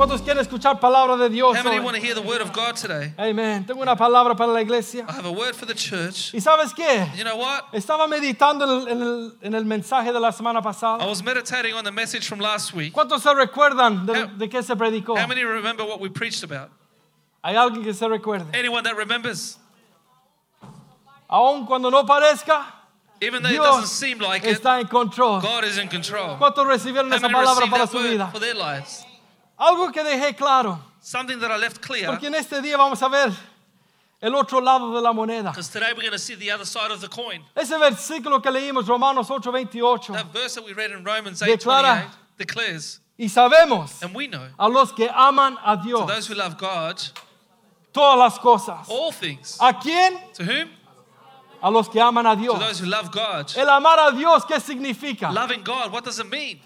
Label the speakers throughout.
Speaker 1: ¿Cuántos quieren escuchar palabra de Dios?
Speaker 2: How many want to hear the word of God today?
Speaker 1: Amen. Tengo una palabra para la iglesia.
Speaker 2: I have a word for the church.
Speaker 1: ¿Y sabes qué?
Speaker 2: You know what?
Speaker 1: Estaba meditando en el, en el- en el mensaje de la semana
Speaker 2: I
Speaker 1: pasada.
Speaker 2: was meditating on the message from last week.
Speaker 1: ¿Cuántos se recuerdan de,
Speaker 2: How-
Speaker 1: de qué se predicó?
Speaker 2: How many remember what we preached about?
Speaker 1: ¿Hay alguien que se recuerde?
Speaker 2: Anyone that remembers?
Speaker 1: Aun cuando no parezca,
Speaker 2: Even though it doesn't
Speaker 1: Dios
Speaker 2: seem like it,
Speaker 1: está en control.
Speaker 2: God is in control.
Speaker 1: ¿Cuántos recibieron
Speaker 2: How
Speaker 1: esa palabra para su vida?
Speaker 2: for their lives?
Speaker 1: Algo que dejé claro,
Speaker 2: Something that I left clear.
Speaker 1: porque en este día vamos a ver el otro lado de la moneda.
Speaker 2: Because today we're going to see the other side of the coin.
Speaker 1: Ese versículo que leímos, Romanos 8:28,
Speaker 2: That verse that we read in Romans
Speaker 1: Declara-
Speaker 2: 8:28 declares,
Speaker 1: y sabemos
Speaker 2: and we know,
Speaker 1: a los que aman a
Speaker 2: to
Speaker 1: Dios
Speaker 2: those who love God,
Speaker 1: todas las cosas.
Speaker 2: all things.
Speaker 1: ¿A quién?
Speaker 2: To whom?
Speaker 1: A los que aman a
Speaker 2: To
Speaker 1: Dios.
Speaker 2: those who love God.
Speaker 1: El amar a Dios, ¿qué significa?
Speaker 2: Loving God, what does it mean?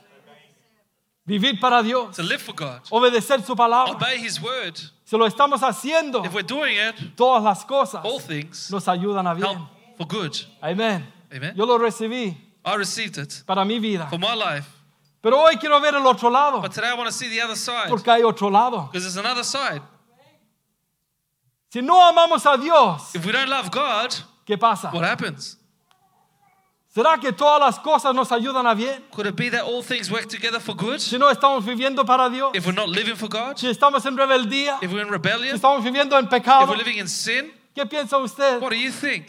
Speaker 1: Vivir para Dios,
Speaker 2: To live for God.
Speaker 1: obedecer su palabra.
Speaker 2: Obey His word.
Speaker 1: Si lo estamos haciendo,
Speaker 2: If we're doing it,
Speaker 1: todas las cosas
Speaker 2: all things
Speaker 1: nos ayudan a
Speaker 2: help
Speaker 1: bien.
Speaker 2: for good.
Speaker 1: Amén.
Speaker 2: Amen.
Speaker 1: Yo lo recibí
Speaker 2: I received it
Speaker 1: para mi vida.
Speaker 2: for my life.
Speaker 1: Pero hoy quiero ver el otro lado,
Speaker 2: But today I want to see the other side.
Speaker 1: porque hay otro lado.
Speaker 2: Because there's another side.
Speaker 1: Si no amamos a Dios,
Speaker 2: If we don't love God,
Speaker 1: ¿qué pasa?
Speaker 2: what happens?
Speaker 1: ¿Será que todas las cosas nos ayudan a bien?
Speaker 2: Could it be that all things work together for good?
Speaker 1: Si no estamos viviendo para Dios,
Speaker 2: If we're not living for God?
Speaker 1: si estamos en rebeldía,
Speaker 2: If we're in
Speaker 1: si
Speaker 2: rebellion?
Speaker 1: estamos viviendo en
Speaker 2: If
Speaker 1: pecado,
Speaker 2: we're living in sin?
Speaker 1: ¿qué piensa usted?
Speaker 2: What do you think?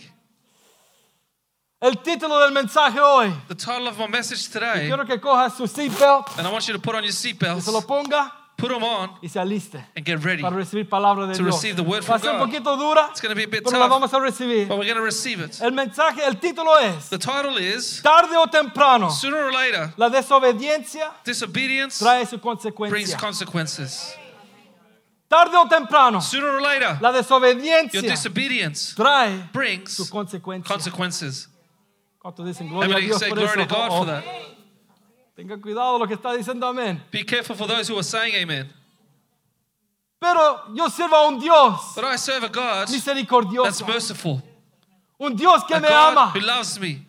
Speaker 1: El título del mensaje hoy.
Speaker 2: The title of my message today,
Speaker 1: Quiero que coja su seatbelt,
Speaker 2: and I want you to put on your
Speaker 1: que se lo
Speaker 2: seatbelts,
Speaker 1: ponga
Speaker 2: put them on,
Speaker 1: y se aliste
Speaker 2: and get ready.
Speaker 1: para recibir palabra de
Speaker 2: To
Speaker 1: Dios.
Speaker 2: receive the word
Speaker 1: Va a
Speaker 2: from
Speaker 1: ser un
Speaker 2: God.
Speaker 1: poquito dura,
Speaker 2: It's going to be a bit
Speaker 1: pero la
Speaker 2: tough,
Speaker 1: vamos a recibir.
Speaker 2: but we're going to receive it.
Speaker 1: El mensaje, el título es,
Speaker 2: The title is
Speaker 1: tarde o temprano,
Speaker 2: Sooner or Later,
Speaker 1: la desobediencia
Speaker 2: Disobedience
Speaker 1: trae su
Speaker 2: brings
Speaker 1: consecuencia.
Speaker 2: consequences.
Speaker 1: Tarde o temprano,
Speaker 2: Sooner or later,
Speaker 1: la
Speaker 2: your
Speaker 1: desobediencia
Speaker 2: disobedience
Speaker 1: trae su
Speaker 2: brings
Speaker 1: consecuencia.
Speaker 2: consequences.
Speaker 1: ¿Cuántos dicen gloria a
Speaker 2: many
Speaker 1: Dios
Speaker 2: say
Speaker 1: por
Speaker 2: glory
Speaker 1: eso?
Speaker 2: to God
Speaker 1: Oh,
Speaker 2: for that?
Speaker 1: Tenga cuidado lo que está diciendo amén.
Speaker 2: Be careful for those who are saying amen.
Speaker 1: Pero yo sirvo a un Dios
Speaker 2: But I serve a God that's
Speaker 1: misericordioso,
Speaker 2: merciful,
Speaker 1: un Dios que
Speaker 2: a
Speaker 1: me
Speaker 2: God
Speaker 1: ama,
Speaker 2: who loves me,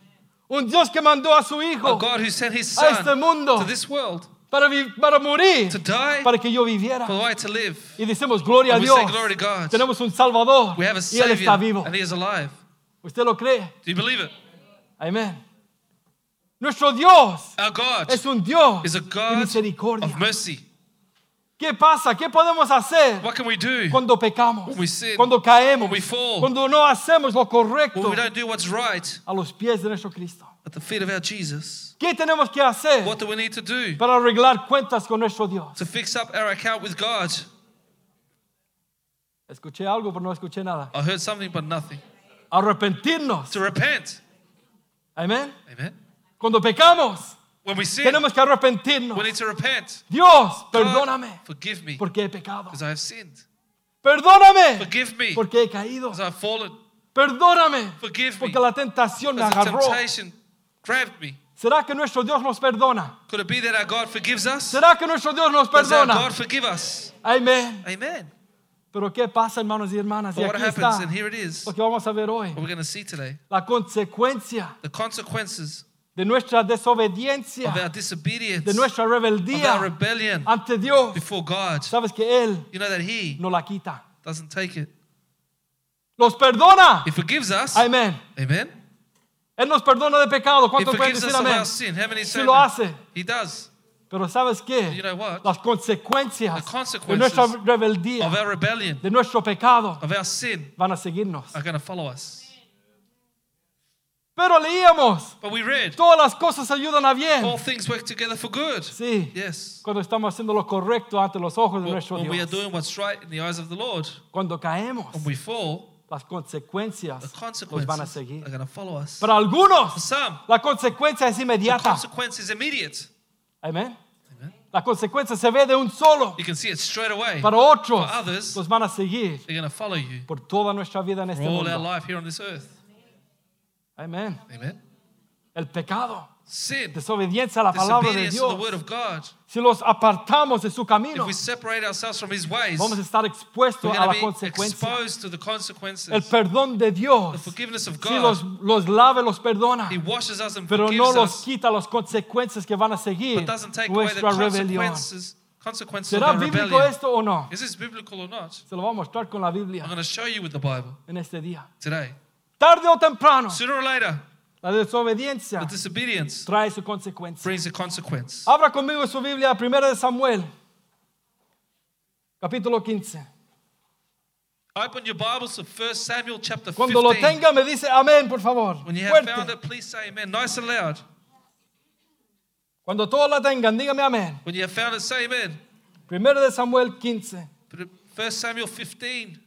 Speaker 1: un Dios que mandó a su
Speaker 2: a
Speaker 1: hijo
Speaker 2: God who sent His
Speaker 1: a este
Speaker 2: Son
Speaker 1: mundo
Speaker 2: to this world
Speaker 1: para, vi- para morir,
Speaker 2: to die
Speaker 1: para que yo viviera.
Speaker 2: for way to live.
Speaker 1: Y decimos gloria a
Speaker 2: And we
Speaker 1: Dios.
Speaker 2: say glory to God.
Speaker 1: Tenemos un Salvador
Speaker 2: We have a
Speaker 1: y Él
Speaker 2: Savior
Speaker 1: está vivo.
Speaker 2: and He is alive.
Speaker 1: ¿Usted lo cree?
Speaker 2: Do you believe it?
Speaker 1: Amén. Nuestro Dios
Speaker 2: Our God
Speaker 1: es un Dios
Speaker 2: is a
Speaker 1: de
Speaker 2: God
Speaker 1: misericordia.
Speaker 2: of mercy.
Speaker 1: ¿Qué pasa? ¿Qué podemos hacer
Speaker 2: What can we do
Speaker 1: cuando pecamos?
Speaker 2: When we sin,
Speaker 1: Cuando caemos,
Speaker 2: when we fall,
Speaker 1: cuando no hacemos lo correcto
Speaker 2: when we don't do what's right
Speaker 1: a los pies de nuestro Cristo.
Speaker 2: at the feet of our Jesus?
Speaker 1: ¿Qué tenemos que hacer
Speaker 2: What do we need to do
Speaker 1: para arreglar cuentas con nuestro Dios?
Speaker 2: to fix up our account with God?
Speaker 1: Escuché algo, pero no escuché nada.
Speaker 2: I heard something but nothing.
Speaker 1: Arrepentirnos.
Speaker 2: To repent.
Speaker 1: Amén.
Speaker 2: Amen.
Speaker 1: Cuando pecamos,
Speaker 2: When we sin,
Speaker 1: tenemos que arrepentirnos.
Speaker 2: we need to repent.
Speaker 1: Dios,
Speaker 2: God,
Speaker 1: perdóname
Speaker 2: forgive me
Speaker 1: porque he pecado.
Speaker 2: because I have sinned.
Speaker 1: Perdóname
Speaker 2: Forgive me
Speaker 1: porque he caído.
Speaker 2: because I have fallen.
Speaker 1: Perdóname
Speaker 2: Forgive me
Speaker 1: porque la tentación me
Speaker 2: because the
Speaker 1: agarró.
Speaker 2: temptation grabbed me.
Speaker 1: ¿Será que nuestro Dios nos perdona?
Speaker 2: Could it be that our God forgives us?
Speaker 1: ¿Será que nuestro Dios nos
Speaker 2: Does our
Speaker 1: perdona?
Speaker 2: God forgive us?
Speaker 1: Amén.
Speaker 2: Amen.
Speaker 1: Pero ¿qué pasa, hermanos y hermanas? Y
Speaker 2: But what
Speaker 1: aquí
Speaker 2: happens,
Speaker 1: está
Speaker 2: and here it is,
Speaker 1: lo que vamos a ver hoy.
Speaker 2: what we're going to see today,
Speaker 1: La consecuencia
Speaker 2: the consequences
Speaker 1: de nuestra desobediencia,
Speaker 2: of our disobedience,
Speaker 1: de nuestra
Speaker 2: of our
Speaker 1: rebeldía
Speaker 2: rebellion
Speaker 1: ante Dios.
Speaker 2: before God.
Speaker 1: Sabes que Él
Speaker 2: You know that He
Speaker 1: no la quita.
Speaker 2: doesn't take it.
Speaker 1: Los perdona.
Speaker 2: He forgives us.
Speaker 1: Amén.
Speaker 2: Amen.
Speaker 1: Él nos perdona de pecado.
Speaker 2: He
Speaker 1: ¿Cuántos pueden decir amén?
Speaker 2: say
Speaker 1: lo hace.
Speaker 2: He does.
Speaker 1: Pero ¿sabes qué?
Speaker 2: You know what?
Speaker 1: Las consecuencias
Speaker 2: The
Speaker 1: de nuestra rebeldía,
Speaker 2: Of our rebellion,
Speaker 1: de nuestro pecado,
Speaker 2: of our sin,
Speaker 1: van a seguirnos.
Speaker 2: are going to follow us.
Speaker 1: Pero leíamos,
Speaker 2: But we read,
Speaker 1: todas las cosas ayudan a
Speaker 2: all
Speaker 1: bien.
Speaker 2: things work together for good.
Speaker 1: Sí,
Speaker 2: Yes.
Speaker 1: cuando estamos haciendo lo correcto ante los ojos de nuestro
Speaker 2: when we are
Speaker 1: Dios.
Speaker 2: doing what's right in the eyes of the Lord,
Speaker 1: Cuando caemos,
Speaker 2: when we fall,
Speaker 1: las consecuencias
Speaker 2: the
Speaker 1: nos van a seguir.
Speaker 2: are going to follow us.
Speaker 1: Para algunos,
Speaker 2: For some,
Speaker 1: la consecuencia es
Speaker 2: the
Speaker 1: inmediata.
Speaker 2: consequence is immediate. Amen.
Speaker 1: La consecuencia se ve de un solo.
Speaker 2: You can see it straight away.
Speaker 1: Para otros,
Speaker 2: For others,
Speaker 1: los van a seguir
Speaker 2: They're going to follow you
Speaker 1: por toda nuestra vida en
Speaker 2: for
Speaker 1: este
Speaker 2: all our life here on this earth.
Speaker 1: Amén.
Speaker 2: Amen.
Speaker 1: El pecado,
Speaker 2: Sin,
Speaker 1: desobediencia a la palabra de Dios.
Speaker 2: word of God.
Speaker 1: Si los apartamos de su camino,
Speaker 2: If we separate ourselves from His ways,
Speaker 1: vamos a estar expuestos a la consecuencia. El perdón de Dios,
Speaker 2: of
Speaker 1: si
Speaker 2: God,
Speaker 1: los, los lava, los perdona,
Speaker 2: He washes us and
Speaker 1: pero no los quita las consecuencias que van a seguir nuestra rebelión. ¿Será bíblico esto o no?
Speaker 2: Is this biblical or not?
Speaker 1: Se lo voy a mostrar con la
Speaker 2: I'm
Speaker 1: Biblia
Speaker 2: going to show you with the Bible
Speaker 1: en este día.
Speaker 2: today.
Speaker 1: Tarde o temprano,
Speaker 2: Sooner or later,
Speaker 1: la desobediencia
Speaker 2: the disobedience
Speaker 1: trae su consecuencia.
Speaker 2: brings a consequence.
Speaker 1: Abra conmigo su Biblia, 1 de Samuel, capítulo 15.
Speaker 2: Open your Bibles to 1 Samuel chapter
Speaker 1: Cuando lo
Speaker 2: 15.
Speaker 1: tenga, me dice amén, por favor.
Speaker 2: When you have found it, please say amen. Nice and loud.
Speaker 1: Cuando todos la tengan, dígame amén.
Speaker 2: When you have found it, say amen.
Speaker 1: 1 de Samuel 15.
Speaker 2: But 1 Samuel 15.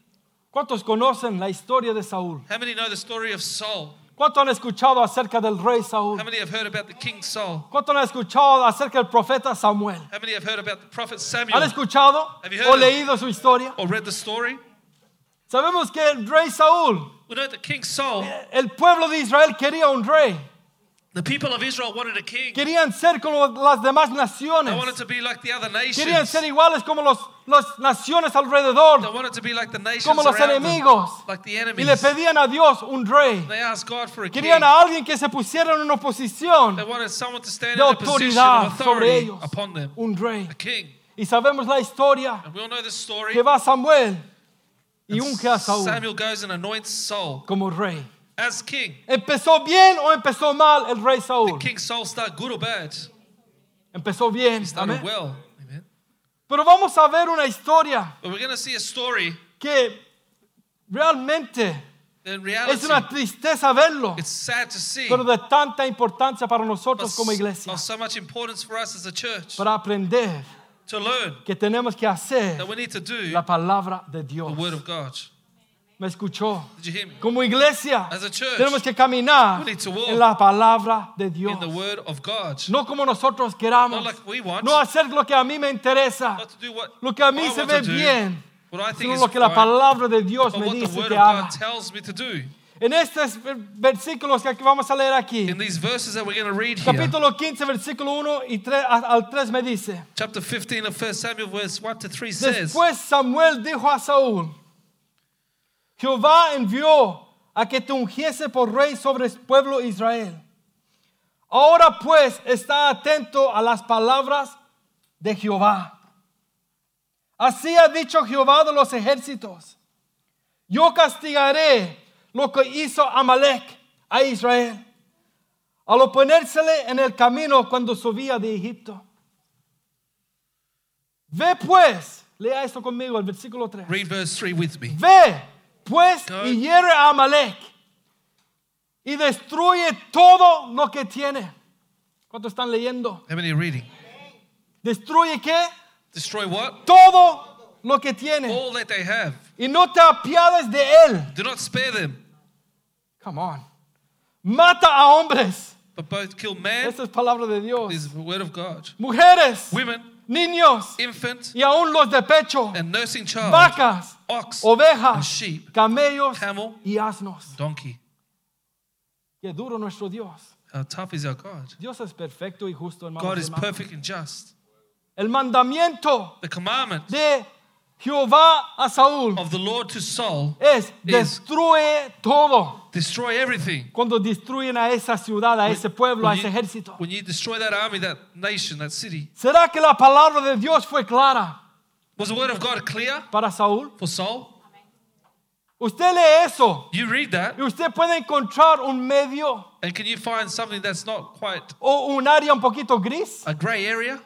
Speaker 1: ¿Cuántos conocen la historia de Saúl?
Speaker 2: How many know the story of Saul?
Speaker 1: ¿Cuántos han escuchado acerca del rey Saúl?
Speaker 2: How many have heard about the king Saul?
Speaker 1: ¿Cuántos han escuchado acerca del profeta Samuel?
Speaker 2: How many have heard about the prophet
Speaker 1: ¿Han
Speaker 2: Samuel
Speaker 1: escuchado
Speaker 2: Have you heard
Speaker 1: o
Speaker 2: of-
Speaker 1: leído su historia?
Speaker 2: or read the story?
Speaker 1: Sabemos que el rey Saúl,
Speaker 2: We know that King Saul,
Speaker 1: el pueblo de Israel quería un rey.
Speaker 2: The people of Israel wanted a king.
Speaker 1: Querían ser como las demás
Speaker 2: They
Speaker 1: naciones.
Speaker 2: wanted to be like the other
Speaker 1: Querían
Speaker 2: nations.
Speaker 1: ser iguales como los, las naciones alrededor.
Speaker 2: They wanted to be like the nations
Speaker 1: Como los
Speaker 2: them,
Speaker 1: enemigos.
Speaker 2: like the
Speaker 1: Y le pedían a Dios un rey.
Speaker 2: They asked God for a king.
Speaker 1: Querían a alguien que se pusiera en una posición
Speaker 2: They wanted someone to stand
Speaker 1: de
Speaker 2: in a position
Speaker 1: autoridad
Speaker 2: of
Speaker 1: sobre ellos.
Speaker 2: upon them.
Speaker 1: Un rey.
Speaker 2: A king.
Speaker 1: Y sabemos la historia
Speaker 2: And we all know this story.
Speaker 1: que va Samuel y unge a Saúl
Speaker 2: Samuel goes and anoints Saul
Speaker 1: como rey.
Speaker 2: As king.
Speaker 1: ¿Empezó bien o empezó mal el rey Saúl?
Speaker 2: King Saul started good or bad?
Speaker 1: Empezó bien.
Speaker 2: Started
Speaker 1: amén.
Speaker 2: well. Amen.
Speaker 1: Pero vamos a ver una historia
Speaker 2: But we're going to see a story
Speaker 1: que realmente
Speaker 2: in
Speaker 1: es
Speaker 2: reality.
Speaker 1: una tristeza verlo,
Speaker 2: It's sad to see.
Speaker 1: pero de tanta importancia para nosotros como iglesia,
Speaker 2: of so much importance for us as a church
Speaker 1: para aprender
Speaker 2: to learn
Speaker 1: que tenemos que hacer
Speaker 2: that we need to do
Speaker 1: la palabra de
Speaker 2: the
Speaker 1: Dios.
Speaker 2: word of God.
Speaker 1: ¿Me escuchó?
Speaker 2: Did you hear me?
Speaker 1: Como iglesia
Speaker 2: As a church,
Speaker 1: tenemos que caminar en la palabra de Dios.
Speaker 2: In the word of God.
Speaker 1: No como nosotros queramos.
Speaker 2: Not like we want.
Speaker 1: No hacer lo que a mí me interesa. Lo que a mí
Speaker 2: I
Speaker 1: se ve bien.
Speaker 2: what I think
Speaker 1: Sino lo que la palabra de Dios me dice
Speaker 2: word
Speaker 1: que
Speaker 2: of
Speaker 1: haga.
Speaker 2: God tells me to do.
Speaker 1: En estos versículos que vamos a leer aquí,
Speaker 2: In these verses that we're going to read here,
Speaker 1: capítulo 15, versículo 1 y 3, al 3 me dice,
Speaker 2: chapter 15 of 1 Samuel, verse 1 to 3 says,
Speaker 1: Después Samuel dijo a Saúl, Jehová envió a que te ungiese por rey sobre el pueblo Israel. Ahora pues está atento a las palabras de Jehová. Así ha dicho Jehová de los ejércitos. Yo castigaré lo que hizo Amalek a Israel al oponérsele en el camino cuando subía de Egipto. Ve pues, lea esto conmigo, el versículo 3.
Speaker 2: read verse 3 with me.
Speaker 1: Ve y hiere a Amalek y destruye todo lo que tiene. ¿Cuántos están leyendo?
Speaker 2: How many are reading?
Speaker 1: ¿Destruye qué?
Speaker 2: Destroy what?
Speaker 1: Todo lo que tiene.
Speaker 2: All that they have.
Speaker 1: Y no te apiades de él.
Speaker 2: Do not spare them,
Speaker 1: Come on. Mata a hombres.
Speaker 2: but both kill man.
Speaker 1: Esta es palabra de Dios.
Speaker 2: This is the word of God.
Speaker 1: Mujeres,
Speaker 2: Women,
Speaker 1: niños
Speaker 2: infant,
Speaker 1: y aún los de pecho.
Speaker 2: and nursing child,
Speaker 1: Vacas,
Speaker 2: ox,
Speaker 1: ovejas,
Speaker 2: sheep,
Speaker 1: camellos
Speaker 2: camel,
Speaker 1: y asnos.
Speaker 2: donkey.
Speaker 1: Qué duro nuestro Dios.
Speaker 2: How tough is our God?
Speaker 1: Dios es perfecto y justo, hermanos.
Speaker 2: God is
Speaker 1: hermanas.
Speaker 2: perfect and just.
Speaker 1: El mandamiento
Speaker 2: The commandment
Speaker 1: de Jehová a Saúl
Speaker 2: of the Lord to Saul
Speaker 1: es destruye todo.
Speaker 2: destroy everything.
Speaker 1: Cuando destruyen a esa ciudad, a ese pueblo, a
Speaker 2: When
Speaker 1: ese
Speaker 2: you,
Speaker 1: ejército.
Speaker 2: when you destroy that army, that nation, that city,
Speaker 1: ¿Será que la palabra de Dios fue clara
Speaker 2: was the word of God clear
Speaker 1: para Saúl?
Speaker 2: for Saul?
Speaker 1: Usted lee eso
Speaker 2: You read that,
Speaker 1: y usted puede encontrar un medio
Speaker 2: and can you find something that's not quite
Speaker 1: o un área un poquito gris.
Speaker 2: a gray area?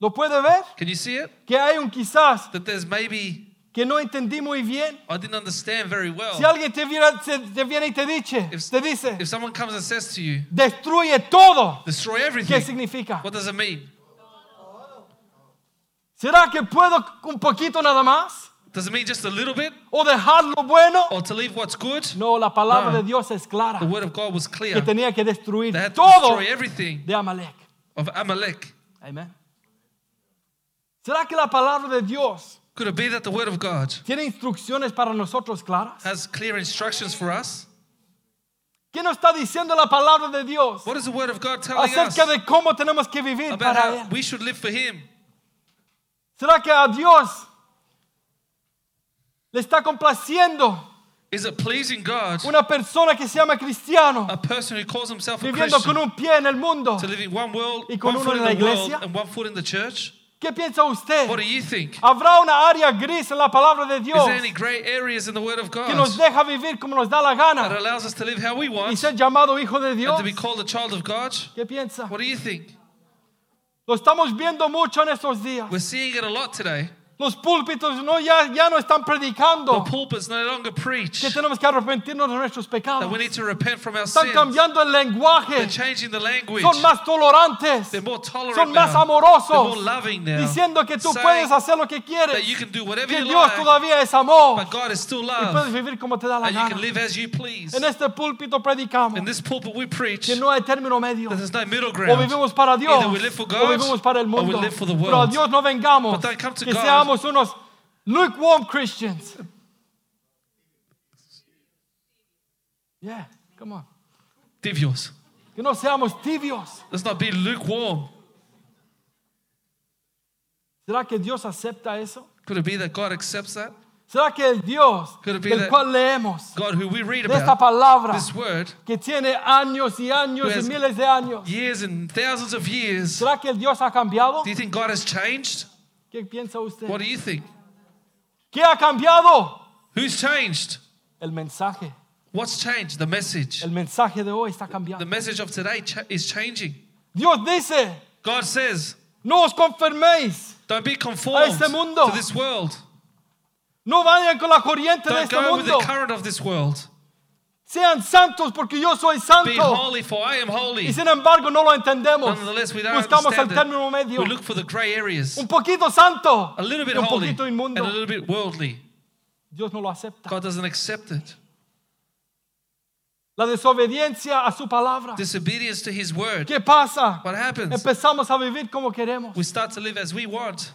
Speaker 1: ¿Lo puede ver?
Speaker 2: Can you see it?
Speaker 1: Que hay un quizás
Speaker 2: That there's maybe
Speaker 1: que no entendí muy bien.
Speaker 2: I didn't understand very well.
Speaker 1: Si alguien te, viera- te viene y te dice,
Speaker 2: If-
Speaker 1: te dice,
Speaker 2: If someone comes and says to you,
Speaker 1: destruye todo,
Speaker 2: destroy
Speaker 1: ¿qué
Speaker 2: everything,
Speaker 1: significa?
Speaker 2: what does it mean?
Speaker 1: ¿Será que puedo un poquito nada más?
Speaker 2: Does it mean just a little bit?
Speaker 1: ¿O dejar lo bueno?
Speaker 2: Or to leave what's good?
Speaker 1: No, la palabra
Speaker 2: No.
Speaker 1: de Dios es clara.
Speaker 2: The word of God was clear.
Speaker 1: Que tenía que destruir
Speaker 2: They had to
Speaker 1: todo
Speaker 2: destroy everything
Speaker 1: de Amalek.
Speaker 2: of Amalek.
Speaker 1: Amén. ¿Será que la palabra de Dios
Speaker 2: Could it be that the word of God
Speaker 1: tiene instrucciones para nosotros claras?
Speaker 2: has clear instructions for us?
Speaker 1: ¿Qué nos está diciendo la palabra de Dios
Speaker 2: What is the word of God telling us
Speaker 1: de cómo tenemos que vivir
Speaker 2: about
Speaker 1: para
Speaker 2: how
Speaker 1: Él?
Speaker 2: we should live for Him?
Speaker 1: ¿Será que a Dios le está complaciendo
Speaker 2: Is it pleasing God,
Speaker 1: una persona que se llama cristiano
Speaker 2: a person who calls himself a
Speaker 1: viviendo
Speaker 2: Christian,
Speaker 1: con un pie en el mundo?
Speaker 2: to live in one world,
Speaker 1: y con
Speaker 2: one
Speaker 1: uno
Speaker 2: foot
Speaker 1: en la iglesia?
Speaker 2: and one foot in the church?
Speaker 1: ¿Qué piensa usted?
Speaker 2: What do you think?
Speaker 1: ¿Habrá una área gris en la palabra de
Speaker 2: Is
Speaker 1: Dios
Speaker 2: there any grey areas in the Word of
Speaker 1: que
Speaker 2: God
Speaker 1: nos deja vivir como nos da la
Speaker 2: that
Speaker 1: gana
Speaker 2: allows us to live how we
Speaker 1: y
Speaker 2: want
Speaker 1: ser llamado hijo de
Speaker 2: and
Speaker 1: Dios?
Speaker 2: to be called a child of God?
Speaker 1: ¿Qué piensa?
Speaker 2: What do you think?
Speaker 1: Lo estamos viendo mucho en días.
Speaker 2: We're seeing it a lot today.
Speaker 1: Los púlpitos no, ya, ya no están
Speaker 2: The
Speaker 1: predicando
Speaker 2: pulpits no longer preach
Speaker 1: que tenemos que arrepentirnos de nuestros
Speaker 2: that
Speaker 1: pecados.
Speaker 2: we need to repent from our
Speaker 1: Están
Speaker 2: sins.
Speaker 1: cambiando el lenguaje.
Speaker 2: They're changing the language.
Speaker 1: Son más tolerantes.
Speaker 2: They're more tolerant
Speaker 1: Son más
Speaker 2: now.
Speaker 1: amorosos.
Speaker 2: They're more loving now.
Speaker 1: Diciendo que tú
Speaker 2: Saying
Speaker 1: puedes hacer lo que quieres.
Speaker 2: that you can do whatever
Speaker 1: Que
Speaker 2: you
Speaker 1: Dios
Speaker 2: like,
Speaker 1: todavía es amor.
Speaker 2: but God is still
Speaker 1: Y puedes
Speaker 2: love,
Speaker 1: vivir como te da la
Speaker 2: and you
Speaker 1: gana.
Speaker 2: can live as you please.
Speaker 1: En este púlpito predicamos
Speaker 2: In this pulpit we preach
Speaker 1: que no hay término medio.
Speaker 2: that there's no middle
Speaker 1: O
Speaker 2: ground.
Speaker 1: vivimos para Dios
Speaker 2: Either we live for
Speaker 1: o
Speaker 2: God
Speaker 1: vivimos para el
Speaker 2: or we
Speaker 1: mundo.
Speaker 2: live for the
Speaker 1: Pero a
Speaker 2: world.
Speaker 1: Dios no vengamos
Speaker 2: But don't come to
Speaker 1: que
Speaker 2: God.
Speaker 1: seamos unos lukewarm Christians. Yeah, come on.
Speaker 2: Divios.
Speaker 1: Que no seamos tibios.
Speaker 2: Let's not be lukewarm.
Speaker 1: ¿Será que Dios acepta eso?
Speaker 2: Could it be that God accepts that?
Speaker 1: ¿Será que el Dios
Speaker 2: Could it be
Speaker 1: del cual leemos
Speaker 2: God, who we read
Speaker 1: de esta
Speaker 2: about,
Speaker 1: palabra
Speaker 2: this word,
Speaker 1: que tiene años y años y miles de años,
Speaker 2: years and thousands of years,
Speaker 1: ¿será que el Dios ha cambiado?
Speaker 2: do you think God has changed?
Speaker 1: ¿Qué piensa usted?
Speaker 2: What do you think?
Speaker 1: ¿Qué ha cambiado?
Speaker 2: Who's changed?
Speaker 1: El mensaje.
Speaker 2: What's changed? The message.
Speaker 1: El mensaje de hoy está
Speaker 2: The
Speaker 1: cambiando.
Speaker 2: message of today cha- is changing.
Speaker 1: Dios dice,
Speaker 2: God says,
Speaker 1: no os conforméis,
Speaker 2: don't be conformed
Speaker 1: este mundo.
Speaker 2: to this world.
Speaker 1: no vayan con la corriente de
Speaker 2: Don't
Speaker 1: este
Speaker 2: go with the current of this world.
Speaker 1: Sean santos porque yo soy
Speaker 2: Be
Speaker 1: santo.
Speaker 2: holy, for I am holy.
Speaker 1: Y sin embargo no lo entendemos.
Speaker 2: Nonetheless, we don't
Speaker 1: Buscamos el término medio.
Speaker 2: We look for the grey areas.
Speaker 1: Un poquito santo
Speaker 2: A little bit
Speaker 1: y un
Speaker 2: holy
Speaker 1: poquito
Speaker 2: and
Speaker 1: inmundo.
Speaker 2: a little bit worldly.
Speaker 1: Dios no lo acepta.
Speaker 2: God doesn't accept it.
Speaker 1: La desobediencia a su palabra.
Speaker 2: Disobedience to His word.
Speaker 1: ¿Qué pasa?
Speaker 2: What happens?
Speaker 1: Empezamos a vivir como queremos.
Speaker 2: We start to live as we want.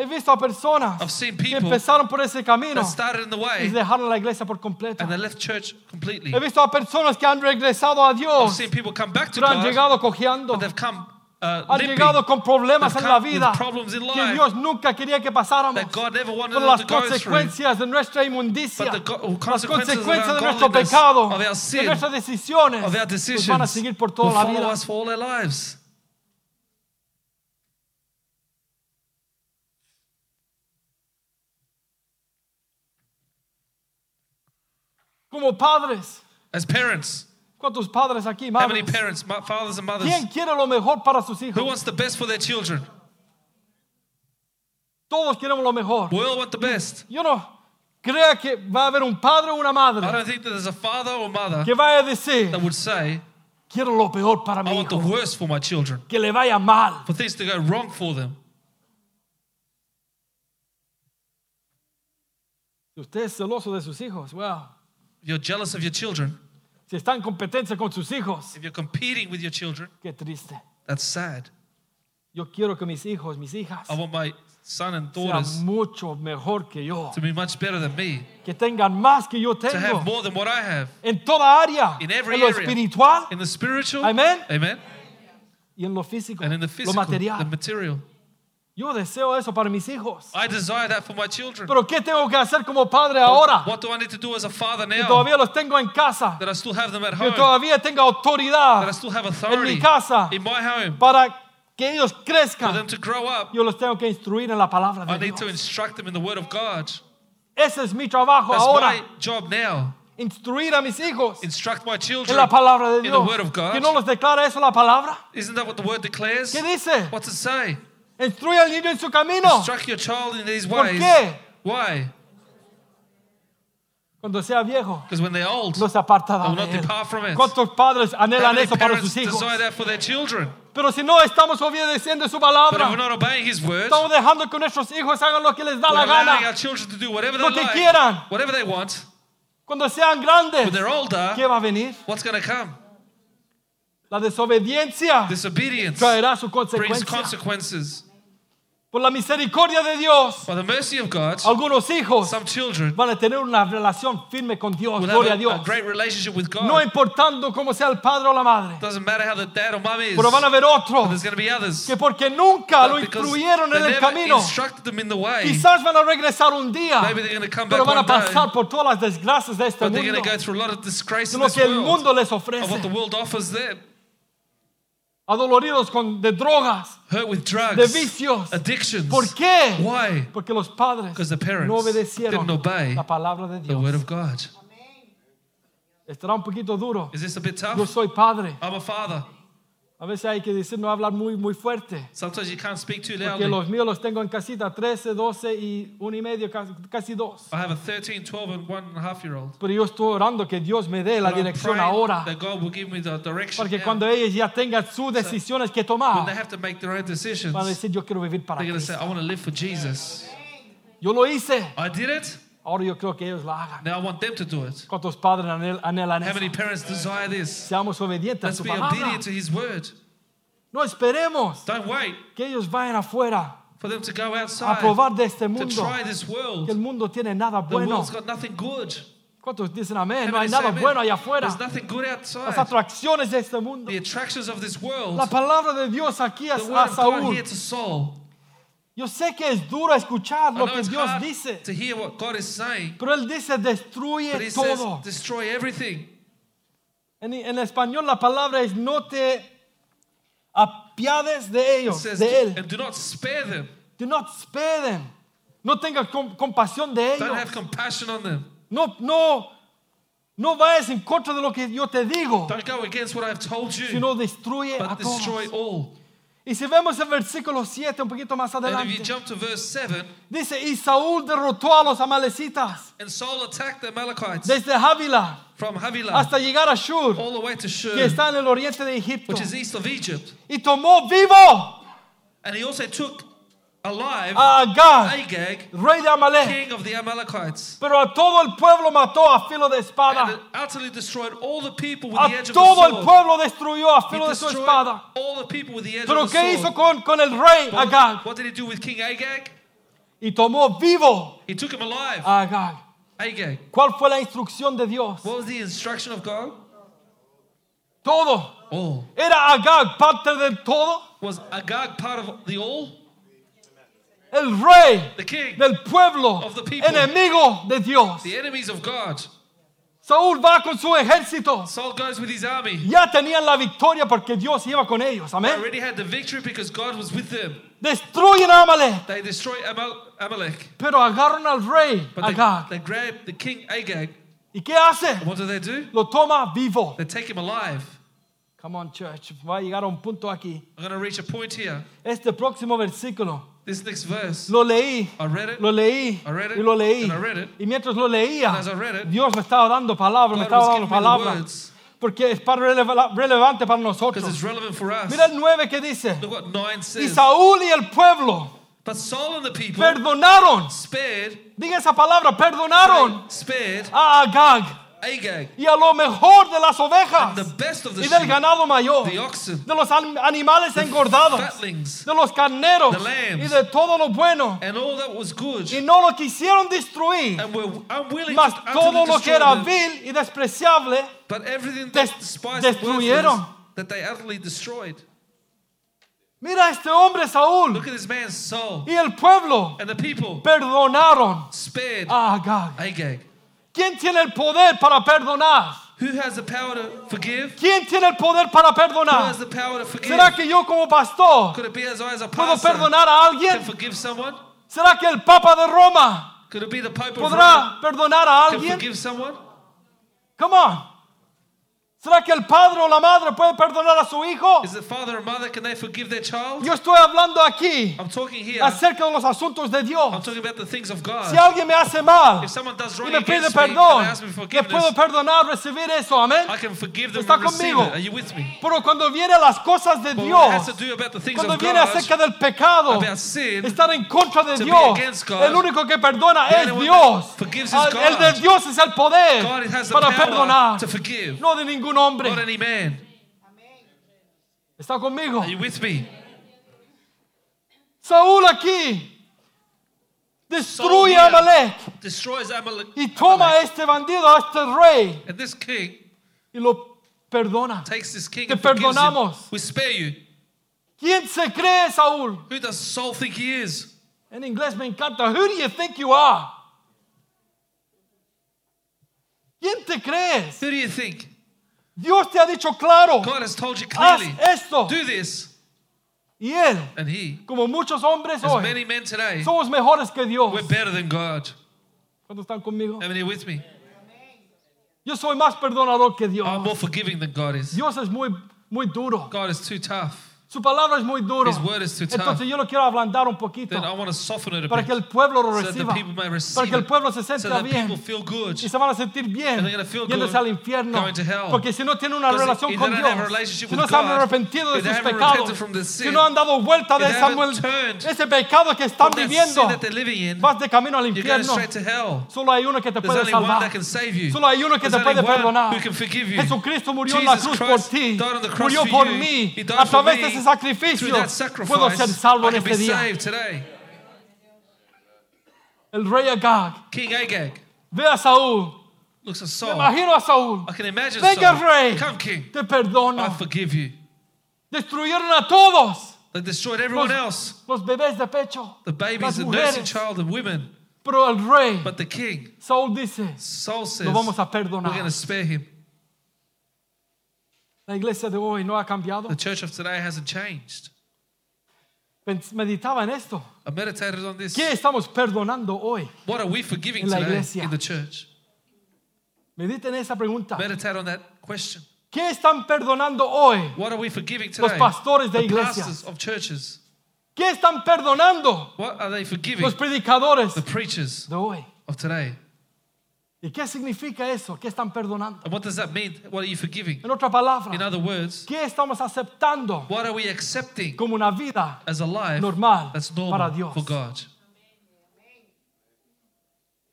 Speaker 1: He visto a personas
Speaker 2: I've seen
Speaker 1: que
Speaker 2: people
Speaker 1: empezaron por ese camino
Speaker 2: that started in the
Speaker 1: y
Speaker 2: way
Speaker 1: dejaron la iglesia por completo.
Speaker 2: and they left church completely.
Speaker 1: He visto a personas que han regresado a
Speaker 2: I've
Speaker 1: Dios,
Speaker 2: seen people come back to
Speaker 1: pero han
Speaker 2: God,
Speaker 1: llegado cojeando,
Speaker 2: but they've come uh,
Speaker 1: han
Speaker 2: limping.
Speaker 1: llegado con problemas
Speaker 2: They've
Speaker 1: en la
Speaker 2: come with
Speaker 1: vida
Speaker 2: problems in
Speaker 1: que
Speaker 2: life
Speaker 1: Dios nunca quería que pasáramos.
Speaker 2: that God never wanted
Speaker 1: Por
Speaker 2: them
Speaker 1: las
Speaker 2: to go through.
Speaker 1: consecuencias de nuestra inmundicia,
Speaker 2: But the go-
Speaker 1: las
Speaker 2: consequences of
Speaker 1: consecuencias de nuestro
Speaker 2: ungodliness,
Speaker 1: pecado,
Speaker 2: of our
Speaker 1: de nuestras decisiones,
Speaker 2: Of our
Speaker 1: nos
Speaker 2: decisions
Speaker 1: van a seguir por
Speaker 2: will
Speaker 1: toda la
Speaker 2: follow
Speaker 1: vida.
Speaker 2: us for all our lives.
Speaker 1: Como padres,
Speaker 2: As parents,
Speaker 1: ¿cuántos padres aquí,
Speaker 2: how many
Speaker 1: madres?
Speaker 2: parents, mo- fathers and mothers,
Speaker 1: ¿Quién quiere lo mejor para sus
Speaker 2: who
Speaker 1: hijos?
Speaker 2: wants the best for their children?
Speaker 1: Todos queremos lo mejor.
Speaker 2: We all want the best.
Speaker 1: Yo no crea que va a haber un padre o una
Speaker 2: I
Speaker 1: madre
Speaker 2: don't think that there's a father or mother
Speaker 1: que vaya a decir,
Speaker 2: that would say,
Speaker 1: quiero lo peor para
Speaker 2: I
Speaker 1: mi
Speaker 2: want the
Speaker 1: hijo,
Speaker 2: worst for my children,
Speaker 1: que le vaya mal.
Speaker 2: for things to go wrong for them.
Speaker 1: Si usted es celoso de sus hijos, well,
Speaker 2: If you're jealous of your children,
Speaker 1: si está en competencia con sus hijos,
Speaker 2: if you're competing with your children,
Speaker 1: qué triste.
Speaker 2: that's sad.
Speaker 1: Yo quiero que mis hijos, mis hijas,
Speaker 2: I want my son and
Speaker 1: sean
Speaker 2: daughters
Speaker 1: mucho mejor que yo,
Speaker 2: to be much better than me,
Speaker 1: que tengan más que yo tengo.
Speaker 2: to have more than what I have
Speaker 1: en toda área,
Speaker 2: In every
Speaker 1: en lo
Speaker 2: area.
Speaker 1: espiritual
Speaker 2: in the spiritual,
Speaker 1: Amen.
Speaker 2: amen,
Speaker 1: y en lo físico,
Speaker 2: and in the physical.
Speaker 1: lo
Speaker 2: physical, the
Speaker 1: material. Yo deseo eso para mis hijos.
Speaker 2: I desire that for my children.
Speaker 1: Pero ¿qué tengo que hacer como padre ahora?
Speaker 2: What do I need to do as a father
Speaker 1: Que
Speaker 2: now
Speaker 1: todavía los tengo en casa,
Speaker 2: that I still have them at
Speaker 1: que
Speaker 2: home,
Speaker 1: todavía tenga
Speaker 2: that I
Speaker 1: autoridad
Speaker 2: still have
Speaker 1: en
Speaker 2: authority
Speaker 1: mi casa
Speaker 2: in my home
Speaker 1: para que ellos
Speaker 2: for
Speaker 1: crezcan.
Speaker 2: them to grow up?
Speaker 1: Yo los tengo que instruir en la palabra
Speaker 2: I
Speaker 1: de
Speaker 2: need to
Speaker 1: Dios.
Speaker 2: instruct them in the Word of God.
Speaker 1: Ese es mi trabajo
Speaker 2: That's
Speaker 1: ahora.
Speaker 2: my job now.
Speaker 1: Instruir a mis hijos
Speaker 2: Instruct my
Speaker 1: en
Speaker 2: children
Speaker 1: la palabra de
Speaker 2: in the
Speaker 1: Dios.
Speaker 2: Word of God.
Speaker 1: ¿Que no los declara eso la palabra?
Speaker 2: Isn't that what the Word declares?
Speaker 1: ¿Qué dice?
Speaker 2: What's it say?
Speaker 1: Instruye al niño en su camino.
Speaker 2: Instruct your child in these
Speaker 1: ¿Por
Speaker 2: ways.
Speaker 1: qué?
Speaker 2: Why?
Speaker 1: Cuando sea viejo,
Speaker 2: Because when they're old,
Speaker 1: no se de
Speaker 2: not
Speaker 1: él.
Speaker 2: depart from it.
Speaker 1: ¿Cuántos padres
Speaker 2: How
Speaker 1: anhelan
Speaker 2: many
Speaker 1: eso para
Speaker 2: parents
Speaker 1: sus hijos?
Speaker 2: desire that for their children?
Speaker 1: Pero si no estamos obedeciendo su
Speaker 2: But if we're
Speaker 1: palabra,
Speaker 2: not obeying His Word,
Speaker 1: estamos dejando que nuestros hijos hagan lo que les da
Speaker 2: we're
Speaker 1: la
Speaker 2: allowing
Speaker 1: gana.
Speaker 2: our children to do whatever
Speaker 1: Lo
Speaker 2: they
Speaker 1: que
Speaker 2: like,
Speaker 1: quieran.
Speaker 2: whatever they want.
Speaker 1: Cuando sean grandes,
Speaker 2: When they're older,
Speaker 1: ¿qué va a venir?
Speaker 2: what's going to come?
Speaker 1: La desobediencia
Speaker 2: Disobedience
Speaker 1: traerá su
Speaker 2: brings
Speaker 1: consecuencia.
Speaker 2: consequences.
Speaker 1: Por la misericordia de Dios,
Speaker 2: By the mercy of God,
Speaker 1: algunos hijos
Speaker 2: some children
Speaker 1: van a tener una relación firme con Dios.
Speaker 2: will
Speaker 1: Gloria a
Speaker 2: a, a
Speaker 1: Dios.
Speaker 2: great relationship with God.
Speaker 1: No importando cómo sea el padre o la madre.
Speaker 2: Doesn't matter how the dad or mom is.
Speaker 1: Pero van a haber otros
Speaker 2: there's going to be others.
Speaker 1: que porque nunca lo
Speaker 2: because
Speaker 1: instruyeron
Speaker 2: they
Speaker 1: en el
Speaker 2: never
Speaker 1: camino,
Speaker 2: instructed them in the way.
Speaker 1: quizás van a regresar un día,
Speaker 2: Maybe they're going to come back
Speaker 1: pero van a
Speaker 2: one day,
Speaker 1: pasar por todas las desgracias de este
Speaker 2: but they're
Speaker 1: mundo,
Speaker 2: going to go through a lot of disgrace
Speaker 1: de
Speaker 2: in
Speaker 1: lo
Speaker 2: this
Speaker 1: que el
Speaker 2: world,
Speaker 1: mundo les
Speaker 2: of what the
Speaker 1: ofrece,
Speaker 2: world offers them.
Speaker 1: Adoloridos con de drogas,
Speaker 2: Hurt with drugs,
Speaker 1: de vicios.
Speaker 2: addictions.
Speaker 1: ¿Por qué?
Speaker 2: Why?
Speaker 1: Porque los padres
Speaker 2: Because the parents
Speaker 1: no obedecieron
Speaker 2: didn't obey
Speaker 1: la palabra de
Speaker 2: The word
Speaker 1: Dios.
Speaker 2: of God.
Speaker 1: Estará un poquito duro.
Speaker 2: Is this a bit tough?
Speaker 1: Yo soy padre.
Speaker 2: I'm a father.
Speaker 1: A veces hay que decir, no hablar muy, muy fuerte.
Speaker 2: Sometimes you can't speak too
Speaker 1: Porque
Speaker 2: loudly.
Speaker 1: los míos los tengo en casita, 13, 12 y uno y medio, casi, casi dos.
Speaker 2: I have a 13, 12, and one and a half year old.
Speaker 1: Pero yo estoy orando que Dios me dé la
Speaker 2: But
Speaker 1: dirección ahora.
Speaker 2: that God will give me the direction.
Speaker 1: Porque
Speaker 2: now.
Speaker 1: cuando ellos ya tengan sus decisiones que
Speaker 2: when
Speaker 1: tomar,
Speaker 2: they have to make their own decisions,
Speaker 1: van a
Speaker 2: they're
Speaker 1: decir, yo quiero vivir para
Speaker 2: going to say. I want to live for Jesus.
Speaker 1: Yo lo hice,
Speaker 2: I did it.
Speaker 1: Ahora yo creo que ellos la hagan.
Speaker 2: Now I want them to do it.
Speaker 1: ¿Cuántos padres anhel- anhelan
Speaker 2: How many
Speaker 1: eso?
Speaker 2: parents desire this?
Speaker 1: Seamos obedientes a
Speaker 2: Let's
Speaker 1: su
Speaker 2: be
Speaker 1: palabra.
Speaker 2: obedient to His word.
Speaker 1: No esperemos
Speaker 2: Don't wait
Speaker 1: que ellos vayan afuera
Speaker 2: for them to go
Speaker 1: a
Speaker 2: outside
Speaker 1: probar de este
Speaker 2: to
Speaker 1: mundo.
Speaker 2: try this
Speaker 1: Que
Speaker 2: world.
Speaker 1: el mundo tiene nada
Speaker 2: The
Speaker 1: bueno.
Speaker 2: world's got nothing good.
Speaker 1: ¿Cuántos dicen amén?
Speaker 2: How
Speaker 1: No hay
Speaker 2: many say
Speaker 1: nada
Speaker 2: amen?
Speaker 1: bueno allá afuera.
Speaker 2: There's nothing good
Speaker 1: Las
Speaker 2: outside.
Speaker 1: atracciones de este mundo.
Speaker 2: The attractions of this world.
Speaker 1: La palabra de Dios aquí a,
Speaker 2: The
Speaker 1: a
Speaker 2: word of God
Speaker 1: Saúl.
Speaker 2: here to Saul.
Speaker 1: Yo sé que es duro escuchar lo que Dios dice,
Speaker 2: to hear what God is saying,
Speaker 1: pero Él dice destruye
Speaker 2: but He says,
Speaker 1: todo.
Speaker 2: destroy everything.
Speaker 1: En, en español la palabra es no te apiades de ellos,
Speaker 2: says,
Speaker 1: de Él.
Speaker 2: and do not spare them.
Speaker 1: Do not spare them. No tengas com- compasión de
Speaker 2: Don't have
Speaker 1: ellos.
Speaker 2: compassion on them.
Speaker 1: No, no, no vayas en contra de lo que yo te digo,
Speaker 2: Don't go against what I have told you,
Speaker 1: sino destruye a
Speaker 2: but destroy
Speaker 1: todos.
Speaker 2: all.
Speaker 1: Y si vemos el versículo 7 un poquito más
Speaker 2: And if you
Speaker 1: adelante,
Speaker 2: jump to verse 7,
Speaker 1: dice, y Saúl derrotó a los amalecitas
Speaker 2: and Saul attacked the Amalekites
Speaker 1: desde Havila
Speaker 2: from Havilah
Speaker 1: hasta llegar a Shur,
Speaker 2: all the way to Shur,
Speaker 1: que está en el oriente de Egipto,
Speaker 2: which is east of Egypt.
Speaker 1: y tomó vivo
Speaker 2: And he also took alive ah,
Speaker 1: a Agag,
Speaker 2: Agag,
Speaker 1: rey de Amalek.
Speaker 2: king of the Amalekites,
Speaker 1: Pero a todo el pueblo mató a filo de
Speaker 2: and
Speaker 1: espada.
Speaker 2: utterly destroyed all the people with
Speaker 1: A
Speaker 2: the edge of the
Speaker 1: todo el
Speaker 2: sword.
Speaker 1: pueblo destruyó a
Speaker 2: He
Speaker 1: filo de su
Speaker 2: destroyed
Speaker 1: espada.
Speaker 2: all the people with the edge
Speaker 1: Pero
Speaker 2: of the
Speaker 1: ¿qué
Speaker 2: sword.
Speaker 1: hizo con, con el rey
Speaker 2: But
Speaker 1: Agag?
Speaker 2: what, what did he do with King Agag?
Speaker 1: Y tomó vivo
Speaker 2: He took him alive.
Speaker 1: a Agag.
Speaker 2: Agag.
Speaker 1: ¿Cuál fue la instrucción de Dios?
Speaker 2: What was the instruction of God?
Speaker 1: Todo.
Speaker 2: All.
Speaker 1: ¿Era Agag parte del todo?
Speaker 2: Was Agag part of the all?
Speaker 1: El rey
Speaker 2: The king.
Speaker 1: del pueblo,
Speaker 2: Of the people.
Speaker 1: enemigo de Dios.
Speaker 2: The enemies of God.
Speaker 1: Saúl va con su ejército.
Speaker 2: Saul goes with his army.
Speaker 1: Ya tenían la victoria porque Dios iba con ellos.
Speaker 2: They
Speaker 1: Amén. Destruyen a Amalek.
Speaker 2: They destroyed Amal- Amalek.
Speaker 1: Pero agarran al rey
Speaker 2: But they,
Speaker 1: Agag.
Speaker 2: they grabbed the king Agag.
Speaker 1: ¿Y qué hace?
Speaker 2: What do they do?
Speaker 1: Lo toma vivo.
Speaker 2: They take him alive.
Speaker 1: Come on, church. Va a llegar a un punto aquí.
Speaker 2: I'm going to reach a point here.
Speaker 1: Este próximo versículo
Speaker 2: This next verse,
Speaker 1: lo leí,
Speaker 2: I read it.
Speaker 1: lo leí
Speaker 2: I read it,
Speaker 1: y lo leí.
Speaker 2: and I read it.
Speaker 1: Y mientras lo leía,
Speaker 2: And as I read it,
Speaker 1: Dios me estaba dando palabras, me
Speaker 2: God
Speaker 1: estaba
Speaker 2: was
Speaker 1: dando
Speaker 2: giving me the
Speaker 1: palabras.
Speaker 2: words
Speaker 1: Porque es para releva- relevante para
Speaker 2: because
Speaker 1: nosotros.
Speaker 2: it's relevant for us.
Speaker 1: Mira el 9 que dice.
Speaker 2: Look what 9
Speaker 1: Y
Speaker 2: says.
Speaker 1: Saúl y el pueblo
Speaker 2: But Saul and the people
Speaker 1: perdonaron.
Speaker 2: spared,
Speaker 1: Diga esa palabra, perdonaron
Speaker 2: spared
Speaker 1: a Agag y a lo mejor de las ovejas
Speaker 2: the best of the
Speaker 1: y del ganado mayor, de los an- animales engordados, de los carneros y de todo lo bueno.
Speaker 2: and all that was good,
Speaker 1: Y no lo quisieron destruir,
Speaker 2: and were unwilling
Speaker 1: mas
Speaker 2: to
Speaker 1: todo lo que era vil y despreciable destruyeron.
Speaker 2: worthless, that they utterly destroyed.
Speaker 1: Mira a este hombre Saúl
Speaker 2: Look at this man's soul.
Speaker 1: y el pueblo
Speaker 2: And the people
Speaker 1: perdonaron
Speaker 2: spared
Speaker 1: a Agag.
Speaker 2: Agag.
Speaker 1: ¿Quién tiene el poder para perdonar?
Speaker 2: Who has the power to forgive?
Speaker 1: ¿Quién tiene el poder para
Speaker 2: Who has
Speaker 1: perdonar?
Speaker 2: the power to forgive?
Speaker 1: ¿Será que yo como pastor
Speaker 2: Could it be as I as a
Speaker 1: puedo
Speaker 2: pastor
Speaker 1: perdonar a
Speaker 2: can
Speaker 1: alguien?
Speaker 2: forgive someone?
Speaker 1: ¿Será que el Papa de Roma
Speaker 2: Could it be the Pope of Rome
Speaker 1: podrá perdonar a
Speaker 2: can
Speaker 1: alguien?
Speaker 2: forgive someone?
Speaker 1: Come on. ¿Será que el padre o la madre puede perdonar a su hijo?
Speaker 2: Is the father and mother, can they forgive their child?
Speaker 1: Yo estoy hablando aquí
Speaker 2: I'm talking here,
Speaker 1: acerca de los asuntos de
Speaker 2: I'm
Speaker 1: Dios.
Speaker 2: talking about the things of God.
Speaker 1: Si alguien me hace mal
Speaker 2: If someone does
Speaker 1: y
Speaker 2: wrong
Speaker 1: me pide
Speaker 2: against me and
Speaker 1: perdón, le puedo perdonar, recibir eso, amén.
Speaker 2: I can forgive them
Speaker 1: Está
Speaker 2: and
Speaker 1: conmigo.
Speaker 2: it. Are you with me?
Speaker 1: Pero cuando viene las cosas de
Speaker 2: But it has to
Speaker 1: Dios,
Speaker 2: do about the things
Speaker 1: cuando
Speaker 2: of
Speaker 1: viene
Speaker 2: God,
Speaker 1: acerca del pecado,
Speaker 2: about sin,
Speaker 1: estar en contra de Dios,
Speaker 2: God,
Speaker 1: el único que perdona es Dios. El de Dios es el poder
Speaker 2: God has the
Speaker 1: para perdonar,
Speaker 2: to forgive,
Speaker 1: no de ningún hombre.
Speaker 2: not any man.
Speaker 1: ¿Está conmigo?
Speaker 2: Are you with me?
Speaker 1: Saúl aquí destruye a Amalek y toma a este bandido, a este rey,
Speaker 2: And this king
Speaker 1: y lo perdona.
Speaker 2: takes this king
Speaker 1: Te perdonamos.
Speaker 2: We spare you.
Speaker 1: ¿Quién se cree Saúl?
Speaker 2: Who does Saul think he is?
Speaker 1: En inglés me encanta. Who do you think you are? ¿Quién te crees?
Speaker 2: Who do you think?
Speaker 1: Dios te ha dicho claro.
Speaker 2: God has told you
Speaker 1: Haz
Speaker 2: clearly.
Speaker 1: esto.
Speaker 2: Do this.
Speaker 1: Y él,
Speaker 2: And he,
Speaker 1: como muchos hombres
Speaker 2: as
Speaker 1: hoy,
Speaker 2: many men today,
Speaker 1: somos mejores que Dios.
Speaker 2: we're better than God.
Speaker 1: ¿Cuántos están conmigo?
Speaker 2: How many are with me?
Speaker 1: Yo soy más perdonador que Dios.
Speaker 2: I'm more forgiving than God is.
Speaker 1: Dios es muy, muy duro.
Speaker 2: God is too tough.
Speaker 1: Su palabra es muy duro.
Speaker 2: His word is too tough.
Speaker 1: Entonces yo lo quiero ablandar un poquito
Speaker 2: Then I want to soften it a
Speaker 1: para
Speaker 2: bit
Speaker 1: que el pueblo lo
Speaker 2: so that the
Speaker 1: reciba.
Speaker 2: people may receive
Speaker 1: Para que el
Speaker 2: it,
Speaker 1: pueblo se
Speaker 2: so
Speaker 1: sienta
Speaker 2: that
Speaker 1: bien.
Speaker 2: people feel good.
Speaker 1: Y se van a sentir bien
Speaker 2: And they're gonna feel
Speaker 1: yéndose al infierno.
Speaker 2: going to hell.
Speaker 1: Porque si no tienen una
Speaker 2: Because
Speaker 1: relación
Speaker 2: if
Speaker 1: con
Speaker 2: they
Speaker 1: Dios,
Speaker 2: don't have a relationship
Speaker 1: si
Speaker 2: with
Speaker 1: no se han
Speaker 2: God,
Speaker 1: arrepentido de
Speaker 2: if they
Speaker 1: sus
Speaker 2: haven't
Speaker 1: pecados,
Speaker 2: repented from their
Speaker 1: si
Speaker 2: sin,
Speaker 1: no han dado vuelta de
Speaker 2: if they haven't
Speaker 1: Samuel,
Speaker 2: turned
Speaker 1: ese pecado que están
Speaker 2: From that
Speaker 1: viviendo,
Speaker 2: sin that they're living in,
Speaker 1: vas de camino al
Speaker 2: you're going
Speaker 1: infierno.
Speaker 2: straight to hell.
Speaker 1: Solo hay uno que te
Speaker 2: There's
Speaker 1: puede
Speaker 2: only one
Speaker 1: salvar.
Speaker 2: that can save you.
Speaker 1: Solo hay uno que
Speaker 2: There's
Speaker 1: te puede
Speaker 2: one
Speaker 1: perdonar.
Speaker 2: who can forgive you.
Speaker 1: Jesucristo murió en la
Speaker 2: Jesus
Speaker 1: cruz por
Speaker 2: Christ
Speaker 1: ti.
Speaker 2: died on the cross
Speaker 1: Murió
Speaker 2: for
Speaker 1: por
Speaker 2: you.
Speaker 1: mí.
Speaker 2: He died
Speaker 1: A
Speaker 2: for
Speaker 1: través
Speaker 2: me.
Speaker 1: Ese sacrificio puedo
Speaker 2: sacrifice,
Speaker 1: ser salvo en este día. El rey Agag
Speaker 2: King Agag
Speaker 1: ve a Saúl.
Speaker 2: looks at
Speaker 1: Me
Speaker 2: Saul.
Speaker 1: imagino a Saúl.
Speaker 2: I can imagine
Speaker 1: Venga,
Speaker 2: Saul.
Speaker 1: rey.
Speaker 2: Come, king.
Speaker 1: Te perdono.
Speaker 2: I forgive you.
Speaker 1: Destruyeron a todos.
Speaker 2: They destroyed everyone
Speaker 1: Los,
Speaker 2: else.
Speaker 1: los bebés de pecho.
Speaker 2: The babies, the nursing child, and women.
Speaker 1: Pero el rey,
Speaker 2: But the king,
Speaker 1: Saúl dice,
Speaker 2: Saul says,
Speaker 1: lo vamos a
Speaker 2: we're going to
Speaker 1: perdonar.
Speaker 2: spare him.
Speaker 1: La iglesia de hoy no ha cambiado.
Speaker 2: The church of today hasn't changed.
Speaker 1: Meditaba en esto.
Speaker 2: I meditated on this.
Speaker 1: ¿Qué estamos perdonando hoy?
Speaker 2: What are we forgiving
Speaker 1: En la
Speaker 2: today
Speaker 1: iglesia.
Speaker 2: in the church?
Speaker 1: Mediten esa pregunta.
Speaker 2: Meditate on that question.
Speaker 1: ¿Qué están perdonando hoy?
Speaker 2: What are we forgiving
Speaker 1: Los
Speaker 2: today?
Speaker 1: pastores de
Speaker 2: the
Speaker 1: iglesias.
Speaker 2: pastors of churches.
Speaker 1: ¿Qué están perdonando
Speaker 2: What are they forgiving?
Speaker 1: los predicadores
Speaker 2: The preachers
Speaker 1: de hoy?
Speaker 2: of today.
Speaker 1: ¿Y qué significa eso? ¿Qué están perdonando?
Speaker 2: And what does that mean? What are you forgiving?
Speaker 1: En otra palabra,
Speaker 2: In other words,
Speaker 1: ¿qué estamos aceptando
Speaker 2: what are we accepting
Speaker 1: como una vida
Speaker 2: as a life
Speaker 1: normal
Speaker 2: that's
Speaker 1: para Dios?
Speaker 2: for God?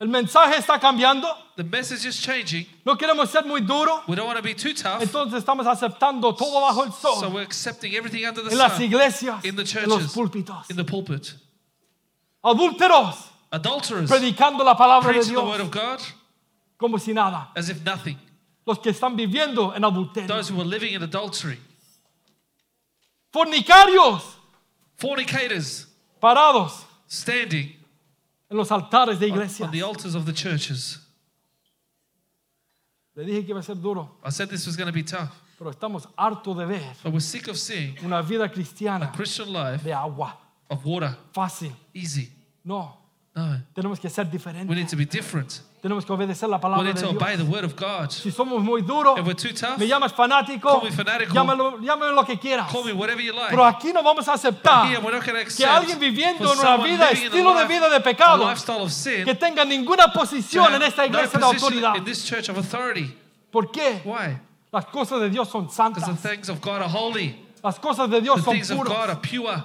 Speaker 1: El mensaje está cambiando.
Speaker 2: The message is changing.
Speaker 1: No queremos ser muy duros.
Speaker 2: We don't want to be too tough.
Speaker 1: Entonces estamos aceptando todo bajo el
Speaker 2: So
Speaker 1: sol.
Speaker 2: we're accepting everything under the
Speaker 1: En las iglesias,
Speaker 2: in the
Speaker 1: en los
Speaker 2: churches,
Speaker 1: púlpitos.
Speaker 2: in the pulpit.
Speaker 1: Adúlteros,
Speaker 2: Adulterers
Speaker 1: predicando la palabra de
Speaker 2: preaching the word
Speaker 1: Dios
Speaker 2: of God
Speaker 1: como si nada.
Speaker 2: as if nothing.
Speaker 1: Los que están viviendo en adulterio.
Speaker 2: Those who are living in adultery.
Speaker 1: Fornicarios,
Speaker 2: Fornicators
Speaker 1: parados
Speaker 2: standing
Speaker 1: en los altares de
Speaker 2: on,
Speaker 1: iglesias.
Speaker 2: on the altars of the churches.
Speaker 1: Le dije que iba a ser duro,
Speaker 2: I said this was going to be tough,
Speaker 1: pero estamos hartos de ver
Speaker 2: but we're sick of seeing
Speaker 1: una vida cristiana
Speaker 2: Christian life
Speaker 1: de agua,
Speaker 2: of water,
Speaker 1: fácil.
Speaker 2: easy.
Speaker 1: No,
Speaker 2: No,
Speaker 1: tenemos que ser
Speaker 2: we
Speaker 1: diferentes.
Speaker 2: need to be different.
Speaker 1: Tenemos que obedecer la
Speaker 2: We
Speaker 1: palabra
Speaker 2: need
Speaker 1: de
Speaker 2: to obey the word of God.
Speaker 1: Si somos muy duros,
Speaker 2: If we're too tough,
Speaker 1: me llamas fanático,
Speaker 2: Call me fanatical.
Speaker 1: llámalo, llámalo lo que quieras.
Speaker 2: call me whatever you like.
Speaker 1: Pero aquí no vamos a aceptar
Speaker 2: Here, we're not going to
Speaker 1: que
Speaker 2: accept
Speaker 1: alguien viviendo
Speaker 2: for
Speaker 1: en una
Speaker 2: someone
Speaker 1: vida,
Speaker 2: living in a
Speaker 1: estilo de
Speaker 2: life-
Speaker 1: vida de
Speaker 2: a
Speaker 1: pecado,
Speaker 2: lifestyle of sin
Speaker 1: que tenga ninguna
Speaker 2: to
Speaker 1: posición en esta
Speaker 2: no
Speaker 1: iglesia de
Speaker 2: position
Speaker 1: autoridad.
Speaker 2: in this church of authority.
Speaker 1: ¿Por qué?
Speaker 2: Why?
Speaker 1: Las cosas de Dios son
Speaker 2: Because
Speaker 1: santas.
Speaker 2: the things of God are holy.
Speaker 1: Las cosas de Dios
Speaker 2: The
Speaker 1: son
Speaker 2: things of God
Speaker 1: puras.
Speaker 2: are pure.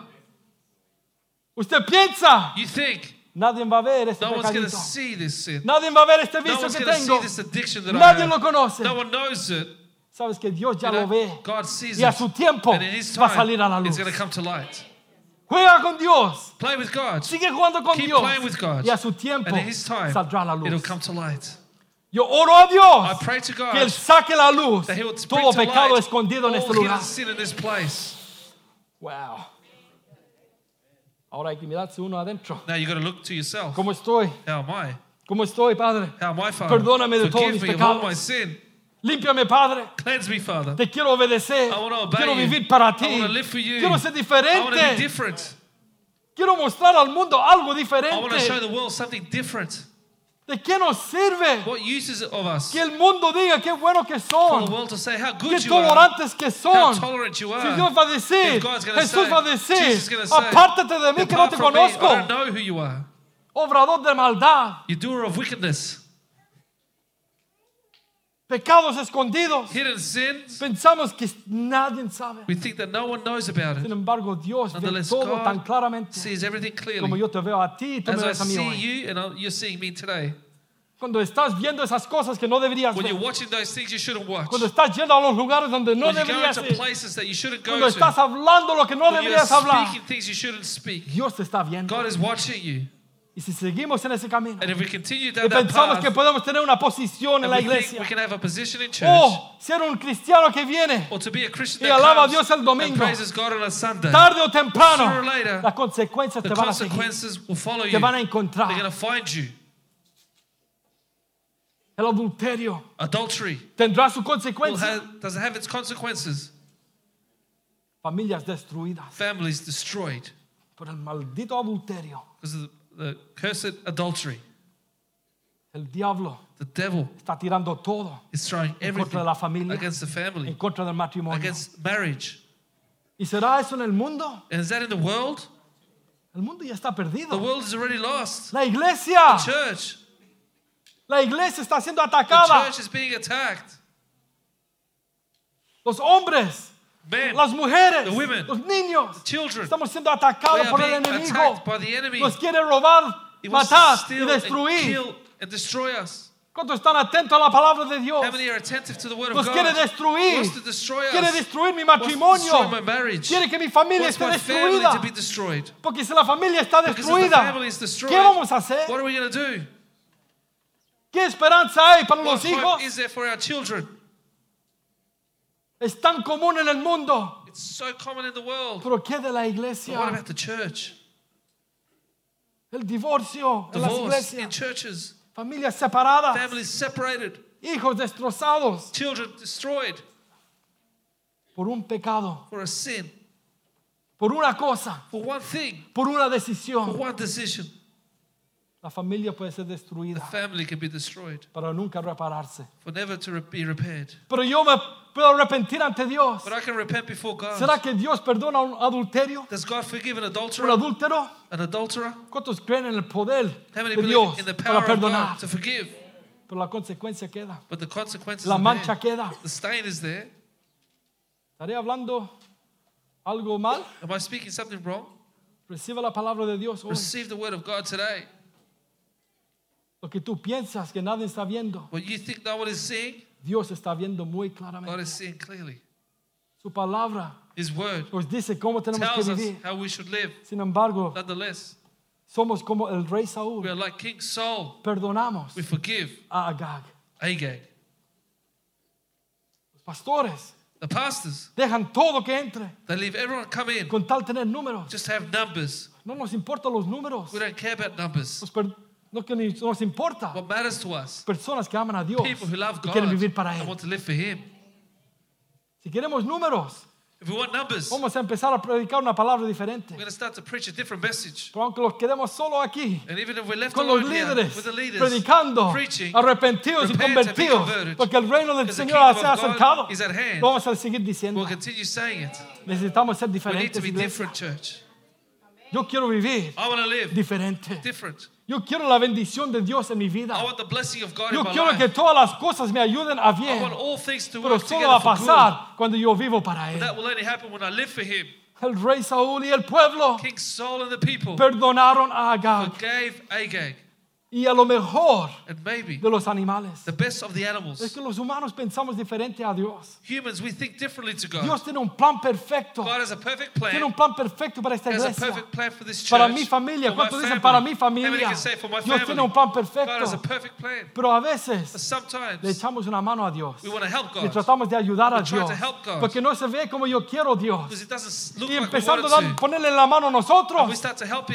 Speaker 1: Usted piensa,
Speaker 2: You think
Speaker 1: nadie va a ver este
Speaker 2: no
Speaker 1: pecadito.
Speaker 2: see this sin.
Speaker 1: Nadie va a ver este
Speaker 2: No
Speaker 1: vicio
Speaker 2: one's
Speaker 1: que tengo.
Speaker 2: I
Speaker 1: Nadie lo conoce.
Speaker 2: No one knows it.
Speaker 1: Sabes que Dios ya
Speaker 2: You
Speaker 1: lo ve.
Speaker 2: God sees
Speaker 1: Y a su tiempo
Speaker 2: His
Speaker 1: va a
Speaker 2: time,
Speaker 1: salir a la luz.
Speaker 2: come to light.
Speaker 1: Juega con Dios.
Speaker 2: Play with God.
Speaker 1: Sigue jugando con
Speaker 2: Keep
Speaker 1: Dios.
Speaker 2: playing with God.
Speaker 1: Y a su tiempo
Speaker 2: And in His time,
Speaker 1: saldrá la
Speaker 2: it'll
Speaker 1: luz.
Speaker 2: come to light.
Speaker 1: Yo oro a
Speaker 2: I
Speaker 1: Dios
Speaker 2: pray to
Speaker 1: que Él
Speaker 2: God
Speaker 1: saque la luz todo
Speaker 2: to
Speaker 1: pecado escondido en este lugar.
Speaker 2: sin in this place.
Speaker 1: Wow. Ahora hay que mirarse uno adentro.
Speaker 2: Now you got to look to yourself.
Speaker 1: ¿Cómo estoy?
Speaker 2: How am I?
Speaker 1: ¿Cómo estoy, Padre?
Speaker 2: How am I, Father?
Speaker 1: Perdóname de todos
Speaker 2: Forgive
Speaker 1: mis
Speaker 2: me of all
Speaker 1: pecados.
Speaker 2: my sin.
Speaker 1: Límpiame, Padre.
Speaker 2: Cleanse me, Father.
Speaker 1: Te quiero obedecer.
Speaker 2: I wanna obey
Speaker 1: Quiero
Speaker 2: you.
Speaker 1: vivir para
Speaker 2: I
Speaker 1: ti.
Speaker 2: wanna live for you.
Speaker 1: Quiero ser
Speaker 2: I want to be
Speaker 1: diferente.
Speaker 2: different.
Speaker 1: Quiero mostrar al mundo algo
Speaker 2: I want to show
Speaker 1: diferente.
Speaker 2: the world something different.
Speaker 1: ¿De qué nos sirve
Speaker 2: What use is it of us?
Speaker 1: que el mundo diga qué bueno que
Speaker 2: For the
Speaker 1: son?
Speaker 2: world to say how
Speaker 1: Qué
Speaker 2: good you are,
Speaker 1: tolerantes que
Speaker 2: how
Speaker 1: son.
Speaker 2: tolerant you
Speaker 1: Si
Speaker 2: are.
Speaker 1: Dios va a decir,
Speaker 2: If God's gonna
Speaker 1: Jesús
Speaker 2: say,
Speaker 1: va a decir,
Speaker 2: Jesus is gonna say,
Speaker 1: apártate de mí que no te
Speaker 2: from me, I
Speaker 1: conozco,
Speaker 2: don't know who you are.
Speaker 1: obrador de maldad,
Speaker 2: You doer of wickedness,
Speaker 1: pecados escondidos.
Speaker 2: hidden sins.
Speaker 1: Pensamos que nadie sabe.
Speaker 2: We think that no one knows about
Speaker 1: Sin
Speaker 2: it.
Speaker 1: embargo, Dios ve todo
Speaker 2: God
Speaker 1: tan claramente
Speaker 2: Sees everything
Speaker 1: como
Speaker 2: clearly.
Speaker 1: yo te veo a ti tú me
Speaker 2: As I
Speaker 1: ves a mí
Speaker 2: see
Speaker 1: hoy.
Speaker 2: you and you're seeing me today.
Speaker 1: Cuando estás viendo esas cosas que no deberías
Speaker 2: When
Speaker 1: ver.
Speaker 2: you're watching those things you shouldn't watch.
Speaker 1: Cuando estás yendo a los lugares donde no
Speaker 2: When
Speaker 1: deberías ir.
Speaker 2: places that you shouldn't go
Speaker 1: Cuando
Speaker 2: to.
Speaker 1: estás hablando lo que no
Speaker 2: When you're
Speaker 1: deberías hablar.
Speaker 2: speaking things you shouldn't speak.
Speaker 1: Dios te está viendo.
Speaker 2: God is watching you.
Speaker 1: Y si seguimos en ese camino
Speaker 2: And if we continue
Speaker 1: y
Speaker 2: down that
Speaker 1: pensamos
Speaker 2: path,
Speaker 1: que podemos tener una posición en la
Speaker 2: we think
Speaker 1: iglesia
Speaker 2: we can have a position in church,
Speaker 1: o ser un cristiano que viene
Speaker 2: or to be a Christian
Speaker 1: Y
Speaker 2: that
Speaker 1: alaba a
Speaker 2: comes
Speaker 1: Dios el
Speaker 2: and
Speaker 1: domingo.
Speaker 2: praises God on a Sunday,
Speaker 1: tarde o temprano
Speaker 2: Sooner or later,
Speaker 1: las consecuencias
Speaker 2: the
Speaker 1: te van a seguir.
Speaker 2: consequences will follow
Speaker 1: Te
Speaker 2: you.
Speaker 1: van a
Speaker 2: They're going
Speaker 1: encontrar.
Speaker 2: to find you.
Speaker 1: El adulterio
Speaker 2: Adultery
Speaker 1: tendrá su
Speaker 2: will
Speaker 1: consecuencia.
Speaker 2: have, does it have its consequences.
Speaker 1: Familias destruidas
Speaker 2: Families destroyed
Speaker 1: por el maldito adulterio.
Speaker 2: because of the, the cursed adultery.
Speaker 1: El diablo
Speaker 2: The devil
Speaker 1: está tirando todo
Speaker 2: is throwing
Speaker 1: en contra de
Speaker 2: everything
Speaker 1: la familia,
Speaker 2: against the
Speaker 1: en
Speaker 2: family,
Speaker 1: contra del matrimonio.
Speaker 2: against marriage.
Speaker 1: ¿Y será eso en el mundo?
Speaker 2: And is that in the world?
Speaker 1: El mundo ya está
Speaker 2: The
Speaker 1: perdido.
Speaker 2: world is already lost.
Speaker 1: La iglesia,
Speaker 2: Church,
Speaker 1: la iglesia está siendo
Speaker 2: the
Speaker 1: atacada.
Speaker 2: church is being attacked.
Speaker 1: Los hombres,
Speaker 2: Men,
Speaker 1: las mujeres,
Speaker 2: the women,
Speaker 1: los niños,
Speaker 2: children,
Speaker 1: estamos siendo atacados por el enemigo.
Speaker 2: the.
Speaker 1: Nos quiere robar, matar y destruir. ¿Cuántos están atentos a la palabra de Dios?
Speaker 2: The
Speaker 1: Nos quiere destruir. Quiere destruir mi matrimonio. Quiere que mi familia esté destruida. Porque si la familia está
Speaker 2: the
Speaker 1: destruida, ¿qué vamos a hacer? ¿Qué esperanza hay para los hijos?
Speaker 2: is there for our children?
Speaker 1: Es tan común en el mundo.
Speaker 2: It's so common in the world.
Speaker 1: Pero ¿qué de la
Speaker 2: But what
Speaker 1: iglesia?
Speaker 2: about the church?
Speaker 1: El divorcio en las
Speaker 2: Divorce in
Speaker 1: iglesias.
Speaker 2: churches,
Speaker 1: Familias separadas.
Speaker 2: families separated,
Speaker 1: Hijos destrozados
Speaker 2: children destroyed
Speaker 1: por un pecado,
Speaker 2: for a sin,
Speaker 1: por una cosa,
Speaker 2: for one thing,
Speaker 1: por una
Speaker 2: for
Speaker 1: decisión.
Speaker 2: one decision.
Speaker 1: La familia puede ser
Speaker 2: The
Speaker 1: destruida
Speaker 2: family can be destroyed
Speaker 1: para nunca repararse.
Speaker 2: for never to re- be repaired.
Speaker 1: Pero yo me puedo arrepentir ante Dios.
Speaker 2: But I can repent before God.
Speaker 1: ¿Será que Dios perdona un adulterio?
Speaker 2: Does God forgive an
Speaker 1: ¿Un
Speaker 2: adulterer?
Speaker 1: adúltero?
Speaker 2: An adulterer?
Speaker 1: ¿Cuántos creen en el poder
Speaker 2: How many
Speaker 1: de Dios
Speaker 2: in the
Speaker 1: para
Speaker 2: power of
Speaker 1: perdonar?
Speaker 2: God to forgive?
Speaker 1: Pero la consecuencia queda.
Speaker 2: But the consequences
Speaker 1: La mancha
Speaker 2: there.
Speaker 1: queda.
Speaker 2: The stain is there.
Speaker 1: ¿Estaré hablando algo mal?
Speaker 2: Am I speaking something wrong?
Speaker 1: Recibe la palabra de Dios hoy.
Speaker 2: Receive the word of God today.
Speaker 1: Lo que tú piensas que nadie está viendo,
Speaker 2: What you think no one is seeing,
Speaker 1: Dios está viendo muy
Speaker 2: God
Speaker 1: claramente.
Speaker 2: is seeing clearly.
Speaker 1: Su palabra
Speaker 2: His word
Speaker 1: nos dice cómo tenemos que
Speaker 2: tells us
Speaker 1: vivir.
Speaker 2: how we should live.
Speaker 1: Sin embargo,
Speaker 2: Nonetheless,
Speaker 1: somos como el rey
Speaker 2: we
Speaker 1: Saúl.
Speaker 2: are like King Saul.
Speaker 1: Perdonamos
Speaker 2: We forgive
Speaker 1: a Agag.
Speaker 2: Agag.
Speaker 1: Los pastores
Speaker 2: The pastors,
Speaker 1: dejan todo que entre
Speaker 2: they leave everyone come in
Speaker 1: con tal tener números.
Speaker 2: just have numbers.
Speaker 1: No nos importan los números.
Speaker 2: We don't care about numbers.
Speaker 1: Nos per- no que nos importa.
Speaker 2: What matters to us,
Speaker 1: Personas que aman a Dios
Speaker 2: people who love
Speaker 1: y
Speaker 2: God
Speaker 1: quieren vivir para
Speaker 2: and
Speaker 1: Él.
Speaker 2: want to live for Him.
Speaker 1: Si queremos números,
Speaker 2: If we want numbers, we're
Speaker 1: vamos a empezar a predicar una palabra diferente.
Speaker 2: going to start to preach a different message.
Speaker 1: Pero aunque los quedemos solo aquí,
Speaker 2: And even if we're left
Speaker 1: con los
Speaker 2: alone here
Speaker 1: líderes,
Speaker 2: with the leaders,
Speaker 1: predicando,
Speaker 2: preaching,
Speaker 1: arrepentidos y
Speaker 2: repent and be
Speaker 1: convertidos,
Speaker 2: converted,
Speaker 1: porque el reino del
Speaker 2: because the
Speaker 1: Señor
Speaker 2: kingdom
Speaker 1: se ha
Speaker 2: of God
Speaker 1: acercado.
Speaker 2: is at hand.
Speaker 1: Lo vamos a seguir diciendo.
Speaker 2: we'll continue saying it.
Speaker 1: Necesitamos ser
Speaker 2: We need
Speaker 1: diferentes.
Speaker 2: to be
Speaker 1: iglesia.
Speaker 2: different, church.
Speaker 1: Yo quiero vivir
Speaker 2: I want to live
Speaker 1: diferente.
Speaker 2: different.
Speaker 1: Yo quiero la bendición de Dios en mi vida.
Speaker 2: I want the blessing of God
Speaker 1: Yo
Speaker 2: in my
Speaker 1: quiero que todas las cosas me ayuden a
Speaker 2: I
Speaker 1: bien.
Speaker 2: want all things to
Speaker 1: Pero solo va a pasar cuando yo vivo para Él.
Speaker 2: That will only happen when I live for Him.
Speaker 1: El rey Saúl y el pueblo
Speaker 2: King Saul and the people
Speaker 1: perdonaron a Agag y a lo mejor de los animales.
Speaker 2: the best of the
Speaker 1: Es que los humanos pensamos diferente a Dios.
Speaker 2: Humans, we think differently to God.
Speaker 1: Dios tiene un plan perfecto.
Speaker 2: God has a perfect
Speaker 1: Tiene
Speaker 2: plan.
Speaker 1: un plan perfecto para esta
Speaker 2: He has a
Speaker 1: iglesia.
Speaker 2: perfect plan for this church.
Speaker 1: Para mi familia. ¿Cuántos dicen para mi familia? Dios tiene un plan
Speaker 2: God has a
Speaker 1: perfecto.
Speaker 2: perfect plan.
Speaker 1: Pero a veces le echamos una mano a Dios.
Speaker 2: we want to help God
Speaker 1: tratamos de ayudar a Dios.
Speaker 2: to help God.
Speaker 1: Porque no se ve como yo quiero Dios.
Speaker 2: because it doesn't look
Speaker 1: Y empezando a ponerle la mano a nosotros.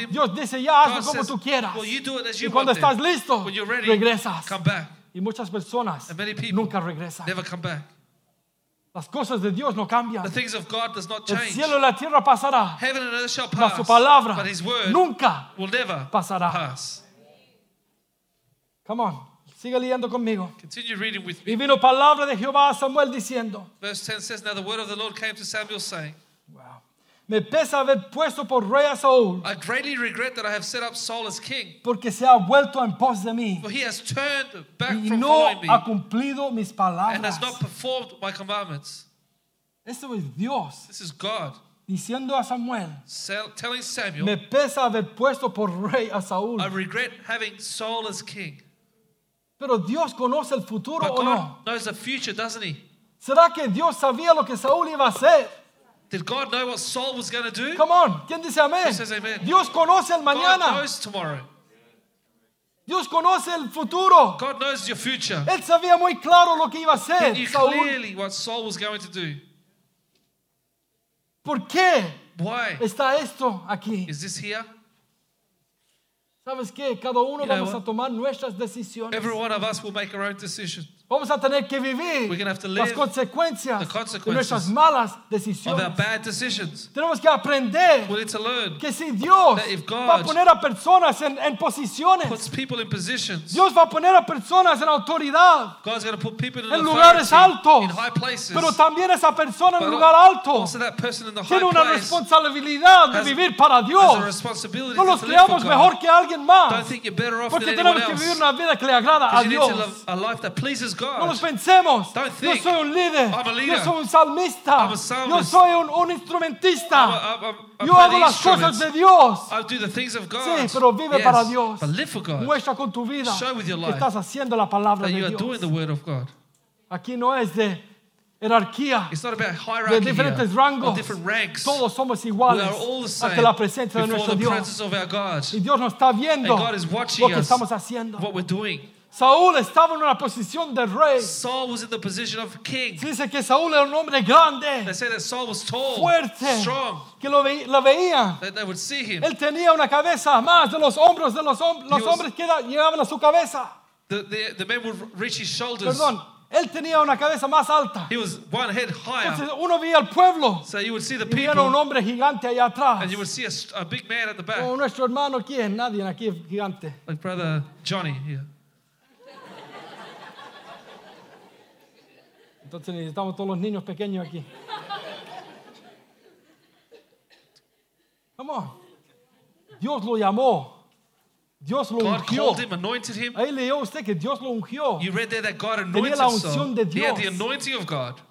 Speaker 1: Dios dice, ya hazlo como tú quieras.
Speaker 2: well, you do it as
Speaker 1: Y cuando
Speaker 2: want
Speaker 1: estás listo,
Speaker 2: When you're ready,
Speaker 1: regresas.
Speaker 2: come back.
Speaker 1: Y muchas personas
Speaker 2: And many people
Speaker 1: nunca regresan.
Speaker 2: Never come back.
Speaker 1: Las cosas de Dios no cambian.
Speaker 2: The things of God does not
Speaker 1: El
Speaker 2: change.
Speaker 1: cielo y la tierra pasará.
Speaker 2: Heaven and earth shall
Speaker 1: Mas
Speaker 2: pass,
Speaker 1: su palabra
Speaker 2: but His word
Speaker 1: nunca
Speaker 2: will never
Speaker 1: pasará.
Speaker 2: pass.
Speaker 1: Come on, sigue leyendo conmigo.
Speaker 2: Continue reading with me.
Speaker 1: Y vino palabra de Jehová a Samuel diciendo,
Speaker 2: Verse 10 says, Now the word of the Lord came to Samuel, saying,
Speaker 1: wow, me pesa haber puesto por rey a Saúl,
Speaker 2: I greatly regret that I have set up Saul as king,
Speaker 1: porque se ha vuelto en pos de mí
Speaker 2: for he has turned back
Speaker 1: y
Speaker 2: from
Speaker 1: no
Speaker 2: following me
Speaker 1: ha cumplido mis
Speaker 2: and has
Speaker 1: palabras.
Speaker 2: not performed my commandments.
Speaker 1: Eso es Dios
Speaker 2: This is God
Speaker 1: diciendo a Samuel,
Speaker 2: telling Samuel,
Speaker 1: me pesa haber puesto por rey a Saúl.
Speaker 2: I regret having Saul as king.
Speaker 1: Pero Dios conoce el futuro
Speaker 2: But
Speaker 1: o
Speaker 2: God
Speaker 1: no.
Speaker 2: knows the future, doesn't He?
Speaker 1: ¿Será que Dios sabía lo que Saúl iba a hacer?
Speaker 2: Did God know what Saul was going to do?
Speaker 1: Come on, ¿quién dice amén?
Speaker 2: Says amen?
Speaker 1: Dios conoce el mañana.
Speaker 2: God knows tomorrow.
Speaker 1: Dios conoce el futuro.
Speaker 2: God knows your future.
Speaker 1: Él sabía muy claro lo que iba a
Speaker 2: He
Speaker 1: hacer.
Speaker 2: knew
Speaker 1: Saúl.
Speaker 2: clearly what Saul was going to do.
Speaker 1: ¿Por qué
Speaker 2: Why
Speaker 1: está esto aquí?
Speaker 2: is this here?
Speaker 1: ¿Sabes qué? Cada uno
Speaker 2: You
Speaker 1: vamos a tomar nuestras decisiones.
Speaker 2: Every one of us will make our own decision
Speaker 1: Vamos a tener que vivir las
Speaker 2: live
Speaker 1: consecuencias
Speaker 2: the
Speaker 1: de nuestras malas
Speaker 2: of our
Speaker 1: decisiones.
Speaker 2: bad decisions.
Speaker 1: Tenemos que aprender que si Dios va a poner a personas en, en posiciones. Dios va a poner a personas en autoridad,
Speaker 2: God's going to put people in
Speaker 1: en lugares altos,
Speaker 2: in high places.
Speaker 1: pero también esa persona en lugar alto tiene una responsabilidad de vivir para Dios. No los creamos mejor que alguien más, porque tenemos que vivir una vida que le agrada a Dios. No nos pensemos.
Speaker 2: Don't
Speaker 1: Yo soy un líder.
Speaker 2: I'm a leader.
Speaker 1: Yo soy un salmista.
Speaker 2: I'm a
Speaker 1: Yo soy un, un
Speaker 2: I'm a-
Speaker 1: instrumentista.
Speaker 2: I'm-
Speaker 1: Yo hago las cosas de Dios.
Speaker 2: I do the things of God.
Speaker 1: Sí, pero vive
Speaker 2: Yes,
Speaker 1: para Dios.
Speaker 2: But live for God.
Speaker 1: Muestra con tu vida
Speaker 2: Show with your
Speaker 1: que
Speaker 2: life
Speaker 1: estás haciendo la palabra
Speaker 2: That you
Speaker 1: de
Speaker 2: are doing
Speaker 1: Dios.
Speaker 2: the word of God.
Speaker 1: Aquí no es de jerarquía,
Speaker 2: It's not about
Speaker 1: de
Speaker 2: hierarchy
Speaker 1: diferentes
Speaker 2: here,
Speaker 1: rangos.
Speaker 2: different ranks.
Speaker 1: Todos somos
Speaker 2: we
Speaker 1: iguales
Speaker 2: are all the same
Speaker 1: ante la presencia de nuestro Dios.
Speaker 2: of our God.
Speaker 1: Y Dios nos está viendo
Speaker 2: And God is watching
Speaker 1: lo que
Speaker 2: us,
Speaker 1: estamos haciendo.
Speaker 2: What we're doing.
Speaker 1: Saúl estaba en una posición de rey.
Speaker 2: Saul was in the position of king.
Speaker 1: Se dice que Saúl era un hombre grande,
Speaker 2: They say that Saul was tall,
Speaker 1: fuerte,
Speaker 2: strong.
Speaker 1: que lo, ve- lo veían.
Speaker 2: That they would see him.
Speaker 1: Él tenía una cabeza más de los hombros de los, hom- los
Speaker 2: was-
Speaker 1: hombres que era- llegaban a su cabeza.
Speaker 2: The, the, the men would reach his shoulders.
Speaker 1: Perdón, él tenía una cabeza más alta.
Speaker 2: He was one head higher.
Speaker 1: Entonces uno veía al pueblo
Speaker 2: So you would see the
Speaker 1: y veía un
Speaker 2: people,
Speaker 1: hombre gigante allá atrás.
Speaker 2: and you would see a, a big man at the back,
Speaker 1: Como nuestro hermano, ¿quién? Nadie aquí es gigante.
Speaker 2: like brother Johnny here.
Speaker 1: Entonces necesitamos todos los niños pequeños aquí. Vamos. Dios lo llamó. Dios lo
Speaker 2: God
Speaker 1: ungió.
Speaker 2: called him, anointed him.
Speaker 1: Ahí leyó usted que Dios lo ungió.
Speaker 2: You read there that God
Speaker 1: Tenía
Speaker 2: anointed
Speaker 1: la
Speaker 2: Saul.
Speaker 1: unción de
Speaker 2: He had the
Speaker 1: Dios.
Speaker 2: anointing of God.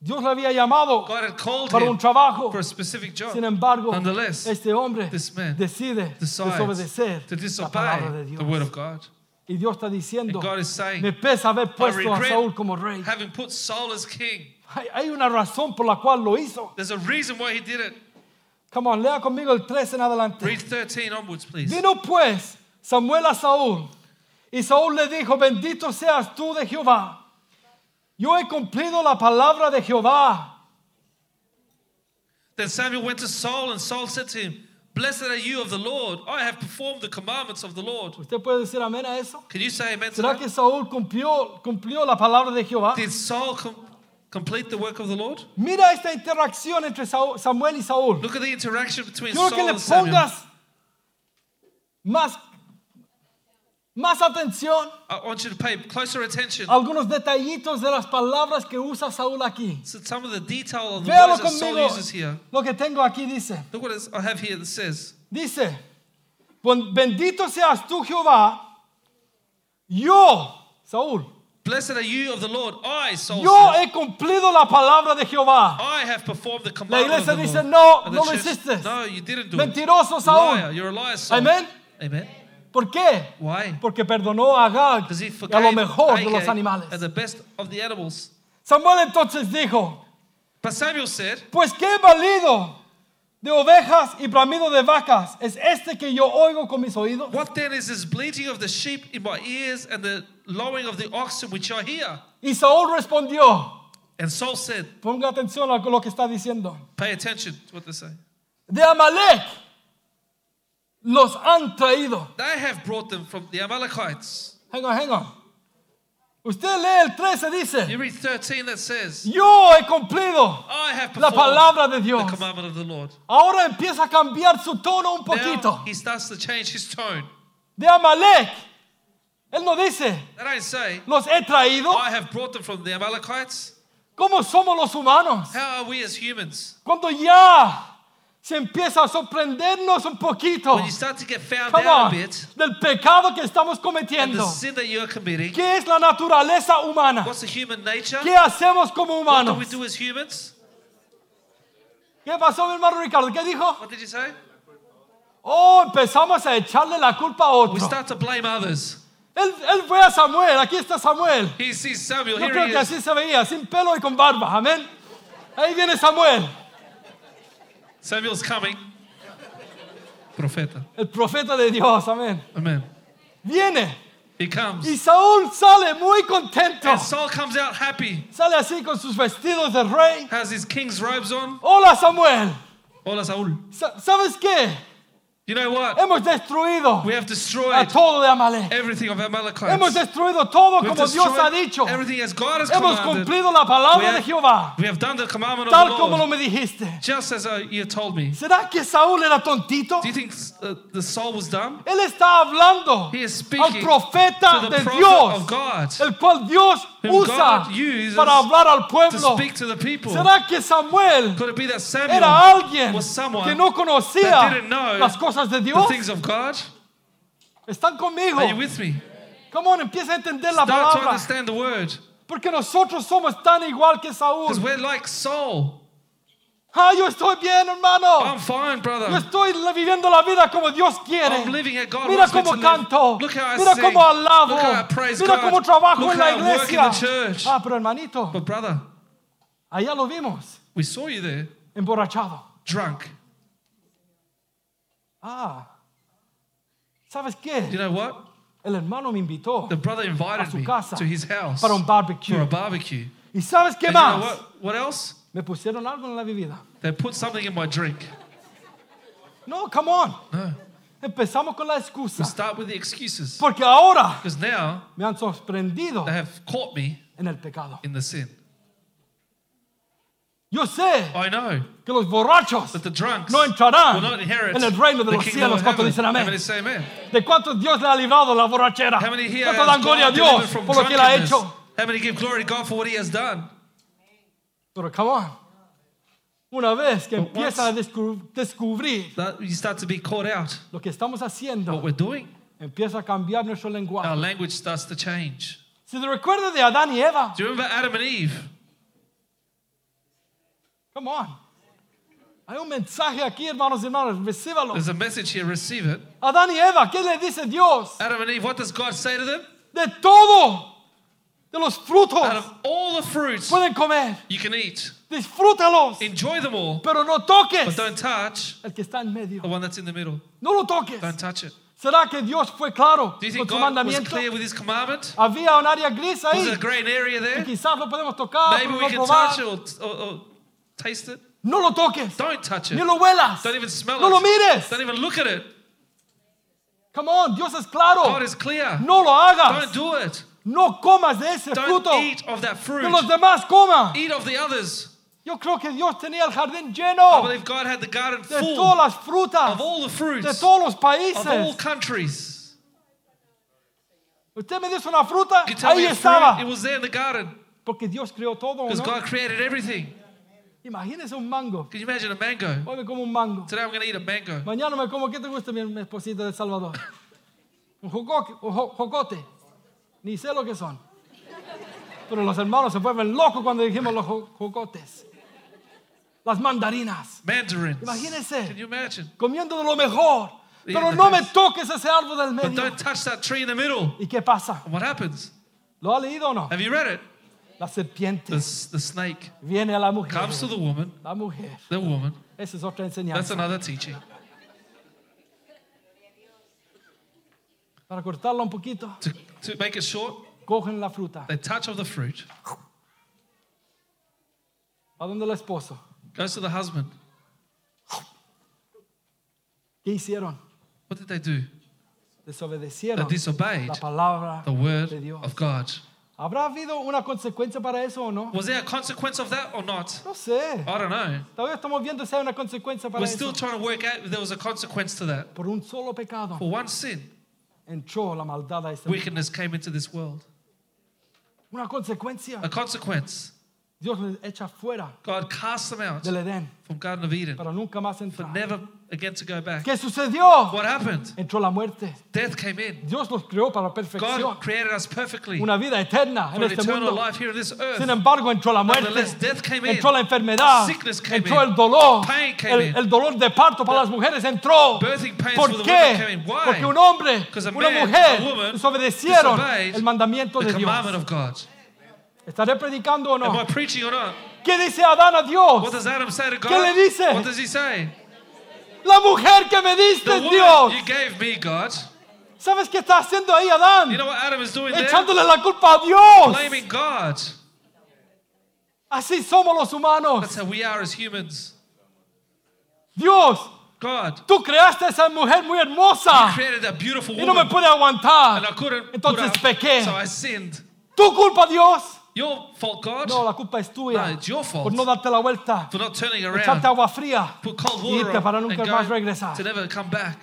Speaker 1: Dios le había llamado
Speaker 2: God had called
Speaker 1: para un trabajo.
Speaker 2: for a specific job.
Speaker 1: Sin embargo,
Speaker 2: Nonetheless,
Speaker 1: este hombre
Speaker 2: this man
Speaker 1: decide desobedecer
Speaker 2: to
Speaker 1: la palabra de Dios.
Speaker 2: the word of God.
Speaker 1: Y Dios está diciendo,
Speaker 2: saying,
Speaker 1: me pesa haber puesto a Saúl como rey.
Speaker 2: having put Saul as king.
Speaker 1: Hay, hay una razón por la cual lo hizo.
Speaker 2: There's a reason why he did it.
Speaker 1: Come on, lea conmigo el 13 en adelante.
Speaker 2: Read 13 onwards, please.
Speaker 1: Vino pues Samuel a Saúl y Saúl le dijo, bendito seas tú de Jehová. Yo he cumplido la palabra de Jehová.
Speaker 2: Then Samuel went to Saul, and Saul said to him, Blessed are you of the Lord. I have performed the commandments of the Lord.
Speaker 1: ¿Usted puede decir amén a eso?
Speaker 2: Can you say amen to
Speaker 1: ¿Será
Speaker 2: that?
Speaker 1: que Saúl cumplió, cumplió la palabra de Jehová?
Speaker 2: Did Saul com- complete the work of the Lord?
Speaker 1: Mira esta interacción entre Saúl- Samuel y Saúl.
Speaker 2: Look at the interaction between
Speaker 1: Quiero
Speaker 2: Saul
Speaker 1: que le
Speaker 2: and Samuel.
Speaker 1: pongas más, más atención
Speaker 2: I want you to pay closer attention
Speaker 1: algunos detallitos de las palabras que usa Saúl aquí.
Speaker 2: to some of the detail of the
Speaker 1: Véalo
Speaker 2: words that Saul
Speaker 1: conmigo.
Speaker 2: uses here.
Speaker 1: Lo que tengo aquí dice.
Speaker 2: Look what is- I have here that says,
Speaker 1: Dice, "Bon- bendito seas tú Jehová, yo, Saúl,
Speaker 2: Blessed are you of the Lord. I, Saul
Speaker 1: yo
Speaker 2: said,
Speaker 1: he cumplido la palabra de Jehová.
Speaker 2: I have performed the
Speaker 1: La
Speaker 2: commandment of
Speaker 1: iglesia
Speaker 2: the
Speaker 1: dice,
Speaker 2: Lord.
Speaker 1: no,
Speaker 2: And the
Speaker 1: no lo
Speaker 2: church-
Speaker 1: hiciste.
Speaker 2: No, you didn't do it.
Speaker 1: Mentiroso Saúl.
Speaker 2: Liar. You're a liar, Saul.
Speaker 1: Amén.
Speaker 2: Amen.
Speaker 1: ¿Por qué?
Speaker 2: Why?
Speaker 1: Porque perdonó a Agag
Speaker 2: Because he
Speaker 1: y a lo
Speaker 2: forgave
Speaker 1: mejor de los
Speaker 2: Agag
Speaker 1: animales.
Speaker 2: the best of the animals.
Speaker 1: Samuel entonces dijo,
Speaker 2: But Samuel said,
Speaker 1: pues qué valido de ovejas y bramido de vacas es este que yo oigo con mis oídos.
Speaker 2: What then is this bleating of the sheep in my ears and the lowing of the oxen which I hear?
Speaker 1: Y Saúl respondió,
Speaker 2: And Saul said,
Speaker 1: ponga atención a lo que está diciendo.
Speaker 2: Pay attention to what they say.
Speaker 1: De Amalek los han traído.
Speaker 2: They have brought them from the Amalekites.
Speaker 1: Hang on, hang on. Usted lee el 13, dice,
Speaker 2: You read 13 that says,
Speaker 1: yo he cumplido
Speaker 2: I have
Speaker 1: la
Speaker 2: performed
Speaker 1: palabra de
Speaker 2: the
Speaker 1: Dios.
Speaker 2: commandment of the Lord.
Speaker 1: Ahora empieza a cambiar su tono un
Speaker 2: Now
Speaker 1: poquito.
Speaker 2: he starts to change his tone.
Speaker 1: De Amalek. Él no dice,
Speaker 2: They don't say,
Speaker 1: los he traído.
Speaker 2: I have brought them from the Amalekites.
Speaker 1: ¿Cómo somos los humanos?
Speaker 2: How are we as humans?
Speaker 1: Cuando ya se empieza a sorprendernos un poquito.
Speaker 2: When you start to get found
Speaker 1: Come
Speaker 2: out
Speaker 1: on,
Speaker 2: a bit,
Speaker 1: del pecado que estamos
Speaker 2: and
Speaker 1: cometiendo.
Speaker 2: the you're
Speaker 1: ¿Qué es la naturaleza humana?
Speaker 2: what's the human nature?
Speaker 1: ¿Qué hacemos como
Speaker 2: What do
Speaker 1: humanos?
Speaker 2: we do as humans?
Speaker 1: ¿Qué pasó, mi hermano Ricardo? ¿Qué dijo?
Speaker 2: What did you say?
Speaker 1: Oh, empezamos a echarle la culpa a
Speaker 2: We
Speaker 1: otro.
Speaker 2: start to blame others.
Speaker 1: Él, él fue a Samuel, aquí está Samuel.
Speaker 2: He sees Samuel.
Speaker 1: Yo
Speaker 2: Here
Speaker 1: creo
Speaker 2: he
Speaker 1: que
Speaker 2: is.
Speaker 1: así se veía, sin pelo y con barba, amén. Ahí viene Samuel,
Speaker 2: Samuel's coming. Profeta.
Speaker 1: el profeta de Dios, amén.
Speaker 2: Amen.
Speaker 1: Viene
Speaker 2: He comes.
Speaker 1: y Saúl sale muy contento.
Speaker 2: And Saul comes out happy.
Speaker 1: Sale así con sus vestidos de rey.
Speaker 2: Has his king's robes on.
Speaker 1: Hola Samuel,
Speaker 2: Hola, Saul.
Speaker 1: Sa- ¿sabes qué?
Speaker 2: You know what?
Speaker 1: Hemos destruido
Speaker 2: We have
Speaker 1: a
Speaker 2: destroyed
Speaker 1: todo de Amalek.
Speaker 2: everything of
Speaker 1: Hemos
Speaker 2: Amalekites.
Speaker 1: destruido todo
Speaker 2: We've
Speaker 1: como Dios ha dicho.
Speaker 2: everything as God has
Speaker 1: Hemos
Speaker 2: commanded.
Speaker 1: cumplido la
Speaker 2: We
Speaker 1: palabra de
Speaker 2: have,
Speaker 1: Jehová,
Speaker 2: we have done the commandment of
Speaker 1: tal
Speaker 2: the
Speaker 1: como lo
Speaker 2: Lord,
Speaker 1: me dijiste.
Speaker 2: just as uh, you told me.
Speaker 1: ¿Será que Saúl era tontito?
Speaker 2: Do you think uh, the soul was dumb?
Speaker 1: Él está hablando
Speaker 2: He is
Speaker 1: al
Speaker 2: speaking
Speaker 1: profeta
Speaker 2: to the
Speaker 1: de
Speaker 2: prophet
Speaker 1: Dios,
Speaker 2: of God
Speaker 1: el cual Dios usa para hablar al
Speaker 2: to
Speaker 1: pueblo.
Speaker 2: speak to the people.
Speaker 1: ¿Será que Samuel
Speaker 2: Could it be that Samuel
Speaker 1: era alguien
Speaker 2: was someone
Speaker 1: que no
Speaker 2: that
Speaker 1: conocía
Speaker 2: didn't know
Speaker 1: las cosas de
Speaker 2: the
Speaker 1: Dios?
Speaker 2: things of God?
Speaker 1: Están conmigo.
Speaker 2: Are you with me?
Speaker 1: ¿Cómo empieza a entender la
Speaker 2: Start to
Speaker 1: palabra?
Speaker 2: understand the word.
Speaker 1: Porque nosotros somos tan igual que Saúl.
Speaker 2: Because we're like Saul.
Speaker 1: Ah, yo estoy bien, hermano.
Speaker 2: I'm fine,
Speaker 1: Yo
Speaker 2: brother.
Speaker 1: estoy viviendo la vida como Dios quiere.
Speaker 2: I'm living it God
Speaker 1: Mira cómo
Speaker 2: to
Speaker 1: canto.
Speaker 2: Look how I
Speaker 1: Mira
Speaker 2: sing.
Speaker 1: cómo alabo.
Speaker 2: Look how I praise
Speaker 1: Mira
Speaker 2: God.
Speaker 1: cómo trabajo
Speaker 2: Look
Speaker 1: en la
Speaker 2: in
Speaker 1: iglesia.
Speaker 2: the church.
Speaker 1: Ah, pero hermanito,
Speaker 2: But brother,
Speaker 1: allá lo vimos,
Speaker 2: we saw you there,
Speaker 1: emborrachado.
Speaker 2: drunk.
Speaker 1: Ah, ¿sabes qué?
Speaker 2: You know what?
Speaker 1: El hermano me invitó
Speaker 2: The brother
Speaker 1: a
Speaker 2: invited
Speaker 1: su
Speaker 2: me
Speaker 1: casa
Speaker 2: to his house
Speaker 1: para un
Speaker 2: for a barbecue.
Speaker 1: ¿Y sabes qué
Speaker 2: And you know what? What else?
Speaker 1: Me pusieron algo en la bebida.
Speaker 2: They put something in my drink.
Speaker 1: No, come on.
Speaker 2: No.
Speaker 1: Empezamos con la
Speaker 2: We
Speaker 1: excusa.
Speaker 2: start with the excuses.
Speaker 1: Porque ahora
Speaker 2: Because now
Speaker 1: me han sorprendido
Speaker 2: they have caught me
Speaker 1: en el pecado.
Speaker 2: in the sin.
Speaker 1: Yo sé
Speaker 2: I know
Speaker 1: que los borrachos
Speaker 2: that the drunks
Speaker 1: no entrarán
Speaker 2: will not inherit
Speaker 1: en el reino de
Speaker 2: the
Speaker 1: los
Speaker 2: kingdom
Speaker 1: cielos.
Speaker 2: of
Speaker 1: ¿Cuántos
Speaker 2: heaven.
Speaker 1: dicen
Speaker 2: How
Speaker 1: amén?
Speaker 2: many say amen?
Speaker 1: ¿De cuántos Dios le ha librado la borrachera?
Speaker 2: How many here
Speaker 1: ¿Cuántos
Speaker 2: has
Speaker 1: dan gloria a
Speaker 2: God
Speaker 1: Dios
Speaker 2: delivered from
Speaker 1: por lo que Él ha
Speaker 2: drunkenness?
Speaker 1: hecho?
Speaker 2: How many give glory to God for what He has done?
Speaker 1: Pero come on. Una vez que
Speaker 2: But
Speaker 1: empiezas a descu- descubrir
Speaker 2: That you start to be caught out.
Speaker 1: lo que estamos haciendo,
Speaker 2: What we're doing,
Speaker 1: empieza a cambiar nuestro
Speaker 2: our
Speaker 1: lenguaje.
Speaker 2: language starts to change.
Speaker 1: Si te recuerdas de Adán y Eva,
Speaker 2: Do you remember Adam and Eve?
Speaker 1: Come on. Hay un mensaje aquí, hermanos y hermanas, recíbalo.
Speaker 2: There's a message here. Receive it.
Speaker 1: Adán y Eva, ¿qué le dice Dios?
Speaker 2: Adam and Eve. What does God say to them?
Speaker 1: De todo, de los frutos,
Speaker 2: Out of all the fruits
Speaker 1: pueden comer.
Speaker 2: you can eat,
Speaker 1: Disfrútalos,
Speaker 2: enjoy them all,
Speaker 1: pero no
Speaker 2: but
Speaker 1: toques
Speaker 2: don't touch
Speaker 1: el que está en medio.
Speaker 2: the one that's in the middle.
Speaker 1: No lo toques.
Speaker 2: Don't touch it.
Speaker 1: ¿Será que Dios fue claro
Speaker 2: Do you
Speaker 1: con
Speaker 2: think
Speaker 1: su
Speaker 2: God was
Speaker 1: mandamiento?
Speaker 2: clear with His commandment?
Speaker 1: Había un área gris
Speaker 2: Was
Speaker 1: ahí.
Speaker 2: there a grey area there?
Speaker 1: quizás lo podemos tocar,
Speaker 2: Maybe we can
Speaker 1: probar.
Speaker 2: touch it or, or, or taste it.
Speaker 1: No lo toques.
Speaker 2: Don't touch it.
Speaker 1: Ni lo huelas.
Speaker 2: Don't even smell
Speaker 1: No lo
Speaker 2: it.
Speaker 1: mires.
Speaker 2: Don't even look at it.
Speaker 1: Come on, Dios es claro.
Speaker 2: God is clear.
Speaker 1: No lo hagas.
Speaker 2: Don't do it.
Speaker 1: No comas de ese
Speaker 2: Don't
Speaker 1: fruto.
Speaker 2: eat of that fruit.
Speaker 1: Que los demás coman.
Speaker 2: Eat of the others.
Speaker 1: Yo creo que Dios tenía el jardín lleno I
Speaker 2: believe God had the garden
Speaker 1: de
Speaker 2: full
Speaker 1: todas las frutas,
Speaker 2: of all the
Speaker 1: de
Speaker 2: fruits
Speaker 1: todos los
Speaker 2: of all
Speaker 1: países.
Speaker 2: countries.
Speaker 1: Usted me dice una fruta,
Speaker 2: You tell
Speaker 1: ahí estaba.
Speaker 2: fruit, it was there in the garden
Speaker 1: Porque Dios creó todo,
Speaker 2: because
Speaker 1: ¿no?
Speaker 2: God created everything.
Speaker 1: Imagínese un mango.
Speaker 2: Can you imagine a mango?
Speaker 1: Hoy me como un mango.
Speaker 2: Today I'm going to eat a mango.
Speaker 1: Mañana me como, ¿qué te gusta, mi mi esposita de Salvador? Un jocoque- un jo- jocote. Ni sé lo que son. Pero los hermanos se vuelven locos cuando dijimos los jo- jocotes. Las mandarinas.
Speaker 2: Mandarins.
Speaker 1: Imagínese.
Speaker 2: Can you imagine?
Speaker 1: Comiendo de lo mejor. Pero no me toques ese árbol del
Speaker 2: But
Speaker 1: medio.
Speaker 2: don't touch that tree in the middle.
Speaker 1: ¿Y qué pasa?
Speaker 2: And what happens?
Speaker 1: ¿Lo ha leído o no?
Speaker 2: Have you read it?
Speaker 1: La serpiente
Speaker 2: The, the snake
Speaker 1: viene a la mujer.
Speaker 2: comes to the woman,
Speaker 1: La mujer.
Speaker 2: the woman.
Speaker 1: Esa es otra
Speaker 2: That's another teaching.
Speaker 1: Para cortarla un poquito,
Speaker 2: To, to make it short,
Speaker 1: cogen la fruta.
Speaker 2: they touch of the fruit,
Speaker 1: ¿A dónde el esposo?
Speaker 2: goes to the husband.
Speaker 1: ¿Qué hicieron?
Speaker 2: What did they do?
Speaker 1: Desobedecieron
Speaker 2: They disobeyed
Speaker 1: la palabra
Speaker 2: the word
Speaker 1: de Dios.
Speaker 2: of God.
Speaker 1: ¿Habrá habido una consecuencia para eso o no?
Speaker 2: Was there a consequence of that or not?
Speaker 1: No sé.
Speaker 2: I don't know.
Speaker 1: Todavía estamos viendo si hay una consecuencia para
Speaker 2: We're
Speaker 1: eso.
Speaker 2: still trying to work out if there was a consequence to that.
Speaker 1: Por un solo pecado
Speaker 2: For one sin,
Speaker 1: entró la maldad a este mundo.
Speaker 2: wickedness came into this world.
Speaker 1: Una consecuencia.
Speaker 2: A consequence.
Speaker 1: Dios les echa fuera
Speaker 2: God cast them out
Speaker 1: del Edén
Speaker 2: from Garden of Eden
Speaker 1: para nunca más
Speaker 2: for
Speaker 1: entrar.
Speaker 2: never again to go back.
Speaker 1: ¿Qué sucedió?
Speaker 2: What happened?
Speaker 1: Entró la muerte.
Speaker 2: Death came in.
Speaker 1: Dios los creó para perfección.
Speaker 2: God created us perfectly
Speaker 1: Una vida eterna en
Speaker 2: for
Speaker 1: este
Speaker 2: eternal
Speaker 1: mundo.
Speaker 2: life here on this earth.
Speaker 1: Sin embargo, entró la muerte,
Speaker 2: death came in.
Speaker 1: entró la enfermedad,
Speaker 2: Sickness came
Speaker 1: entró
Speaker 2: in.
Speaker 1: el dolor,
Speaker 2: Pain came
Speaker 1: el,
Speaker 2: in.
Speaker 1: el dolor de parto para las mujeres entró.
Speaker 2: Birthing pains
Speaker 1: ¿Por
Speaker 2: for the
Speaker 1: qué?
Speaker 2: women came in. Why?
Speaker 1: Porque un hombre,
Speaker 2: Because a
Speaker 1: una
Speaker 2: man,
Speaker 1: mujer
Speaker 2: a woman
Speaker 1: desobedecieron
Speaker 2: disobeyed
Speaker 1: el mandamiento
Speaker 2: the
Speaker 1: de Dios.
Speaker 2: commandment of God.
Speaker 1: ¿Estaré predicando o
Speaker 2: Am I
Speaker 1: no?
Speaker 2: preaching or not?
Speaker 1: ¿Qué dice Adán a
Speaker 2: What
Speaker 1: Dios?
Speaker 2: does Adam say to God?
Speaker 1: ¿Qué le dice?
Speaker 2: What does he say?
Speaker 1: La mujer que me diste,
Speaker 2: woman
Speaker 1: Dios.
Speaker 2: you gave me, God.
Speaker 1: ¿Sabes qué está haciendo ahí Adán?
Speaker 2: You know what Adam is doing there?
Speaker 1: Echándole la culpa a Dios.
Speaker 2: Blaming God.
Speaker 1: Así somos los humanos.
Speaker 2: That's how we are as humans.
Speaker 1: Dios,
Speaker 2: God
Speaker 1: tú creaste a esa mujer muy hermosa
Speaker 2: created a beautiful
Speaker 1: y no me
Speaker 2: woman.
Speaker 1: puede aguantar.
Speaker 2: And I couldn't put
Speaker 1: Entonces
Speaker 2: up,
Speaker 1: pequé.
Speaker 2: so I sinned.
Speaker 1: ¿Tu culpa, Dios?
Speaker 2: Your fault, God,
Speaker 1: No, la culpa es tuya.
Speaker 2: No, it's your fault.
Speaker 1: Por no darte la vuelta.
Speaker 2: for not turning
Speaker 1: Echarte
Speaker 2: around.
Speaker 1: agua fría.
Speaker 2: Put cold water
Speaker 1: irte para nunca más regresar.
Speaker 2: to never come back.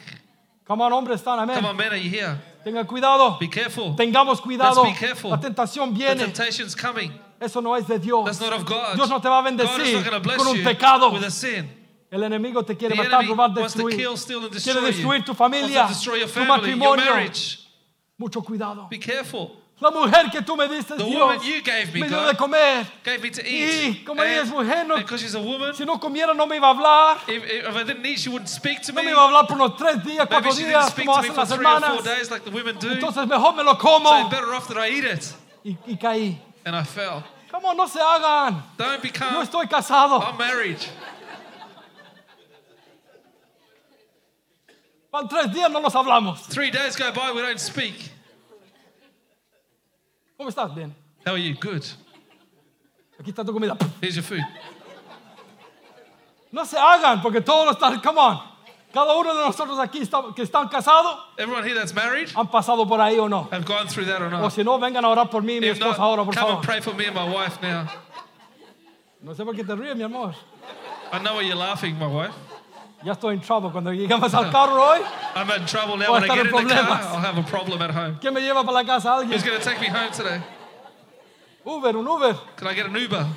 Speaker 1: Come on, hombres, están,
Speaker 2: Come
Speaker 1: amén.
Speaker 2: on, men, are you here?
Speaker 1: Tengan cuidado.
Speaker 2: Be careful.
Speaker 1: Tengamos cuidado.
Speaker 2: Let's be careful.
Speaker 1: La tentación
Speaker 2: The
Speaker 1: viene.
Speaker 2: temptation's coming.
Speaker 1: Eso no es de Dios.
Speaker 2: That's not of God.
Speaker 1: Dios no te va a bendecir con un pecado.
Speaker 2: with a sin.
Speaker 1: El enemigo te quiere
Speaker 2: The
Speaker 1: matar, robar, destruir.
Speaker 2: kill, steal, and destroy
Speaker 1: Quiere destruir tu familia, tu
Speaker 2: family, your
Speaker 1: matrimonio. Mucho cuidado.
Speaker 2: Be careful.
Speaker 1: La mujer que tú me diste,
Speaker 2: The
Speaker 1: Dios,
Speaker 2: woman you gave me,
Speaker 1: me dio
Speaker 2: God.
Speaker 1: de comer.
Speaker 2: Gave me to
Speaker 1: Y
Speaker 2: eat.
Speaker 1: como ella es mujer, no-
Speaker 2: because she's a woman,
Speaker 1: Si no comiera, no me iba a hablar.
Speaker 2: if, if I didn't eat, she wouldn't speak to
Speaker 1: No
Speaker 2: me.
Speaker 1: me iba a hablar por unos tres días,
Speaker 2: Maybe
Speaker 1: cuatro
Speaker 2: she didn't
Speaker 1: días,
Speaker 2: speak
Speaker 1: como
Speaker 2: to me
Speaker 1: hacen
Speaker 2: for
Speaker 1: las
Speaker 2: three or four
Speaker 1: hermanas.
Speaker 2: days like the women do.
Speaker 1: Entonces mejor me lo como.
Speaker 2: So better off that I eat it.
Speaker 1: Y, y caí.
Speaker 2: And I fell.
Speaker 1: ¿Cómo no se hagan?
Speaker 2: Don't
Speaker 1: Yo
Speaker 2: become.
Speaker 1: estoy casado.
Speaker 2: I'm married.
Speaker 1: Van tres días, no nos hablamos.
Speaker 2: Three days go by, we don't speak.
Speaker 1: ¿Cómo estás? Bien.
Speaker 2: How are you? Good.
Speaker 1: Aquí está tu comida.
Speaker 2: Here's your food.
Speaker 1: No se hagan, porque todos están, come on. Cada uno de nosotros aquí está- que están casados
Speaker 2: Everyone here that's married
Speaker 1: han pasado por ahí o no.
Speaker 2: have gone through that or
Speaker 1: O
Speaker 2: not.
Speaker 1: si no, vengan a orar por mí y mi
Speaker 2: If not,
Speaker 1: esposa ahora, por
Speaker 2: come and
Speaker 1: favor.
Speaker 2: pray for me and my wife now.
Speaker 1: No sé por qué te ríes, mi amor.
Speaker 2: I know why you're laughing, my wife.
Speaker 1: Ya estoy en trouble. Cuando llegamos al carro hoy,
Speaker 2: I'm in trouble now. When I get in the car. I'll have a problem at home.
Speaker 1: ¿quién me lleva para la casa? ¿Alguien?
Speaker 2: Who's going to take me home today?
Speaker 1: Uber, un Uber.
Speaker 2: Can I get an Uber?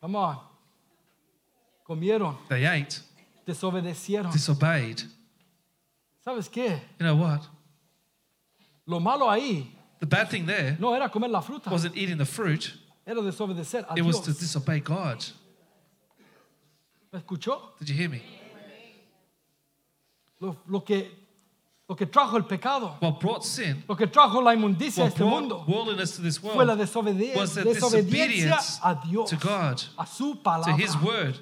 Speaker 1: Come on. Comieron,
Speaker 2: They ate,
Speaker 1: desobedecieron.
Speaker 2: disobeyed.
Speaker 1: ¿Sabes qué?
Speaker 2: You know what?
Speaker 1: Lo malo ahí
Speaker 2: The bad thing there
Speaker 1: no era comer la fruta,
Speaker 2: wasn't eating the fruit,
Speaker 1: era desobedecer a
Speaker 2: it was to disobey God.
Speaker 1: ¿Me escuchó?
Speaker 2: Did you hear me?
Speaker 1: Lo, lo que, lo que trajo el pecado,
Speaker 2: What brought sin,
Speaker 1: lo que trajo la inmundicia a
Speaker 2: what
Speaker 1: este mundo,
Speaker 2: worldliness to this
Speaker 1: fue la
Speaker 2: world,
Speaker 1: desobedi-
Speaker 2: was the
Speaker 1: desobediencia
Speaker 2: disobedience
Speaker 1: a Dios,
Speaker 2: to God,
Speaker 1: a su
Speaker 2: to
Speaker 1: palabra.
Speaker 2: His word.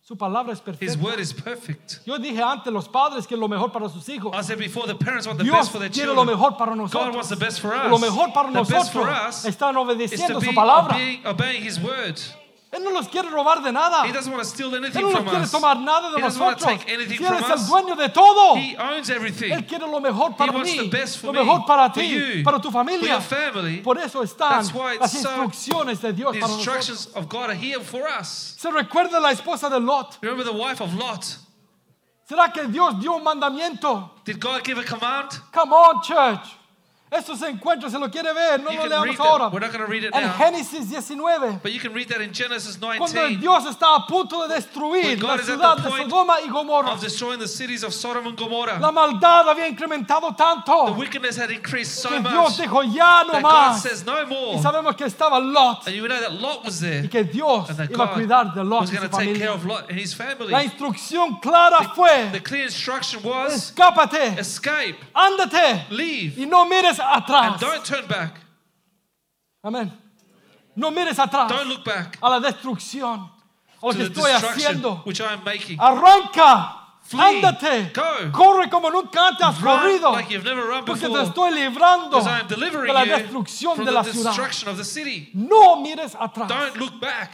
Speaker 1: Su palabra es
Speaker 2: His
Speaker 1: perfecta.
Speaker 2: word is perfect.
Speaker 1: Yo dije antes, los padres que lo mejor para sus hijos.
Speaker 2: I said before, the parents want the
Speaker 1: Dios
Speaker 2: best for their
Speaker 1: quiere lo
Speaker 2: children.
Speaker 1: mejor para
Speaker 2: God
Speaker 1: nosotros.
Speaker 2: wants the best for
Speaker 1: Lo
Speaker 2: us.
Speaker 1: mejor para
Speaker 2: The best for
Speaker 1: nosotros
Speaker 2: us
Speaker 1: están
Speaker 2: is to
Speaker 1: obedeciendo
Speaker 2: be
Speaker 1: su palabra.
Speaker 2: obeying, obeying His word.
Speaker 1: Él no nos quiere robar de nada.
Speaker 2: He doesn't want to steal
Speaker 1: Él
Speaker 2: anything
Speaker 1: no nos quiere
Speaker 2: us.
Speaker 1: tomar nada de
Speaker 2: He doesn't want to
Speaker 1: nosotros.
Speaker 2: take anything
Speaker 1: Él
Speaker 2: from
Speaker 1: es el
Speaker 2: us.
Speaker 1: dueño de todo.
Speaker 2: He owns everything.
Speaker 1: Él quiere lo mejor para
Speaker 2: wants
Speaker 1: mí,
Speaker 2: the best for
Speaker 1: lo
Speaker 2: me,
Speaker 1: mejor para
Speaker 2: for
Speaker 1: ti,
Speaker 2: you,
Speaker 1: para tu
Speaker 2: for
Speaker 1: familia.
Speaker 2: your family.
Speaker 1: Por eso están
Speaker 2: That's why it's
Speaker 1: las
Speaker 2: so-
Speaker 1: instrucciones de Dios
Speaker 2: The
Speaker 1: para nosotros.
Speaker 2: instructions of God are here for us.
Speaker 1: Se recuerda la esposa de Lot.
Speaker 2: Remember the wife of Lot?
Speaker 1: ¿Será que Dios dio un mandamiento?
Speaker 2: Did God give a command?
Speaker 1: Come on, church. Esto se encuentra, se lo quiere ver, no
Speaker 2: You
Speaker 1: lo
Speaker 2: can
Speaker 1: leamos
Speaker 2: read
Speaker 1: ahora.
Speaker 2: We're not going to read it
Speaker 1: En
Speaker 2: now.
Speaker 1: Génesis 19,
Speaker 2: But you can read that in Genesis
Speaker 1: cuando
Speaker 2: 19
Speaker 1: Dios está a punto de destruir
Speaker 2: When God
Speaker 1: la
Speaker 2: is at
Speaker 1: ciudad
Speaker 2: the
Speaker 1: de
Speaker 2: point
Speaker 1: Sodoma y Gomorra.
Speaker 2: of destroying the cities of Sodom and Gomorrah.
Speaker 1: La maldad había incrementado
Speaker 2: The
Speaker 1: tanto
Speaker 2: wickedness had increased so
Speaker 1: que
Speaker 2: much
Speaker 1: Dios dijo ya no
Speaker 2: God
Speaker 1: más.
Speaker 2: says no
Speaker 1: Y
Speaker 2: more.
Speaker 1: sabemos que estaba Lot
Speaker 2: And you know that Lot was there.
Speaker 1: y que Dios
Speaker 2: And that
Speaker 1: iba a
Speaker 2: God
Speaker 1: cuidar de Lot
Speaker 2: was
Speaker 1: y
Speaker 2: going
Speaker 1: su
Speaker 2: to take care
Speaker 1: familia.
Speaker 2: of Lot and his family.
Speaker 1: La instrucción clara
Speaker 2: The
Speaker 1: fue,
Speaker 2: clear instruction was
Speaker 1: escápate,
Speaker 2: escape,
Speaker 1: ándate
Speaker 2: leave,
Speaker 1: y no mires
Speaker 2: and
Speaker 1: atrás.
Speaker 2: don't turn back.
Speaker 1: Amén. No mires atrás
Speaker 2: Don't look back
Speaker 1: a la destrucción, a lo
Speaker 2: to
Speaker 1: que
Speaker 2: the
Speaker 1: estoy
Speaker 2: destruction
Speaker 1: haciendo.
Speaker 2: which I am making.
Speaker 1: Arranca,
Speaker 2: Flee,
Speaker 1: ándate,
Speaker 2: go.
Speaker 1: corre como nunca antes has
Speaker 2: Run
Speaker 1: corrido,
Speaker 2: like you've never run
Speaker 1: porque te
Speaker 2: before.
Speaker 1: estoy librando de la destrucción de
Speaker 2: the
Speaker 1: la ciudad.
Speaker 2: destruction of the city.
Speaker 1: No mires atrás.
Speaker 2: Don't look back.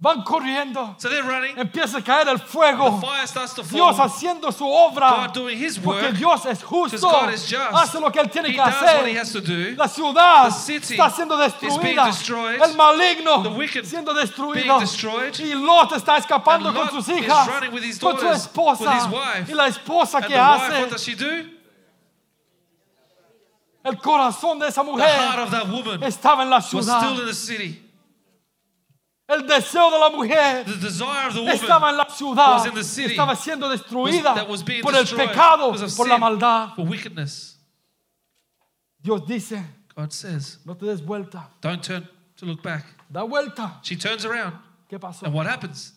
Speaker 1: Van corriendo,
Speaker 2: So they're running.
Speaker 1: empieza a caer el fuego.
Speaker 2: The fire starts to
Speaker 1: Dios haciendo su obra.
Speaker 2: God doing His
Speaker 1: Porque
Speaker 2: work.
Speaker 1: Dios es justo.
Speaker 2: God is just.
Speaker 1: Hace lo que Él tiene
Speaker 2: He
Speaker 1: que
Speaker 2: does what He
Speaker 1: hacer.
Speaker 2: has to do.
Speaker 1: La ciudad
Speaker 2: The city
Speaker 1: está siendo
Speaker 2: is being
Speaker 1: destruida.
Speaker 2: destroyed.
Speaker 1: El maligno
Speaker 2: The wicked
Speaker 1: siendo destruido.
Speaker 2: being destroyed.
Speaker 1: Y Lot está escapando
Speaker 2: And
Speaker 1: con
Speaker 2: Lot
Speaker 1: sus
Speaker 2: is
Speaker 1: hijas,
Speaker 2: running with his
Speaker 1: con su esposa.
Speaker 2: with his wife.
Speaker 1: Y la esposa
Speaker 2: And
Speaker 1: que
Speaker 2: the wife, what does
Speaker 1: hace,
Speaker 2: she do?
Speaker 1: El corazón de esa
Speaker 2: The heart
Speaker 1: mujer
Speaker 2: of that woman
Speaker 1: estaba en la
Speaker 2: was still in
Speaker 1: ciudad.
Speaker 2: the city.
Speaker 1: El deseo de la mujer
Speaker 2: The desire of the
Speaker 1: estaba en la ciudad.
Speaker 2: was in the city.
Speaker 1: Estaba siendo destruida
Speaker 2: was
Speaker 1: por el pecado, por la maldad.
Speaker 2: for wickedness.
Speaker 1: Dios dice,
Speaker 2: God says,
Speaker 1: no te des vuelta.
Speaker 2: don't turn to look back.
Speaker 1: Da vuelta.
Speaker 2: She turns around,
Speaker 1: ¿Qué pasó?
Speaker 2: and what happens?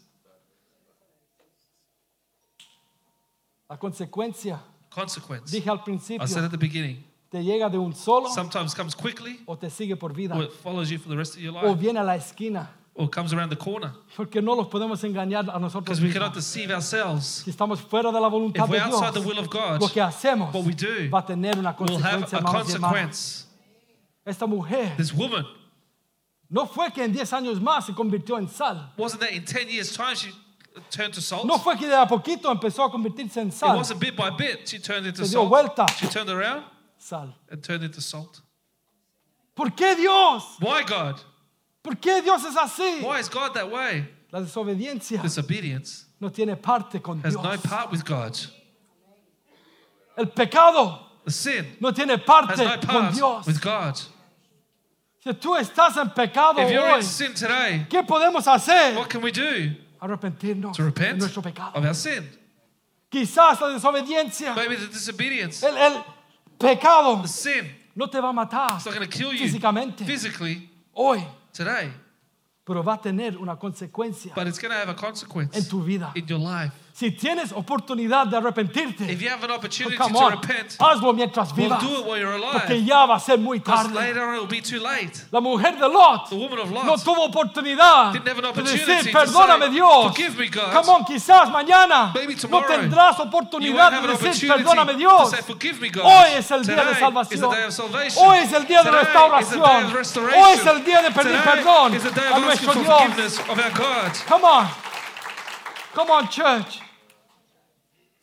Speaker 1: La consecuencia,
Speaker 2: Consequence.
Speaker 1: dije al
Speaker 2: I
Speaker 1: principio,
Speaker 2: said at the beginning,
Speaker 1: te llega de un solo
Speaker 2: sometimes comes quickly,
Speaker 1: o te sigue por vida.
Speaker 2: or it follows you for the rest of your
Speaker 1: O
Speaker 2: life,
Speaker 1: viene a la esquina.
Speaker 2: Or comes around the corner.
Speaker 1: Porque no los podemos engañar a nosotros
Speaker 2: Because we
Speaker 1: mismos.
Speaker 2: cannot deceive ourselves.
Speaker 1: Si estamos fuera de la voluntad
Speaker 2: If we're
Speaker 1: de
Speaker 2: outside the
Speaker 1: Dios,
Speaker 2: will of God,
Speaker 1: lo que hacemos
Speaker 2: what we do
Speaker 1: va a tener una
Speaker 2: we'll have
Speaker 1: consecuencia,
Speaker 2: a
Speaker 1: hermanos y hermanas.
Speaker 2: consequence.
Speaker 1: Esta mujer
Speaker 2: This woman,
Speaker 1: no fue que en 10 años más se convirtió en sal.
Speaker 2: wasn't that in 10 years' time she turned to salt?
Speaker 1: No fue que de a poquito empezó a convertirse en
Speaker 2: It
Speaker 1: sal.
Speaker 2: wasn't bit by bit. She turned into
Speaker 1: Se dio
Speaker 2: salt.
Speaker 1: vuelta.
Speaker 2: She turned around
Speaker 1: Sal.
Speaker 2: and turned into salt.
Speaker 1: ¿Por qué Dios?
Speaker 2: Why God?
Speaker 1: ¿Por qué Dios es así?
Speaker 2: Why is God that way?
Speaker 1: La desobediencia
Speaker 2: Disobedience
Speaker 1: no tiene parte con
Speaker 2: has
Speaker 1: Dios.
Speaker 2: no part with God.
Speaker 1: El pecado
Speaker 2: The sin
Speaker 1: no tiene
Speaker 2: has
Speaker 1: parte
Speaker 2: no
Speaker 1: con
Speaker 2: part
Speaker 1: Dios.
Speaker 2: with God.
Speaker 1: Si tú estás en pecado
Speaker 2: If you're
Speaker 1: hoy,
Speaker 2: in sin today,
Speaker 1: ¿qué podemos hacer?
Speaker 2: what can we do?
Speaker 1: Arrepentirnos
Speaker 2: To
Speaker 1: de
Speaker 2: repent
Speaker 1: nuestro pecado.
Speaker 2: of our sin.
Speaker 1: Quizás la desobediencia,
Speaker 2: Maybe the disobedience,
Speaker 1: el, el pecado
Speaker 2: the sin,
Speaker 1: no te va a matar
Speaker 2: it's not going to kill you
Speaker 1: físicamente
Speaker 2: physically
Speaker 1: hoy,
Speaker 2: today,
Speaker 1: pero va a tener una consecuencia
Speaker 2: but it's going to have a
Speaker 1: en
Speaker 2: consequence
Speaker 1: tu vida.
Speaker 2: in your life.
Speaker 1: Si tienes oportunidad de arrepentirte,
Speaker 2: If you have an opportunity
Speaker 1: come
Speaker 2: to
Speaker 1: on,
Speaker 2: repent,
Speaker 1: hazlo mientras
Speaker 2: well,
Speaker 1: vivas,
Speaker 2: do it while you're
Speaker 1: porque
Speaker 2: alive.
Speaker 1: ya va a ser muy
Speaker 2: Because
Speaker 1: tarde.
Speaker 2: later on it will be too late.
Speaker 1: La mujer de Lot
Speaker 2: The woman of
Speaker 1: no
Speaker 2: Lot
Speaker 1: tuvo oportunidad
Speaker 2: didn't have an
Speaker 1: de
Speaker 2: opportunity
Speaker 1: decir,
Speaker 2: to
Speaker 1: perdóname
Speaker 2: say,
Speaker 1: Dios.
Speaker 2: "Forgive me, God."
Speaker 1: Come on, quizás mañana
Speaker 2: Maybe
Speaker 1: no
Speaker 2: tomorrow
Speaker 1: tendrás
Speaker 2: You
Speaker 1: oportunidad
Speaker 2: have
Speaker 1: de
Speaker 2: an
Speaker 1: decir,
Speaker 2: opportunity
Speaker 1: perdóname
Speaker 2: to
Speaker 1: Dios.
Speaker 2: say, forgive me, God.
Speaker 1: Hoy es el día de
Speaker 2: Today is the
Speaker 1: salvación.
Speaker 2: day of salvation.
Speaker 1: Hoy es el día de
Speaker 2: Today is the day
Speaker 1: restauración.
Speaker 2: of.
Speaker 1: Hoy es el día de pedir perdón
Speaker 2: is the day
Speaker 1: a
Speaker 2: of asking
Speaker 1: nuestro
Speaker 2: for
Speaker 1: Dios.
Speaker 2: forgiveness of our God.
Speaker 1: Come on. Come on, church.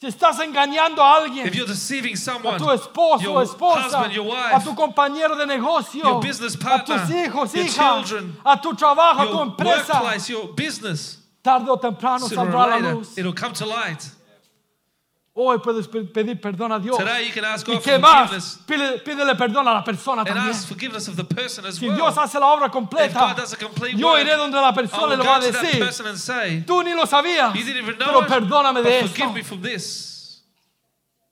Speaker 1: Si estás engañando a alguien,
Speaker 2: If you're deceiving
Speaker 1: a
Speaker 2: someone,
Speaker 1: tu esposo
Speaker 2: your
Speaker 1: esposa,
Speaker 2: husband, your
Speaker 1: a
Speaker 2: wife,
Speaker 1: tu compañero de negocio,
Speaker 2: your business
Speaker 1: a
Speaker 2: partner,
Speaker 1: tus hijos,
Speaker 2: your
Speaker 1: hijas,
Speaker 2: children,
Speaker 1: a tu trabajo, a tu empresa,
Speaker 2: your business,
Speaker 1: tarde o temprano saldrá a la luz.
Speaker 2: it'll come to light.
Speaker 1: Hoy puedes pe- pedir perdón a Dios.
Speaker 2: Today you can ask
Speaker 1: ¿Y
Speaker 2: God
Speaker 1: qué más? Pídele, pídele perdón a la persona
Speaker 2: and
Speaker 1: también.
Speaker 2: ask forgiveness of the person as
Speaker 1: Si
Speaker 2: well.
Speaker 1: Dios hace la obra completa, yo iré donde la persona le va a decir,
Speaker 2: say,
Speaker 1: tú ni lo sabías,
Speaker 2: you didn't even know
Speaker 1: pero perdóname de esto.
Speaker 2: forgive me from this.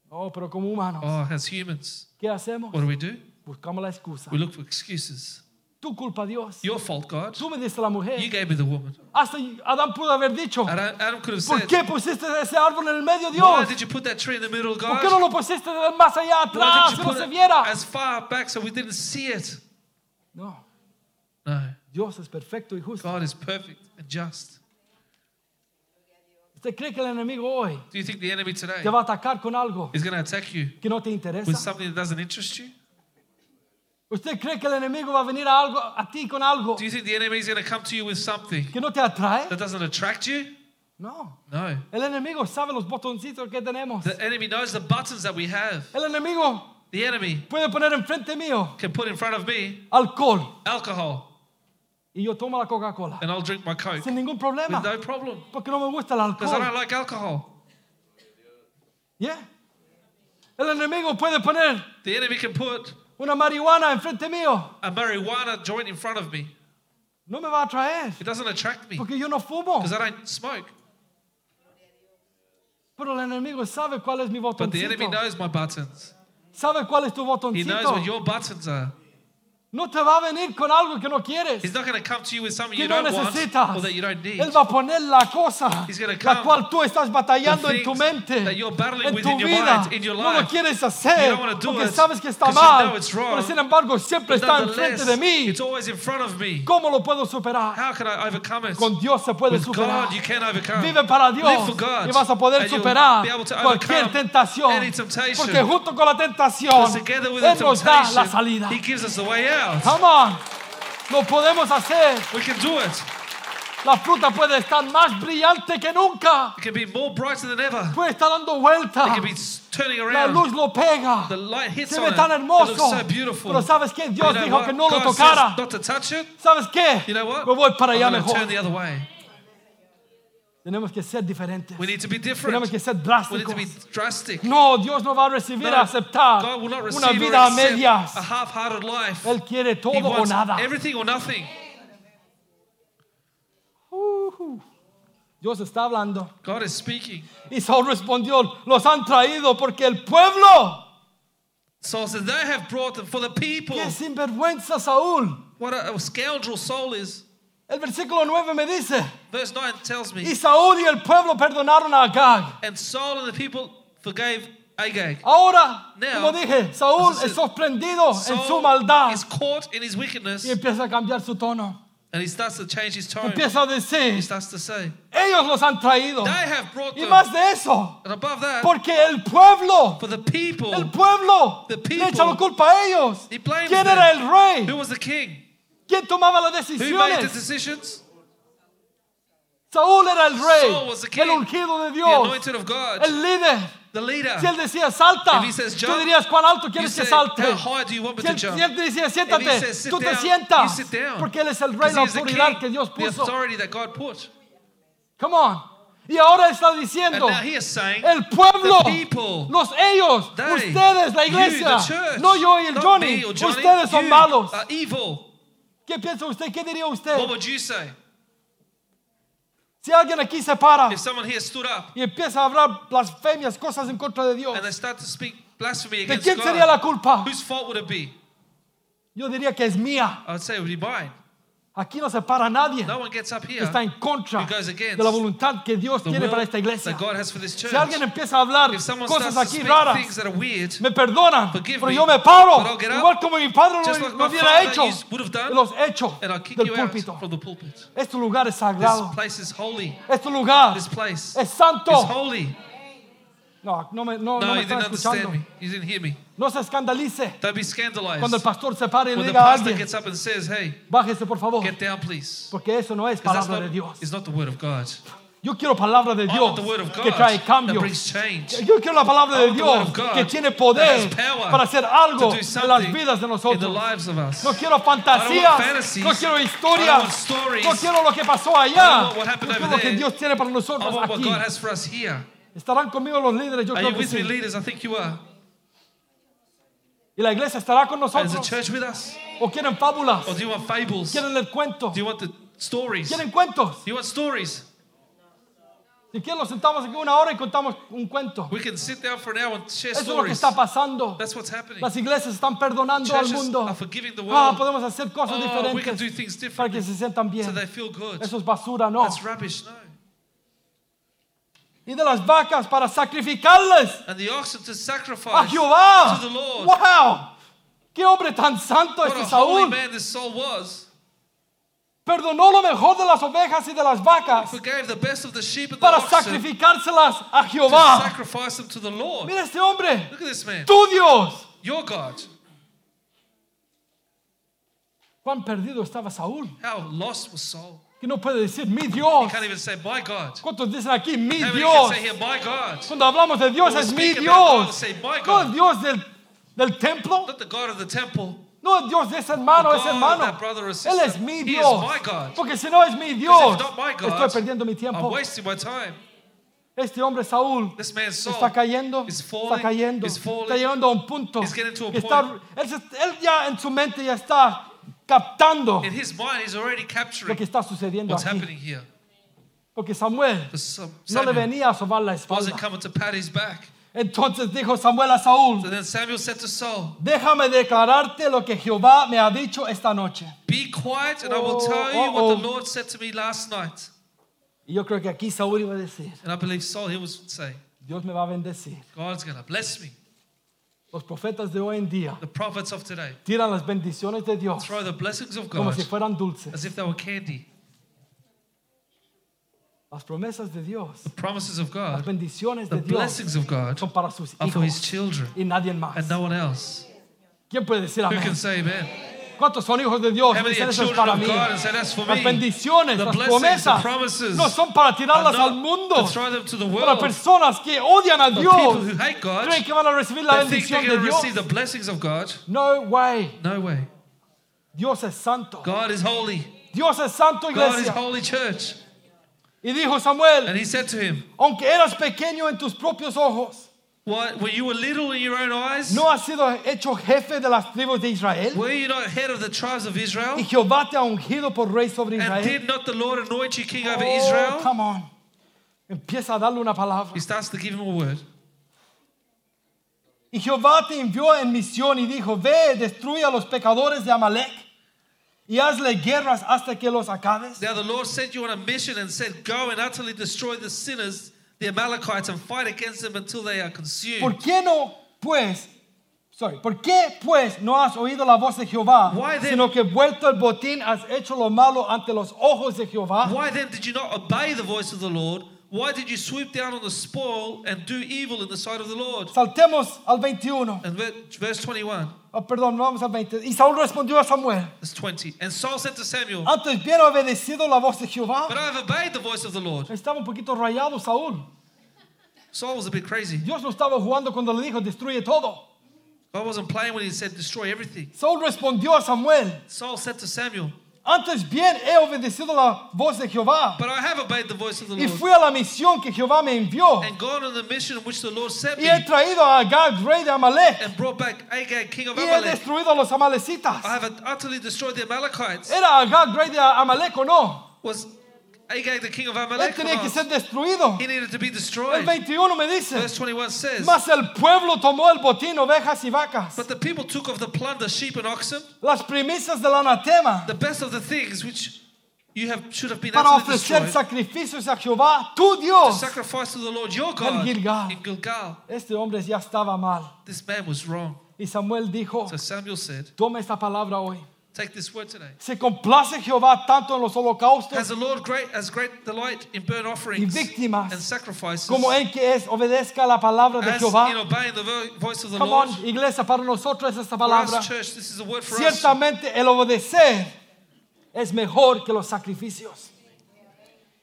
Speaker 1: Oh, pero como humanos,
Speaker 2: Oh, as humans,
Speaker 1: ¿qué hacemos?
Speaker 2: what do we do?
Speaker 1: Buscamos la excusa.
Speaker 2: We look for excuses.
Speaker 1: Tu culpa, Dios.
Speaker 2: Your fault, God.
Speaker 1: Tú me diste la mujer.
Speaker 2: You gave me the woman.
Speaker 1: Hasta Adán pudo haber dicho,
Speaker 2: Adam, Adam could have
Speaker 1: ¿por
Speaker 2: said,
Speaker 1: qué pusiste ese árbol en el medio,
Speaker 2: Why
Speaker 1: Dios?
Speaker 2: did you put that tree in the middle,
Speaker 1: ¿Por
Speaker 2: God?
Speaker 1: qué no lo pusiste más allá atrás, no se viera?
Speaker 2: as far back so we didn't see it?
Speaker 1: No,
Speaker 2: No.
Speaker 1: Dios es perfecto y justo.
Speaker 2: God is perfect and just.
Speaker 1: ¿Usted cree que el enemigo hoy
Speaker 2: Do you think the enemy today
Speaker 1: te va a atacar con algo
Speaker 2: is going to attack you
Speaker 1: que no te
Speaker 2: with
Speaker 1: interesa?
Speaker 2: something that doesn't interest you?
Speaker 1: ¿Usted cree que el enemigo va a venir a, algo, a ti con algo
Speaker 2: Do you think the enemy is going to come to you with something
Speaker 1: que no te atrae?
Speaker 2: that doesn't attract you?
Speaker 1: No.
Speaker 2: No.
Speaker 1: El enemigo sabe los botoncitos que tenemos.
Speaker 2: The enemy knows the buttons that we have.
Speaker 1: El enemigo
Speaker 2: The enemy
Speaker 1: puede poner enfrente mío
Speaker 2: can put in front of me
Speaker 1: alcohol
Speaker 2: alcohol
Speaker 1: y yo tomo la Coca-Cola
Speaker 2: and I'll drink my Coke
Speaker 1: sin ningún problema
Speaker 2: with no problem
Speaker 1: porque no me gusta el
Speaker 2: because I don't
Speaker 1: alcohol.
Speaker 2: like alcohol.
Speaker 1: Yeah. El enemigo puede poner
Speaker 2: The enemy can put
Speaker 1: una marihuana enfrente mío.
Speaker 2: a marijuana joint in front of me.
Speaker 1: No me va a atraer
Speaker 2: It doesn't attract me
Speaker 1: porque yo no fumo.
Speaker 2: because I don't smoke.
Speaker 1: Pero el enemigo sabe cuál es mi
Speaker 2: But the enemy
Speaker 1: botoncito.
Speaker 2: knows my buttons.
Speaker 1: Sabe cuál es tu
Speaker 2: He knows
Speaker 1: botoncito.
Speaker 2: what your buttons are.
Speaker 1: No te va a venir con algo que no quieres.
Speaker 2: He's not going to come to you with something you
Speaker 1: no
Speaker 2: don't want
Speaker 1: necesitas.
Speaker 2: or that you don't need.
Speaker 1: Él va a poner la cosa
Speaker 2: He's
Speaker 1: la
Speaker 2: come.
Speaker 1: cual tú estás batallando en tu mente,
Speaker 2: that you're battling
Speaker 1: en
Speaker 2: with
Speaker 1: tu
Speaker 2: in your
Speaker 1: vida.
Speaker 2: mind, in your
Speaker 1: No lo
Speaker 2: life.
Speaker 1: quieres hacer
Speaker 2: You don't wanna do
Speaker 1: porque
Speaker 2: it
Speaker 1: sabes que está
Speaker 2: you
Speaker 1: mal.
Speaker 2: know it's wrong.
Speaker 1: Pero sin embargo siempre está enfrente de mí.
Speaker 2: it's always in front of me.
Speaker 1: ¿Cómo lo puedo superar?
Speaker 2: How can I overcome it?
Speaker 1: Con Dios se puede
Speaker 2: With
Speaker 1: superar.
Speaker 2: God, you can overcome.
Speaker 1: Vive para Dios
Speaker 2: Live for God.
Speaker 1: y vas a poder superar
Speaker 2: be able to
Speaker 1: cualquier tentación.
Speaker 2: any temptation.
Speaker 1: Porque junto con la tentación, Él nos da la salida.
Speaker 2: He gives us the way out.
Speaker 1: Come on. Lo podemos hacer.
Speaker 2: We can do it.
Speaker 1: La fruta puede estar más brillante que nunca.
Speaker 2: It can be more brighter than ever.
Speaker 1: Puede estar dando vuelta.
Speaker 2: It can be turning
Speaker 1: La
Speaker 2: around.
Speaker 1: luz lo pega.
Speaker 2: The light hits
Speaker 1: Se ve
Speaker 2: it.
Speaker 1: tan
Speaker 2: It
Speaker 1: hermoso.
Speaker 2: looks so beautiful.
Speaker 1: Pero ¿sabes qué? Dios
Speaker 2: You know
Speaker 1: dijo
Speaker 2: what?
Speaker 1: que no lo
Speaker 2: God
Speaker 1: tocara.
Speaker 2: says not to touch it.
Speaker 1: ¿Sabes qué?
Speaker 2: You know what?
Speaker 1: Me voy para allá
Speaker 2: I'm to
Speaker 1: mejor.
Speaker 2: turn the other way.
Speaker 1: Tenemos que ser diferentes.
Speaker 2: We need to be
Speaker 1: Tenemos
Speaker 2: different.
Speaker 1: que ser
Speaker 2: We need to be drastic.
Speaker 1: No, Dios no va a recibir,
Speaker 2: No,
Speaker 1: aceptar
Speaker 2: God will not receive
Speaker 1: una
Speaker 2: or
Speaker 1: vida a
Speaker 2: accept
Speaker 1: medias.
Speaker 2: a half-hearted life.
Speaker 1: Él quiere
Speaker 2: He
Speaker 1: todo o
Speaker 2: wants
Speaker 1: nada.
Speaker 2: everything or nothing.
Speaker 1: Ujú. Dios está hablando.
Speaker 2: God is speaking.
Speaker 1: Y Saúl respondió, los han traído porque el pueblo,
Speaker 2: Saul said, They have brought them for the people.
Speaker 1: que sinvergüenza Saúl.
Speaker 2: What a, a scoundrel Saul is.
Speaker 1: El versículo 9 me dice,
Speaker 2: Verse 9 tells
Speaker 1: y
Speaker 2: me,
Speaker 1: Saúl y el pueblo perdonaron a Agag.
Speaker 2: and Saul and the people forgave Agag.
Speaker 1: Ahora,
Speaker 2: Now,
Speaker 1: como dije, Saúl
Speaker 2: as I
Speaker 1: es sorprendido en su
Speaker 2: Saul
Speaker 1: maldad
Speaker 2: is caught in his wickedness
Speaker 1: y empieza a cambiar su tono.
Speaker 2: and he starts to change his tone.
Speaker 1: Empieza a
Speaker 2: He
Speaker 1: decir,
Speaker 2: starts to say,
Speaker 1: ellos los han traído.
Speaker 2: They have brought
Speaker 1: Y
Speaker 2: them.
Speaker 1: más de eso,
Speaker 2: And above that,
Speaker 1: porque el pueblo,
Speaker 2: for the people,
Speaker 1: el pueblo,
Speaker 2: The
Speaker 1: le
Speaker 2: people,
Speaker 1: echa la culpa a ellos.
Speaker 2: he blames
Speaker 1: ¿Quién
Speaker 2: them.
Speaker 1: era el rey?
Speaker 2: who was the king?
Speaker 1: ¿Quién tomaba las
Speaker 2: Who made the
Speaker 1: decisiones?
Speaker 2: decisions?
Speaker 1: Saúl era el
Speaker 2: Saul was the
Speaker 1: rey, el
Speaker 2: king,
Speaker 1: ungido de
Speaker 2: The
Speaker 1: Dios,
Speaker 2: anointed of God,
Speaker 1: el líder.
Speaker 2: the leader.
Speaker 1: Si él decía salta,
Speaker 2: If he says
Speaker 1: tú
Speaker 2: jump,
Speaker 1: dirías cuán alto
Speaker 2: You
Speaker 1: quieres que
Speaker 2: say,
Speaker 1: salte.
Speaker 2: How high do you want me
Speaker 1: Si
Speaker 2: to
Speaker 1: él,
Speaker 2: jump?
Speaker 1: decía siéntate,
Speaker 2: If he says sit
Speaker 1: tú te
Speaker 2: down,
Speaker 1: sientas.
Speaker 2: you sit down.
Speaker 1: Porque él es el rey,
Speaker 2: Because
Speaker 1: la
Speaker 2: the
Speaker 1: autoridad
Speaker 2: king,
Speaker 1: que Dios
Speaker 2: the
Speaker 1: puso.
Speaker 2: authority that God put.
Speaker 1: Come on. Y ahora está
Speaker 2: And
Speaker 1: diciendo,
Speaker 2: now he is saying,
Speaker 1: el pueblo,
Speaker 2: the people,
Speaker 1: los ellos,
Speaker 2: they,
Speaker 1: ustedes, la
Speaker 2: you,
Speaker 1: iglesia,
Speaker 2: the church,
Speaker 1: no yo y el
Speaker 2: not
Speaker 1: Johnny,
Speaker 2: me or Johnny,
Speaker 1: ustedes son
Speaker 2: you
Speaker 1: malos.
Speaker 2: are evil.
Speaker 1: ¿Qué piensa usted? ¿Qué diría usted?
Speaker 2: What would you say?
Speaker 1: Si alguien aquí se para
Speaker 2: If someone here stood up
Speaker 1: y empieza a hablar blasfemias, cosas en contra de Dios,
Speaker 2: and they start to speak blasphemy
Speaker 1: ¿de
Speaker 2: against
Speaker 1: quién sería la
Speaker 2: God,
Speaker 1: culpa?
Speaker 2: whose fault would it be?
Speaker 1: Yo diría que es mía.
Speaker 2: I would say it would be mine.
Speaker 1: Aquí no se para nadie.
Speaker 2: No one gets up here
Speaker 1: Está en contra
Speaker 2: who goes against
Speaker 1: de la voluntad que Dios
Speaker 2: the
Speaker 1: tiene
Speaker 2: will
Speaker 1: para esta iglesia.
Speaker 2: that God has for this church.
Speaker 1: Si alguien empieza a hablar
Speaker 2: If someone
Speaker 1: cosas
Speaker 2: starts to
Speaker 1: aquí
Speaker 2: speak
Speaker 1: raras,
Speaker 2: things that are weird,
Speaker 1: me perdonan,
Speaker 2: Forgive
Speaker 1: pero
Speaker 2: me,
Speaker 1: yo me paro,
Speaker 2: but I'll get up,
Speaker 1: igual como mi padre
Speaker 2: just
Speaker 1: lo,
Speaker 2: like
Speaker 1: lo
Speaker 2: my
Speaker 1: hubiera
Speaker 2: father
Speaker 1: hecho,
Speaker 2: used- would have done,
Speaker 1: los hecho
Speaker 2: and I'll kick
Speaker 1: del
Speaker 2: you out
Speaker 1: púlpito.
Speaker 2: from the pulpit.
Speaker 1: Este lugar es
Speaker 2: This
Speaker 1: sagrado,
Speaker 2: place is holy.
Speaker 1: este lugar
Speaker 2: This place
Speaker 1: es
Speaker 2: is
Speaker 1: santo.
Speaker 2: holy.
Speaker 1: No, no me, no,
Speaker 2: No,
Speaker 1: no me
Speaker 2: you
Speaker 1: están
Speaker 2: didn't understand
Speaker 1: escuchando.
Speaker 2: me. You didn't hear me.
Speaker 1: No se escandalice
Speaker 2: Don't be scandalized.
Speaker 1: cuando el pastor se pare y le
Speaker 2: When the
Speaker 1: diga a
Speaker 2: pastor
Speaker 1: alguien,
Speaker 2: gets up and says, hey,
Speaker 1: bájese por favor,
Speaker 2: get down, please.
Speaker 1: porque eso no es
Speaker 2: that's
Speaker 1: palabra
Speaker 2: not,
Speaker 1: de Dios.
Speaker 2: it's not the word of God.
Speaker 1: Yo quiero palabra de
Speaker 2: I
Speaker 1: Dios
Speaker 2: want the word of
Speaker 1: que trae
Speaker 2: that
Speaker 1: cambios.
Speaker 2: brings change.
Speaker 1: Yo quiero la palabra
Speaker 2: I
Speaker 1: de
Speaker 2: want the word
Speaker 1: Dios
Speaker 2: of God
Speaker 1: que tiene
Speaker 2: that
Speaker 1: poder
Speaker 2: has power
Speaker 1: para hacer algo
Speaker 2: to do
Speaker 1: en las
Speaker 2: something
Speaker 1: vidas de
Speaker 2: in the
Speaker 1: nosotros.
Speaker 2: lives of us.
Speaker 1: No quiero fantasías,
Speaker 2: fantasies.
Speaker 1: no quiero
Speaker 2: I don't
Speaker 1: historias,
Speaker 2: stories.
Speaker 1: no quiero lo que pasó
Speaker 2: I
Speaker 1: allá.
Speaker 2: don't want what happened
Speaker 1: Yo quiero
Speaker 2: over
Speaker 1: lo que
Speaker 2: there.
Speaker 1: Dios tiene para
Speaker 2: I
Speaker 1: nosotros
Speaker 2: want what
Speaker 1: aquí.
Speaker 2: God has for us here.
Speaker 1: Estarán conmigo los líderes, yo
Speaker 2: Are
Speaker 1: creo
Speaker 2: you
Speaker 1: que
Speaker 2: with me,
Speaker 1: sí.
Speaker 2: leaders? I think you are.
Speaker 1: Y la iglesia estará con
Speaker 2: is the
Speaker 1: nosotros.
Speaker 2: church with us?
Speaker 1: O quieren fábulas,
Speaker 2: Or do you want fables? Do
Speaker 1: quieren el cuento,
Speaker 2: you want the stories? Do
Speaker 1: quieren cuentos.
Speaker 2: you want stories?
Speaker 1: Si quieren nos sentamos aquí una hora y contamos un cuento.
Speaker 2: We can sit down for an hour and share
Speaker 1: Eso es lo que
Speaker 2: stories.
Speaker 1: está pasando.
Speaker 2: That's what's happening.
Speaker 1: Las iglesias están perdonando al
Speaker 2: Churches
Speaker 1: mundo.
Speaker 2: are forgiving the
Speaker 1: Ah,
Speaker 2: world.
Speaker 1: podemos hacer cosas
Speaker 2: Oh, we can do
Speaker 1: diferentes
Speaker 2: things
Speaker 1: para que
Speaker 2: differently
Speaker 1: se sientan bien.
Speaker 2: so they feel good.
Speaker 1: Eso es basura, no.
Speaker 2: That's rubbish, no.
Speaker 1: Y de las vacas para sacrificarles
Speaker 2: And the oxen to
Speaker 1: a
Speaker 2: sacrifice
Speaker 1: Jehová.
Speaker 2: to the Lord.
Speaker 1: ¡Wow! ¡Qué hombre tan santo
Speaker 2: What
Speaker 1: este
Speaker 2: a holy
Speaker 1: Saúl!
Speaker 2: man this soul was.
Speaker 1: Perdonó lo mejor de las ovejas y de las vacas
Speaker 2: Forgave the best of the sheep and the
Speaker 1: para
Speaker 2: oxen
Speaker 1: sacrificárselas a
Speaker 2: to
Speaker 1: Jehová.
Speaker 2: sacrifice them to the Lord.
Speaker 1: Mira este hombre,
Speaker 2: Look at this man.
Speaker 1: tu Dios.
Speaker 2: Your God.
Speaker 1: Cuán perdido estaba Saúl,
Speaker 2: How lost was Saul?
Speaker 1: Que no puede decir mi Dios. ¿Cuántos dicen aquí mi Dios? Cuando hablamos de Dios es mi Dios. No el Dios del, del templo, no el Dios de ese hermano, ese hermano. Él es mi Dios. Porque si no es mi Dios, estoy perdiendo mi tiempo. Este hombre Saúl está cayendo, está cayendo, está llegando a un punto. Está- él, él ya en su mente ya está captando
Speaker 2: In his mind, he's already
Speaker 1: lo
Speaker 2: capturing
Speaker 1: que está sucediendo
Speaker 2: what's
Speaker 1: aquí.
Speaker 2: happening here.
Speaker 1: Porque Samuel
Speaker 2: Because Sam-
Speaker 1: no le
Speaker 2: Samuel
Speaker 1: venía a sobar la
Speaker 2: wasn't
Speaker 1: espalda.
Speaker 2: coming to pat his back.
Speaker 1: Entonces dijo Samuel a Saúl,
Speaker 2: So then Samuel said to Saul,
Speaker 1: déjame declararte lo que Jehová me ha dicho esta noche.
Speaker 2: Be quiet, and I will
Speaker 1: Oh,
Speaker 2: tell you what the
Speaker 1: uh-oh.
Speaker 2: Lord said to me last night.
Speaker 1: Y yo creo que aquí Saúl iba a decir,
Speaker 2: And I believe Saul, he was say,
Speaker 1: Dios me va a bendecir.
Speaker 2: God's going to bless me.
Speaker 1: Los profetas de hoy en día
Speaker 2: The prophets of today
Speaker 1: tiran las bendiciones de Dios
Speaker 2: throw the blessings of
Speaker 1: como
Speaker 2: God
Speaker 1: si fueran dulces.
Speaker 2: as if they were candy.
Speaker 1: Las promesas de Dios,
Speaker 2: The promises of
Speaker 1: las
Speaker 2: God,
Speaker 1: bendiciones
Speaker 2: the
Speaker 1: de Dios
Speaker 2: blessings of God
Speaker 1: son para sus
Speaker 2: are for his
Speaker 1: hijos
Speaker 2: children
Speaker 1: y nadie más.
Speaker 2: and no one else.
Speaker 1: ¿Quién puede decir
Speaker 2: Who
Speaker 1: amén?
Speaker 2: can say amen?
Speaker 1: ¿Cuántos son hijos de Dios? Eso es para mí. Las bendiciones, las promesas no son para tirarlas al mundo. Para personas que odian a Dios
Speaker 2: God,
Speaker 1: creen que van a recibir la bendición de Dios. No way.
Speaker 2: No way.
Speaker 1: Dios es santo.
Speaker 2: God is holy.
Speaker 1: Dios es santo,
Speaker 2: God is
Speaker 1: iglesia.
Speaker 2: holy church.
Speaker 1: Y dijo Samuel,
Speaker 2: And he said to him,
Speaker 1: aunque eras pequeño en tus propios ojos,
Speaker 2: Why, when you were little in your own eyes,
Speaker 1: ¿no has sido hecho jefe de las tribus de Israel?
Speaker 2: were you not head of the tribes of Israel?
Speaker 1: Y Jehová te ha ungido por rey sobre
Speaker 2: And did not the Lord anoint you king over
Speaker 1: Oh,
Speaker 2: Israel?
Speaker 1: come on. Empieza a darle una palabra.
Speaker 2: He starts to give him a word.
Speaker 1: Y Jehová te envió en misión y dijo, ve, destruye a los pecadores de Amalek y hazle guerras hasta que los acabes.
Speaker 2: Now the Lord sent you on a mission and said, Go and utterly destroy the sinners, the Amalekites, and fight against them until they are consumed.
Speaker 1: ¿Por qué no, pues, sorry, por qué, pues, no has oído la voz de Jehová,
Speaker 2: Why then-
Speaker 1: sino que vuelto el botín has hecho lo malo ante los ojos de Jehová?
Speaker 2: Why then did you not obey the voice of the Lord? Why did you swoop down on the spoil and do evil in the sight of the Lord?
Speaker 1: Saltemos al 21.
Speaker 2: And ver- verse 21,
Speaker 1: Oh, perdón, vamos al 20. Y Saúl respondió a Samuel,
Speaker 2: verse 20. And Saul said to Samuel,
Speaker 1: antes bien obedecido la voz de Jehová.
Speaker 2: But I have obeyed the voice of the Lord.
Speaker 1: Estaba un poquito rayado Saúl.
Speaker 2: Saul was a bit crazy.
Speaker 1: Dios no estaba jugando cuando le dijo, destruye todo.
Speaker 2: I wasn't playing when he said, Destroy everything.
Speaker 1: Saúl respondió a Samuel,
Speaker 2: Saul said to Samuel,
Speaker 1: antes bien he obedecido la voz de Jehová
Speaker 2: But I have obeyed the voice of the
Speaker 1: y
Speaker 2: Lord
Speaker 1: fui a la misión que Jehová me envió
Speaker 2: and gone on the mission which the Lord sent
Speaker 1: y
Speaker 2: me
Speaker 1: he traído a Agag, rey de Amalek,
Speaker 2: and brought back Agag, king of
Speaker 1: y he
Speaker 2: Amalek.
Speaker 1: destruido a los amalecitas.
Speaker 2: I have utterly destroyed the Amalekites.
Speaker 1: ¿Era Agag, rey de Amalek o no?
Speaker 2: Was Agag the king of
Speaker 1: Él
Speaker 2: Amalek?
Speaker 1: tenía que ser destruido.
Speaker 2: He needed to be
Speaker 1: El
Speaker 2: destroyed.
Speaker 1: 21 me dice,
Speaker 2: Verse 21 says,
Speaker 1: mas el pueblo tomó el botín, ovejas y vacas,
Speaker 2: But the people took of the plunder sheep and oxen,
Speaker 1: las primicias del anatema,
Speaker 2: the best of the things which you have should have been
Speaker 1: para
Speaker 2: utterly
Speaker 1: ofrecer
Speaker 2: destroyed,
Speaker 1: sacrificios a Jehová, tu
Speaker 2: to
Speaker 1: Dios.
Speaker 2: sacrifice to the Lord your God
Speaker 1: Gilgal.
Speaker 2: in Gilgal.
Speaker 1: Este hombre ya estaba mal.
Speaker 2: This man was wrong.
Speaker 1: Y Samuel dijo,
Speaker 2: So Samuel said,
Speaker 1: toma esta palabra hoy.
Speaker 2: Take this word today.
Speaker 1: Se complace Jehová tanto en los
Speaker 2: Has
Speaker 1: holocaustos
Speaker 2: the Lord great as great delight in burnt offerings
Speaker 1: Y víctimas,
Speaker 2: and sacrifices
Speaker 1: como en que es obedezca la palabra de
Speaker 2: as in
Speaker 1: Jehová.
Speaker 2: obeying the vo- voice of the
Speaker 1: Come
Speaker 2: Lord?
Speaker 1: on, iglesia, para nosotros es esta
Speaker 2: For
Speaker 1: palabra.
Speaker 2: church, this is a word for us.
Speaker 1: Ciertamente el obedecer es mejor que los sacrificios.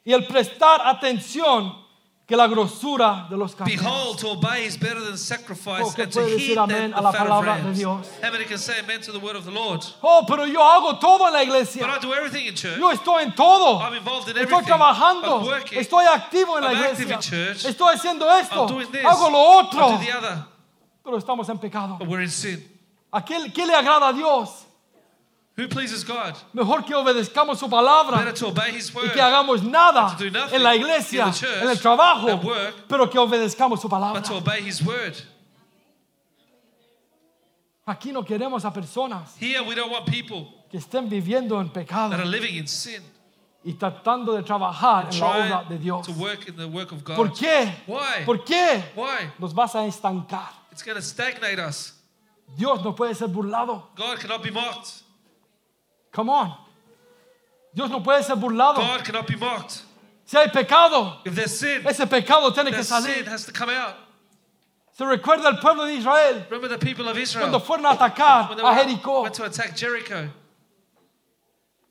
Speaker 1: Y el prestar atención que la grosura de los
Speaker 2: Behold, to obey is better than sacrifice,
Speaker 1: Oh,
Speaker 2: and to heed
Speaker 1: decir
Speaker 2: than
Speaker 1: amén
Speaker 2: the
Speaker 1: a la
Speaker 2: fat of
Speaker 1: palabra de
Speaker 2: rams.
Speaker 1: Dios.
Speaker 2: How many can say amen to the word of the Lord?
Speaker 1: Oh, pero yo hago todo en la
Speaker 2: But
Speaker 1: iglesia.
Speaker 2: I do everything in church.
Speaker 1: Yo estoy en todo.
Speaker 2: I'm involved in
Speaker 1: Estoy
Speaker 2: everything.
Speaker 1: trabajando.
Speaker 2: I'm working.
Speaker 1: Estoy activo en la
Speaker 2: I'm active
Speaker 1: iglesia.
Speaker 2: in church.
Speaker 1: Estoy haciendo esto.
Speaker 2: I'm doing this.
Speaker 1: Hago lo otro.
Speaker 2: I do the other.
Speaker 1: Pero estamos en pecado.
Speaker 2: But we're in sin.
Speaker 1: ¿A qué, qué le agrada a Dios?
Speaker 2: Who pleases God?
Speaker 1: Mejor que obedezcamos su palabra
Speaker 2: Better to obey His
Speaker 1: y
Speaker 2: word.
Speaker 1: que hagamos nada
Speaker 2: to do nothing
Speaker 1: en la iglesia,
Speaker 2: in the church
Speaker 1: en el trabajo,
Speaker 2: work,
Speaker 1: pero que obedezcamos su palabra.
Speaker 2: But to obey His word.
Speaker 1: Aquí no queremos a personas
Speaker 2: Here we don't want people
Speaker 1: que estén viviendo en pecado
Speaker 2: that are living in sin,
Speaker 1: y tratando de trabajar en la obra de
Speaker 2: trying
Speaker 1: Dios.
Speaker 2: to work in the work of God.
Speaker 1: ¿Por qué?
Speaker 2: Why?
Speaker 1: ¿Por qué?
Speaker 2: Why?
Speaker 1: Nos vas a estancar.
Speaker 2: It's going to stagnate us.
Speaker 1: Dios no puede ser burlado.
Speaker 2: God cannot be mocked.
Speaker 1: Come on. Dios no puede ser burlado.
Speaker 2: God cannot be mocked.
Speaker 1: Si hay pecado,
Speaker 2: If there's sin,
Speaker 1: ese pecado tiene que
Speaker 2: the sin
Speaker 1: salir.
Speaker 2: has to come out.
Speaker 1: Se recuerda el pueblo de Israel
Speaker 2: Remember the people of
Speaker 1: cuando
Speaker 2: Israel
Speaker 1: fueron a atacar
Speaker 2: when they
Speaker 1: a
Speaker 2: went,
Speaker 1: Jericó.
Speaker 2: went to attack Jericho.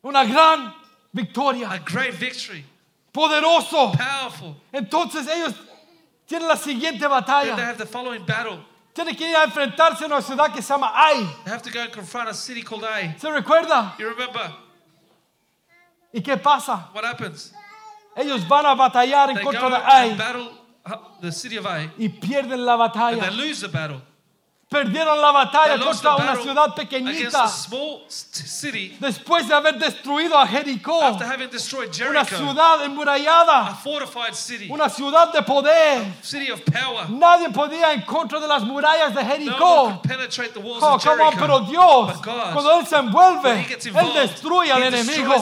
Speaker 1: Una gran victoria.
Speaker 2: A great victory,
Speaker 1: Poderoso.
Speaker 2: powerful.
Speaker 1: Entonces ellos tienen la siguiente
Speaker 2: Then they
Speaker 1: batalla.
Speaker 2: have the following battle.
Speaker 1: Tienen que ir a enfrentarse a una ciudad que se llama Ai.
Speaker 2: They have to go and confront a city called Ai.
Speaker 1: ¿Se recuerda?
Speaker 2: You remember
Speaker 1: ¿Y qué pasa?
Speaker 2: what happens?
Speaker 1: Ellos van a batallar en
Speaker 2: They go
Speaker 1: contra de
Speaker 2: and
Speaker 1: Ai
Speaker 2: battle uh, the city of Ai,
Speaker 1: y pierden la
Speaker 2: and they
Speaker 1: batalla.
Speaker 2: lose the battle.
Speaker 1: Perdieron la batalla contra una ciudad pequeñita después de haber destruido a Jericó. Una ciudad enmurallada, una ciudad de poder.
Speaker 2: city of power.
Speaker 1: Nadie podía en contra de las murallas de Jericó. Oh, come on, pero Dios, cuando Él se envuelve, Él destruye al enemigo.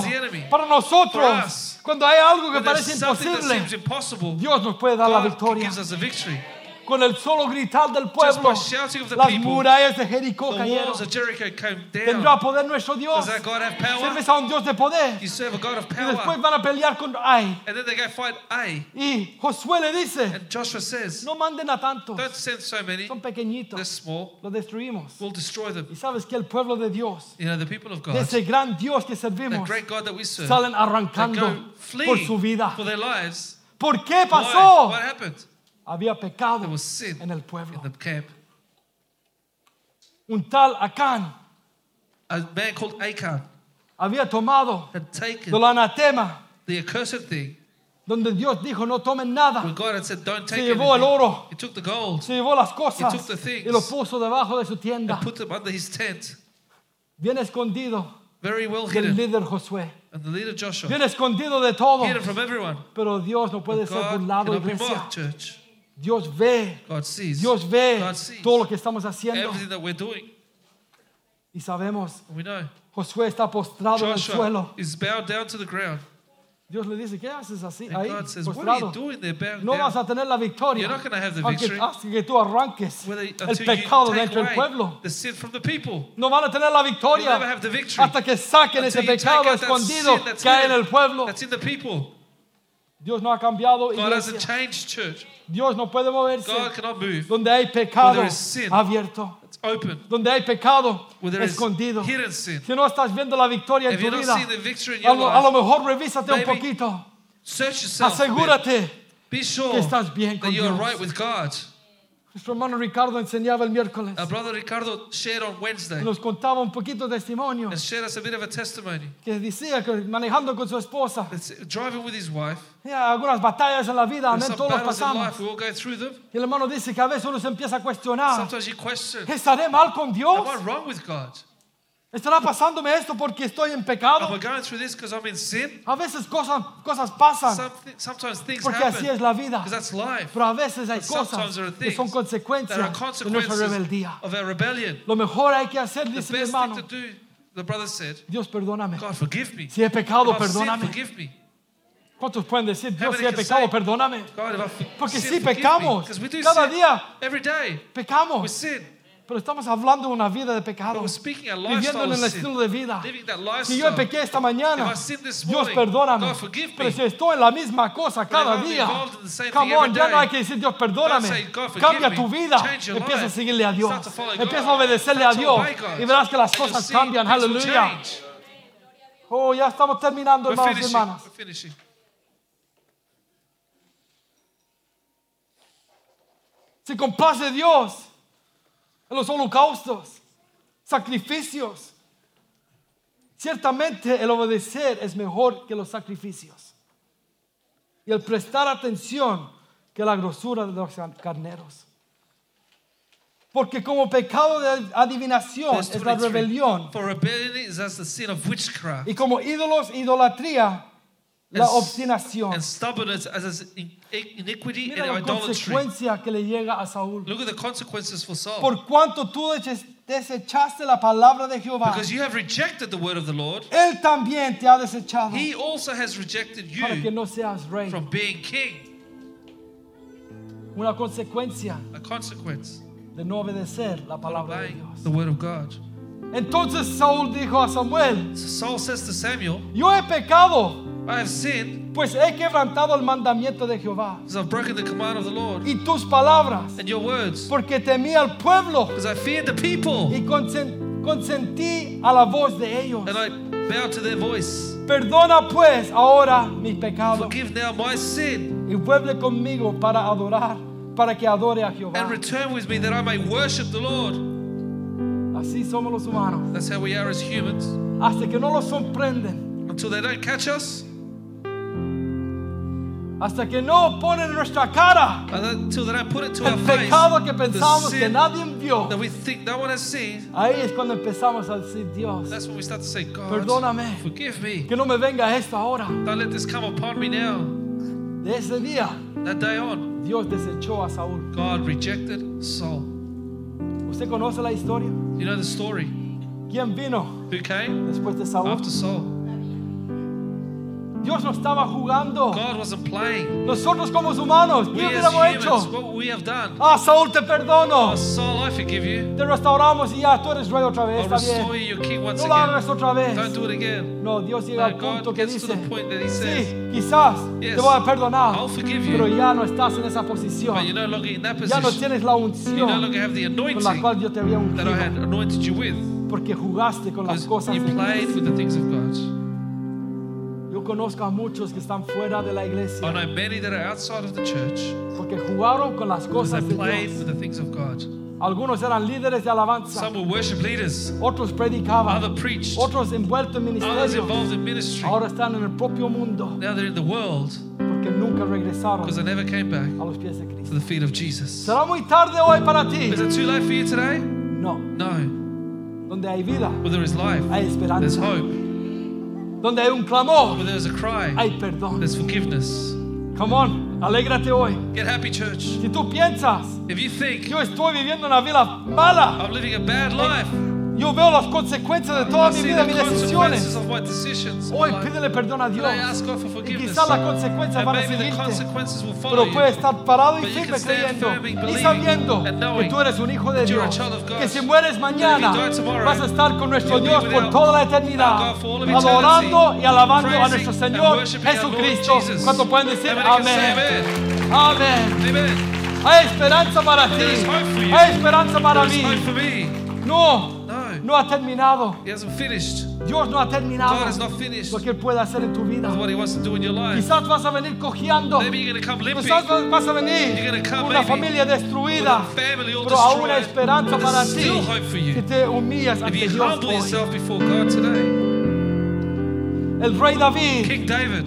Speaker 1: Para nosotros, cuando hay algo que parece imposible, Dios nos puede dar la victoria. Con el solo gritar del pueblo, las murallas de Jericó cayeron. ¿Tendrá poder nuestro Dios?
Speaker 2: God?
Speaker 1: Sirves a un Dios de poder.
Speaker 2: God
Speaker 1: Y después van a pelear contra Ai. Y Josué le dice,
Speaker 2: says,
Speaker 1: no manden a tantos,
Speaker 2: Don't send so many.
Speaker 1: son pequeñitos, los destruimos.
Speaker 2: We'll destroy them.
Speaker 1: Y sabes que el pueblo de Dios,
Speaker 2: You know, the people of
Speaker 1: de
Speaker 2: God,
Speaker 1: ese gran Dios que servimos,
Speaker 2: great God that we serve,
Speaker 1: salen arrancando por su vida.
Speaker 2: for their lives.
Speaker 1: ¿Por qué pasó? Había pecado
Speaker 2: There was sin
Speaker 1: en el pueblo.
Speaker 2: in the camp.
Speaker 1: Un tal Acán
Speaker 2: A man called Achan
Speaker 1: había tomado
Speaker 2: had taken
Speaker 1: del anatema
Speaker 2: the accursed thing
Speaker 1: donde Dios dijo no tomen nada,
Speaker 2: When God had said, don't
Speaker 1: se
Speaker 2: take
Speaker 1: llevó el
Speaker 2: anything,
Speaker 1: oro,
Speaker 2: He took the gold
Speaker 1: se llevó las cosas
Speaker 2: He took the things
Speaker 1: y lo puso debajo de su tienda,
Speaker 2: and put them under his tent,
Speaker 1: bien escondido
Speaker 2: very well
Speaker 1: del
Speaker 2: hidden.
Speaker 1: líder Josué,
Speaker 2: And the leader Joshua,
Speaker 1: bien escondido de todo.
Speaker 2: hidden from everyone.
Speaker 1: Pero Dios no puede ser
Speaker 2: God
Speaker 1: burlado,
Speaker 2: cannot be
Speaker 1: iglesia.
Speaker 2: mocked, church.
Speaker 1: Dios ve,
Speaker 2: God sees.
Speaker 1: Dios ve
Speaker 2: God sees
Speaker 1: todo lo que estamos haciendo
Speaker 2: everything that we're doing.
Speaker 1: y sabemos,
Speaker 2: we know
Speaker 1: Josué está postrado en el suelo.
Speaker 2: is bowed down to the ground.
Speaker 1: Dios le dice, ¿qué haces así
Speaker 2: And
Speaker 1: ahí,
Speaker 2: God says,
Speaker 1: postrado? No vas
Speaker 2: down?
Speaker 1: a tener la victoria
Speaker 2: You're not gonna have the
Speaker 1: aunque-
Speaker 2: victory.
Speaker 1: hasta que tú arranques
Speaker 2: Whether,
Speaker 1: el pecado
Speaker 2: you
Speaker 1: de
Speaker 2: take
Speaker 1: entre el
Speaker 2: away
Speaker 1: pueblo.
Speaker 2: the sin from the people.
Speaker 1: No van a tener la
Speaker 2: You'll
Speaker 1: victoria
Speaker 2: never have the victory
Speaker 1: hasta que saquen ese
Speaker 2: until
Speaker 1: pecado escondido que hay en el pueblo.
Speaker 2: That's in the people.
Speaker 1: Dios no ha cambiado,
Speaker 2: God hasn't
Speaker 1: iglesia.
Speaker 2: changed, church.
Speaker 1: Dios no puede moverse
Speaker 2: God cannot move.
Speaker 1: donde hay pecado
Speaker 2: there is sin.
Speaker 1: abierto,
Speaker 2: It's open.
Speaker 1: donde hay pecado
Speaker 2: Where there is
Speaker 1: escondido.
Speaker 2: hidden sin.
Speaker 1: Si no estás viendo la victoria en
Speaker 2: If
Speaker 1: tu
Speaker 2: you're not
Speaker 1: vida,
Speaker 2: seeing the victory in
Speaker 1: a
Speaker 2: your
Speaker 1: lo, a lo mejor revísate un
Speaker 2: maybe
Speaker 1: poquito.
Speaker 2: search yourself. a bit.
Speaker 1: Asegúrate.
Speaker 2: Be sure
Speaker 1: que estás bien con
Speaker 2: that you are
Speaker 1: Dios.
Speaker 2: right with God.
Speaker 1: Nuestro hermano Ricardo enseñaba el miércoles.
Speaker 2: Our brother Ricardo shared on Wednesday
Speaker 1: Nos contaba un poquito de testimonio
Speaker 2: and shared us a bit of a testimony.
Speaker 1: que decía que manejando con su esposa,
Speaker 2: It's driving with his wife.
Speaker 1: ya, algunas batallas en la vida, amén, todos
Speaker 2: in
Speaker 1: pasamos.
Speaker 2: life. We all go through them.
Speaker 1: Y el hermano dice que a veces uno se empieza a cuestionar,
Speaker 2: Sometimes you question,
Speaker 1: ¿estaré mal con Dios?
Speaker 2: am I wrong with God?
Speaker 1: ¿Estará pasándome esto porque estoy en
Speaker 2: Am
Speaker 1: pecado?
Speaker 2: I going through this because I'm in sin?
Speaker 1: A veces cosas, cosas pasan
Speaker 2: Something, sometimes things
Speaker 1: porque así es la vida.
Speaker 2: because that's life.
Speaker 1: Pero a veces hay
Speaker 2: But
Speaker 1: cosas
Speaker 2: there are
Speaker 1: que son consecuencias de nuestra rebeldía.
Speaker 2: of our rebellion.
Speaker 1: Lo mejor hay que hacer,
Speaker 2: The
Speaker 1: dice mi hermano,
Speaker 2: thing to do, the brother said,
Speaker 1: Dios perdóname.
Speaker 2: God, forgive me.
Speaker 1: Si he pecado, perdóname.
Speaker 2: forgive me.
Speaker 1: ¿Cuántos pueden decir, Dios, si he pecado,
Speaker 2: say,
Speaker 1: perdóname?
Speaker 2: God,
Speaker 1: Porque
Speaker 2: sinned,
Speaker 1: sí pecamos. Cada día
Speaker 2: every day. We
Speaker 1: pecamos.
Speaker 2: sin.
Speaker 1: Pero estamos hablando de una vida de pecado. Viviendo en el estilo de vida. Si yo pequé esta mañana, Dios perdóname. Pero si estoy en la misma cosa cada día, come on, ya no hay que decir Dios perdóname.
Speaker 2: Don't say, "God, forgive
Speaker 1: Cambia
Speaker 2: me."
Speaker 1: tu vida. Empieza a seguirle a Dios. Empieza a obedecerle a Dios. Y verás que las cosas cambian. Aleluya. Oh, ya estamos terminando, hermanos y hermanas. Se complace Dios los holocaustos, sacrificios. Ciertamente el obedecer es mejor que los sacrificios. Y el prestar atención que la grosura de los carneros. Porque como pecado de adivinación es la
Speaker 2: 23.
Speaker 1: rebelión
Speaker 2: For rebellion is as the sin of witchcraft,
Speaker 1: y como ídolos idolatría la obstinación.
Speaker 2: and stubbornness as as in- iniquity
Speaker 1: Mira
Speaker 2: and
Speaker 1: la
Speaker 2: idolatry.
Speaker 1: consecuencia que le llega a Saúl.
Speaker 2: Look at the consequences for Saul.
Speaker 1: Por cuanto tú desechaste la palabra de Jehová,
Speaker 2: Because you have rejected the word of the Lord,
Speaker 1: Él también te ha desechado
Speaker 2: he also has rejected
Speaker 1: para que
Speaker 2: you
Speaker 1: no seas rey.
Speaker 2: from being king.
Speaker 1: Una consecuencia
Speaker 2: A consequence
Speaker 1: de no obedecer la palabra de Dios.
Speaker 2: the word of God.
Speaker 1: Entonces Saúl dijo a Samuel,
Speaker 2: So Saul says to Samuel,
Speaker 1: yo he pecado,
Speaker 2: I have sinned
Speaker 1: pues he quebrantado el mandamiento de Jehová
Speaker 2: because I've broken the command of the Lord
Speaker 1: y tus palabras,
Speaker 2: and your words.
Speaker 1: porque temí al pueblo
Speaker 2: Because I feared the people
Speaker 1: y consen- consentí a la voz de ellos.
Speaker 2: and I bowed to their voice.
Speaker 1: Perdona pues ahora mis pecados
Speaker 2: Forgive now my sin
Speaker 1: y vuelve conmigo para adorar, para que adore a Jehová.
Speaker 2: and return with me that I may worship the Lord.
Speaker 1: Así somos los humanos.
Speaker 2: That's how we are as humans.
Speaker 1: Hasta que no los sorprenden,
Speaker 2: Until they don't catch us,
Speaker 1: hasta que no ponen en nuestra cara
Speaker 2: until put it to our face,
Speaker 1: que pensamos que
Speaker 2: sin
Speaker 1: nadie vio.
Speaker 2: that we think no one has seen,
Speaker 1: Ahí es cuando empezamos a decir, Dios,
Speaker 2: that's when we start to say, God,
Speaker 1: Perdóname.
Speaker 2: forgive me.
Speaker 1: que no me venga esto ahora.
Speaker 2: Don't let this come upon me now.
Speaker 1: De ese día,
Speaker 2: That day on,
Speaker 1: Dios desechó a Saúl.
Speaker 2: God rejected Saul.
Speaker 1: ¿Usted conoce la historia?
Speaker 2: You know the story.
Speaker 1: ¿Quién vino
Speaker 2: Who came
Speaker 1: después de Saúl?
Speaker 2: after Saul?
Speaker 1: Dios no estaba jugando.
Speaker 2: God wasn't playing.
Speaker 1: Nosotros como humanos, ¿qué hubiéramos hecho?
Speaker 2: what we have done.
Speaker 1: Ah, Saúl, te perdono.
Speaker 2: Oh, Saul, I forgive you.
Speaker 1: Te restauramos y ya tú eres rey otra vez,
Speaker 2: I'll restore
Speaker 1: bien.
Speaker 2: you, your king once
Speaker 1: No lo hagas otra vez.
Speaker 2: Don't do it again.
Speaker 1: No, Dios llega
Speaker 2: No,
Speaker 1: al punto que dice, sí, quizás
Speaker 2: Yes,
Speaker 1: te voy a perdonar,
Speaker 2: I'll forgive you.
Speaker 1: pero ya no estás en esa posición.
Speaker 2: But you're no longer in that
Speaker 1: Ya no
Speaker 2: position.
Speaker 1: tienes la
Speaker 2: You no
Speaker 1: unción
Speaker 2: longer have the
Speaker 1: con la cual Dios te había
Speaker 2: that I had
Speaker 1: ungido,
Speaker 2: anointed you with.
Speaker 1: porque jugaste con las cosas
Speaker 2: you
Speaker 1: de
Speaker 2: played
Speaker 1: Dios.
Speaker 2: with the things of God.
Speaker 1: Yo conozco a muchos que están fuera de la
Speaker 2: I
Speaker 1: iglesia
Speaker 2: know many that are outside of the church
Speaker 1: porque jugaron con las
Speaker 2: because
Speaker 1: cosas
Speaker 2: they
Speaker 1: de
Speaker 2: played
Speaker 1: Dios.
Speaker 2: with the things of God.
Speaker 1: Algunos eran líderes de alabanza,
Speaker 2: Some were worship leaders,
Speaker 1: otros predicaban,
Speaker 2: other preached,
Speaker 1: otros envueltos en
Speaker 2: others
Speaker 1: ministerio.
Speaker 2: involved in ministry.
Speaker 1: Ahora están en el propio mundo
Speaker 2: Now they're in the world
Speaker 1: porque nunca regresaron
Speaker 2: because they never came back
Speaker 1: a los pies de
Speaker 2: to
Speaker 1: Cristo.
Speaker 2: the feet of Jesus.
Speaker 1: ¿Será muy tarde hoy para ti?
Speaker 2: Is it too late for you today?
Speaker 1: No.
Speaker 2: No.
Speaker 1: Donde hay vida,
Speaker 2: Where there is life,
Speaker 1: hay
Speaker 2: there's
Speaker 1: esperanza.
Speaker 2: hope.
Speaker 1: Donde hay un clamor,
Speaker 2: Where there's a cry,
Speaker 1: hay perdón.
Speaker 2: there's forgiveness.
Speaker 1: Come on, alégrate hoy.
Speaker 2: Get happy, church.
Speaker 1: Si tú piensas,
Speaker 2: If you think
Speaker 1: yo estoy viviendo una vida mala,
Speaker 2: I'm living a bad life,
Speaker 1: yo veo las consecuencias de toda
Speaker 2: I
Speaker 1: mi
Speaker 2: see
Speaker 1: vida,
Speaker 2: the
Speaker 1: mis
Speaker 2: consequences
Speaker 1: decisiones.
Speaker 2: of my decisions. in
Speaker 1: Hoy
Speaker 2: my life.
Speaker 1: pídele perdón a
Speaker 2: for
Speaker 1: Y quizás las consecuencias van a seguirte. Pero puedes estar parado y firme creyendo y sabiendo que tú eres un hijo de Dios. Que si mueres mañana vas a estar con nuestro Dios por toda la eternidad, adorando y alabando a nuestro Señor Jesucristo. ¿Cuánto pueden decir amén? Amén. Hay esperanza para ti. Hay esperanza para mí. No,
Speaker 2: No,
Speaker 1: ha terminado.
Speaker 2: He hasn't finished.
Speaker 1: Dios no ha terminado
Speaker 2: God has not finished
Speaker 1: lo que Él puede hacer en tu vida.
Speaker 2: what He wants to do in your life.
Speaker 1: Quizás vas a venir cojeando.
Speaker 2: Maybe you're to come limping.
Speaker 1: Quizás vas a venir
Speaker 2: You're gonna come
Speaker 1: con una
Speaker 2: maybe
Speaker 1: familia destruida,
Speaker 2: with a family all
Speaker 1: pero aún hay esperanza
Speaker 2: but
Speaker 1: para ti
Speaker 2: still hope for you.
Speaker 1: si te humillas
Speaker 2: If
Speaker 1: ante
Speaker 2: you
Speaker 1: Dios
Speaker 2: humble yourself before God today,
Speaker 1: El rey David,
Speaker 2: King David,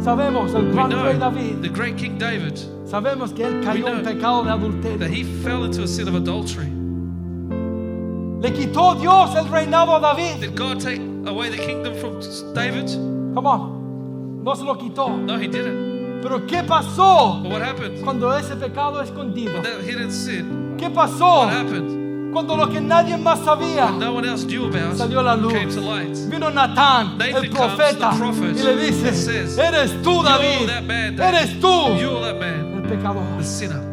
Speaker 1: sabemos, el gran rey David,
Speaker 2: the great King David,
Speaker 1: sabemos que él cayó en pecado de
Speaker 2: that
Speaker 1: adulterio.
Speaker 2: he fell into a sin of adultery.
Speaker 1: Le quitó Dios el reinado a David.
Speaker 2: Did God take away the kingdom from David?
Speaker 1: Come on, no se lo quitó.
Speaker 2: No, he didn't.
Speaker 1: Pero ¿qué pasó
Speaker 2: But what happened?
Speaker 1: cuando ese pecado escondido?
Speaker 2: That hidden sin,
Speaker 1: ¿Qué pasó
Speaker 2: what happened?
Speaker 1: cuando lo que nadie más sabía
Speaker 2: No one else knew about
Speaker 1: salió a la luz?
Speaker 2: came to light.
Speaker 1: Vino Natán,
Speaker 2: Nathan
Speaker 1: el
Speaker 2: comes,
Speaker 1: profeta,
Speaker 2: the prophet,
Speaker 1: y le dice,
Speaker 2: says,
Speaker 1: eres tú David,
Speaker 2: that man, David.
Speaker 1: eres tú
Speaker 2: You're that man,
Speaker 1: el pecador.
Speaker 2: the sinner.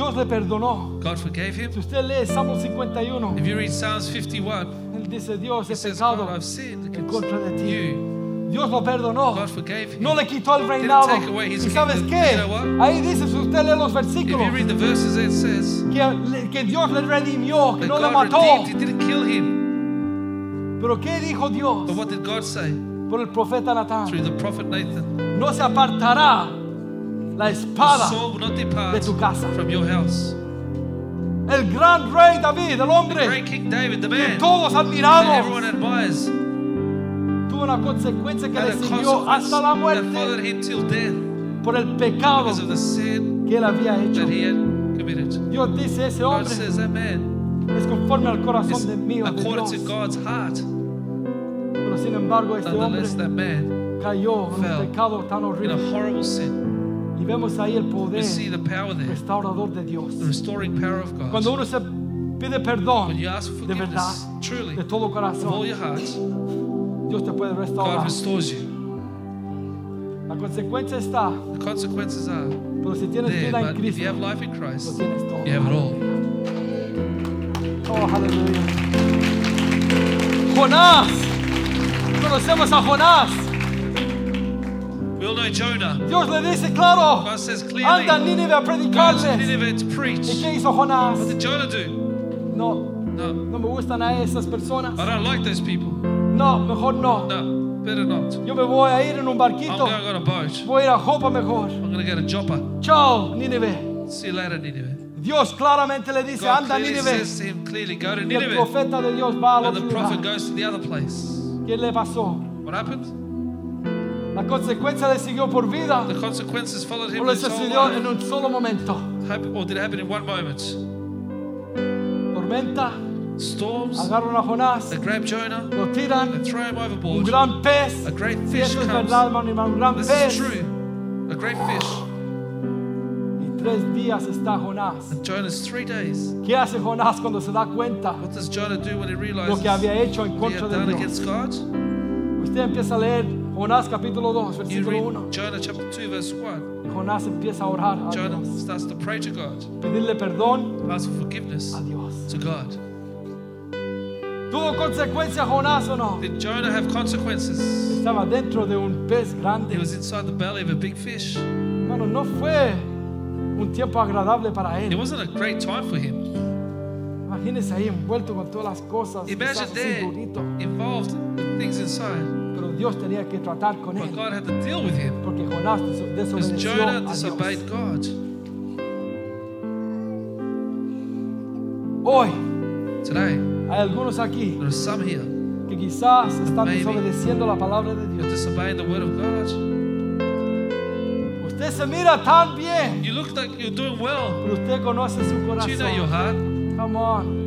Speaker 1: Dios le perdonó.
Speaker 2: God forgave him.
Speaker 1: Si usted lee Salmo 51,
Speaker 2: If you read Psalms 51,
Speaker 1: él dice, Dios,
Speaker 2: he says,
Speaker 1: pecado
Speaker 2: God, I've sinned
Speaker 1: en contra de ti.
Speaker 2: you.
Speaker 1: Dios lo perdonó.
Speaker 2: God forgave him.
Speaker 1: No le quitó el reinado. ¿Y sabes qué? Ahí dice, si usted lee los
Speaker 2: If
Speaker 1: versículos,
Speaker 2: you read the verses, it says
Speaker 1: que, le- que Dios le redimió, que no le
Speaker 2: God
Speaker 1: mató.
Speaker 2: redeemed, he didn't kill him.
Speaker 1: Pero ¿qué dijo Dios
Speaker 2: But what did God say?
Speaker 1: por el profeta Natán?
Speaker 2: Through the prophet Nathan.
Speaker 1: No se apartará la espada de tu casa.
Speaker 2: from your house.
Speaker 1: El gran rey David, el hombre
Speaker 2: David,
Speaker 1: que todos admiramos, tuvo una consecuencia que le siguió hasta la muerte por el pecado que él había hecho. Dios dice, ese hombre es conforme al corazón de mío, de
Speaker 2: according
Speaker 1: Dios. Pero sin embargo, este hombre cayó en un pecado tan horrible. Y vemos ahí el poder restaurador de Dios. Cuando uno se pide perdón de verdad, de todo corazón, Dios te puede restaurar. La consecuencia está, pero si tienes vida en Cristo, lo tienes todo.
Speaker 2: you have it all.
Speaker 1: Oh, aleluya. Jonás, conocemos a Jonás.
Speaker 2: Know Jonah.
Speaker 1: Dios le dice, claro,
Speaker 2: God says clearly,
Speaker 1: anda a Nínive a
Speaker 2: go to
Speaker 1: predicarles.
Speaker 2: Nineveh to
Speaker 1: ¿Y
Speaker 2: preach.
Speaker 1: qué hizo Jonás?
Speaker 2: What did Jonah do?
Speaker 1: No,
Speaker 2: No,
Speaker 1: no me gustan a esas personas.
Speaker 2: I don't like those people.
Speaker 1: No, mejor no.
Speaker 2: No, better not.
Speaker 1: Yo me voy a ir en un
Speaker 2: I'm
Speaker 1: barquito.
Speaker 2: going on a boat.
Speaker 1: Voy a ir a Jopa mejor.
Speaker 2: I'm going to to Joppa.
Speaker 1: Chao, Nínive.
Speaker 2: See you later, Nineveh.
Speaker 1: Dios claramente le dice,
Speaker 2: God
Speaker 1: anda a
Speaker 2: clearly
Speaker 1: Nínive.
Speaker 2: says to him clearly, go to
Speaker 1: Y el
Speaker 2: Nineveh.
Speaker 1: profeta de Dios va al
Speaker 2: And
Speaker 1: otro
Speaker 2: the prophet goes to the other place.
Speaker 1: ¿Qué le pasó?
Speaker 2: What happened?
Speaker 1: La consecuencia le siguió por vida.
Speaker 2: The consequences followed him
Speaker 1: O le
Speaker 2: his whole
Speaker 1: sucedió en
Speaker 2: life.
Speaker 1: un solo momento.
Speaker 2: Hap- Or did it happen in one moment?
Speaker 1: Tormenta,
Speaker 2: Storms,
Speaker 1: agarran a Jonás,
Speaker 2: they grab Jonah,
Speaker 1: lo tiran.
Speaker 2: they throw him
Speaker 1: Un
Speaker 2: overboard.
Speaker 1: gran pez.
Speaker 2: A great fish
Speaker 1: eso es
Speaker 2: comes.
Speaker 1: verdad, hermano, hermano, un gran
Speaker 2: This
Speaker 1: pez.
Speaker 2: is true. A great fish.
Speaker 1: Y tres días está Jonás.
Speaker 2: And Jonah's three days.
Speaker 1: ¿Qué hace Jonás cuando se da cuenta
Speaker 2: What does Jonah do when he realizes
Speaker 1: lo que había hecho en
Speaker 2: what he
Speaker 1: contra
Speaker 2: had
Speaker 1: de
Speaker 2: done
Speaker 1: Dios?
Speaker 2: against God?
Speaker 1: Usted empieza a leer Jonás capítulo 2,
Speaker 2: You
Speaker 1: versículo
Speaker 2: read
Speaker 1: 1.
Speaker 2: Jonah chapter 2, verse 1.
Speaker 1: Jonás empieza a orar a
Speaker 2: Jonah
Speaker 1: Dios,
Speaker 2: starts to pray to God,
Speaker 1: pedirle perdón
Speaker 2: ask for forgiveness
Speaker 1: a Dios.
Speaker 2: to God.
Speaker 1: ¿Tuvo consecuencia Jonás o no?
Speaker 2: Did Jonah have consequences?
Speaker 1: Estaba dentro de un pez
Speaker 2: He
Speaker 1: grande.
Speaker 2: was inside the belly of a big fish.
Speaker 1: Hermano, no fue un tiempo agradable para
Speaker 2: It
Speaker 1: él.
Speaker 2: wasn't a great time for him.
Speaker 1: Imagínese ahí envuelto con todas las cosas. quizás
Speaker 2: Imagine
Speaker 1: así
Speaker 2: there,
Speaker 1: durito.
Speaker 2: involved with things inside.
Speaker 1: Pero Dios tenía que tratar con
Speaker 2: But
Speaker 1: él.
Speaker 2: God had to deal with him
Speaker 1: Porque Jonás
Speaker 2: because
Speaker 1: desobedeció
Speaker 2: Jonah
Speaker 1: a Dios.
Speaker 2: God.
Speaker 1: Hoy
Speaker 2: Today,
Speaker 1: hay algunos aquí
Speaker 2: there are some here
Speaker 1: que quizás están
Speaker 2: Maybe.
Speaker 1: desobedeciendo la palabra de
Speaker 2: You're
Speaker 1: Dios.
Speaker 2: disobeying the word of God.
Speaker 1: Usted se mira tan bien,
Speaker 2: You look like you're doing well.
Speaker 1: pero usted conoce su
Speaker 2: Do you know your
Speaker 1: corazón.
Speaker 2: heart?
Speaker 1: Come on.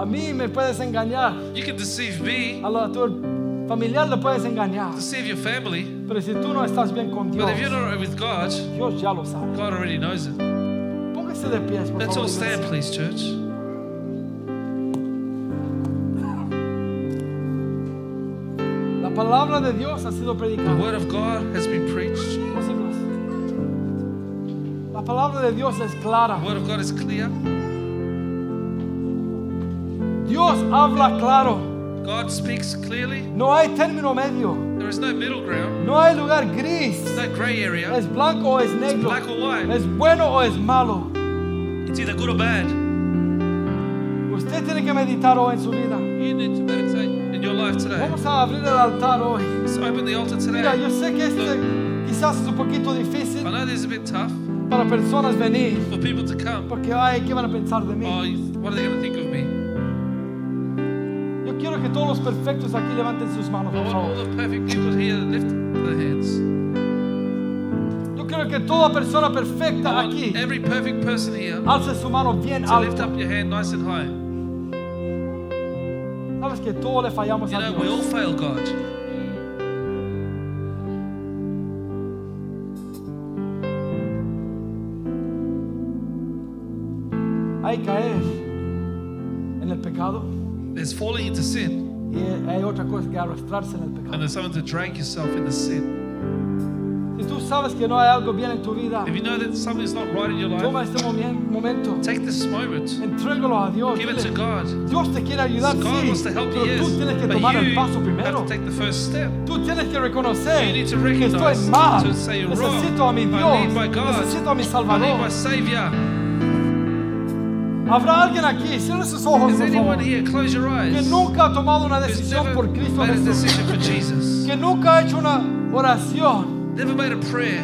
Speaker 1: A mí me puedes engañar,
Speaker 2: You can deceive me,
Speaker 1: a, lo- a tu familiar le puedes engañar,
Speaker 2: deceive your family,
Speaker 1: pero si tú no estás bien con Dios,
Speaker 2: but if you're not with God,
Speaker 1: Dios ya lo sabe.
Speaker 2: God already knows it.
Speaker 1: Póngase de pies, por
Speaker 2: Let's
Speaker 1: favor.
Speaker 2: all stand,
Speaker 1: iglesia.
Speaker 2: please, church.
Speaker 1: La palabra de Dios ha sido
Speaker 2: The
Speaker 1: predicada.
Speaker 2: word of God has been preached.
Speaker 1: La palabra de Dios es clara.
Speaker 2: The word of God is clear.
Speaker 1: Dios habla claro.
Speaker 2: God speaks clearly.
Speaker 1: No hay término medio.
Speaker 2: There is no middle ground.
Speaker 1: No hay lugar gris.
Speaker 2: There's no grey area.
Speaker 1: Es blanco o es negro.
Speaker 2: black or white.
Speaker 1: Es bueno o es malo.
Speaker 2: It's either good or bad.
Speaker 1: Usted tiene que meditar hoy en su vida.
Speaker 2: You need to meditate in your life today.
Speaker 1: Vamos a abrir el altar hoy.
Speaker 2: Let's open the altar
Speaker 1: Mira, yo
Speaker 2: today.
Speaker 1: sé que este quizás es un poquito difícil
Speaker 2: I know this is a bit tough
Speaker 1: para personas venir.
Speaker 2: for people to come.
Speaker 1: Porque, ay, ¿qué van a pensar de
Speaker 2: Oh,
Speaker 1: mí?
Speaker 2: you- what are they going to think of me?
Speaker 1: Quiero que todos los perfectos aquí levanten sus manos, por favor. Yo quiero que toda persona perfecta aquí
Speaker 2: every perfect person here
Speaker 1: alce su mano bien
Speaker 2: to lift up your hand nice and high.
Speaker 1: Sabes que todos le fallamos
Speaker 2: You
Speaker 1: a
Speaker 2: know, we all
Speaker 1: Dios.
Speaker 2: fail God.
Speaker 1: Hay caer
Speaker 2: There's falling into sin,
Speaker 1: y hay otra cosa que arrastrarse en el
Speaker 2: and there's something to drag yourself in the sin.
Speaker 1: Si tú sabes que no hay algo bien en tu vida,
Speaker 2: If you know that something's not right in your
Speaker 1: toma
Speaker 2: life,
Speaker 1: este momen- momento,
Speaker 2: take this moment,
Speaker 1: entrégalo a Dios.
Speaker 2: give it to
Speaker 1: Dile,
Speaker 2: God.
Speaker 1: Dios te quiere ayudar,
Speaker 2: God
Speaker 1: sí,
Speaker 2: wants to help you,
Speaker 1: tú
Speaker 2: yes,
Speaker 1: tienes que
Speaker 2: but
Speaker 1: tomar el
Speaker 2: you have
Speaker 1: primero.
Speaker 2: to take the first step.
Speaker 1: Tú tienes que reconocer
Speaker 2: You need to
Speaker 1: que estoy
Speaker 2: recognize
Speaker 1: mal.
Speaker 2: to say you're wrong.
Speaker 1: Necesito a mi
Speaker 2: I
Speaker 1: Dios.
Speaker 2: need my God.
Speaker 1: Necesito a mi
Speaker 2: I need
Speaker 1: Salvador.
Speaker 2: my Savior.
Speaker 1: Habrá alguien aquí, cierre sus ojos,
Speaker 2: Is
Speaker 1: por
Speaker 2: anyone
Speaker 1: favor,
Speaker 2: here? Close your
Speaker 1: que
Speaker 2: eyes.
Speaker 1: nunca ha tomado una
Speaker 2: Who's
Speaker 1: decisión
Speaker 2: never
Speaker 1: por Cristo
Speaker 2: made a
Speaker 1: Jesús,
Speaker 2: decision for Jesus.
Speaker 1: que nunca ha hecho una oración
Speaker 2: Never made a prayer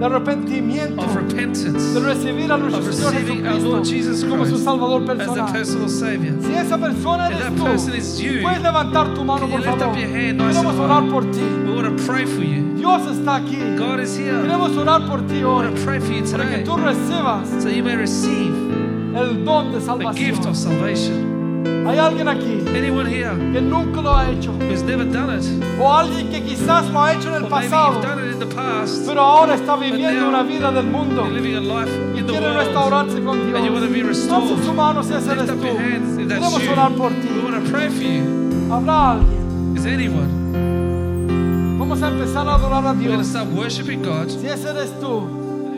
Speaker 1: de arrepentimiento,
Speaker 2: of repentance
Speaker 1: de recibir a nuestro Señor
Speaker 2: receiving our Lord Jesus
Speaker 1: Jesucristo como su
Speaker 2: Christ
Speaker 1: Salvador
Speaker 2: as the
Speaker 1: personal.
Speaker 2: personal Savior.
Speaker 1: Si esa persona
Speaker 2: If
Speaker 1: eres
Speaker 2: that
Speaker 1: tú,
Speaker 2: person is you,
Speaker 1: puedes levantar tu mano,
Speaker 2: you
Speaker 1: por
Speaker 2: lift
Speaker 1: favor.
Speaker 2: up your hand nice
Speaker 1: Queremos
Speaker 2: and
Speaker 1: orar
Speaker 2: high?
Speaker 1: por ti.
Speaker 2: We want to pray for you.
Speaker 1: Dios está aquí.
Speaker 2: God is here.
Speaker 1: Queremos orar por ti hoy,
Speaker 2: want to pray for you
Speaker 1: para que
Speaker 2: today
Speaker 1: tú recibas
Speaker 2: so you may receive
Speaker 1: el don de
Speaker 2: the gift
Speaker 1: salvación.
Speaker 2: of salvation.
Speaker 1: Hay alguien aquí
Speaker 2: Anyone here
Speaker 1: que nunca lo ha hecho,
Speaker 2: who's never done it,
Speaker 1: o alguien que quizás lo ha hecho en el
Speaker 2: or maybe
Speaker 1: pasado,
Speaker 2: you've done it in the past,
Speaker 1: pero ahora está viviendo
Speaker 2: now
Speaker 1: una vida del mundo
Speaker 2: you're living a life
Speaker 1: y
Speaker 2: in the
Speaker 1: quiere
Speaker 2: world,
Speaker 1: restaurarse con Dios.
Speaker 2: and you want to be restored.
Speaker 1: Su mano si ese
Speaker 2: lift
Speaker 1: eres
Speaker 2: up
Speaker 1: tú.
Speaker 2: your hands if that's
Speaker 1: Queremos
Speaker 2: you.
Speaker 1: orar por
Speaker 2: We
Speaker 1: ti.
Speaker 2: want to pray for you.
Speaker 1: Habrá alguien.
Speaker 2: Is anyone?
Speaker 1: Vamos a empezar a adorar a
Speaker 2: We're going to
Speaker 1: Dios.
Speaker 2: start worshiping God.
Speaker 1: Si ese eres tú,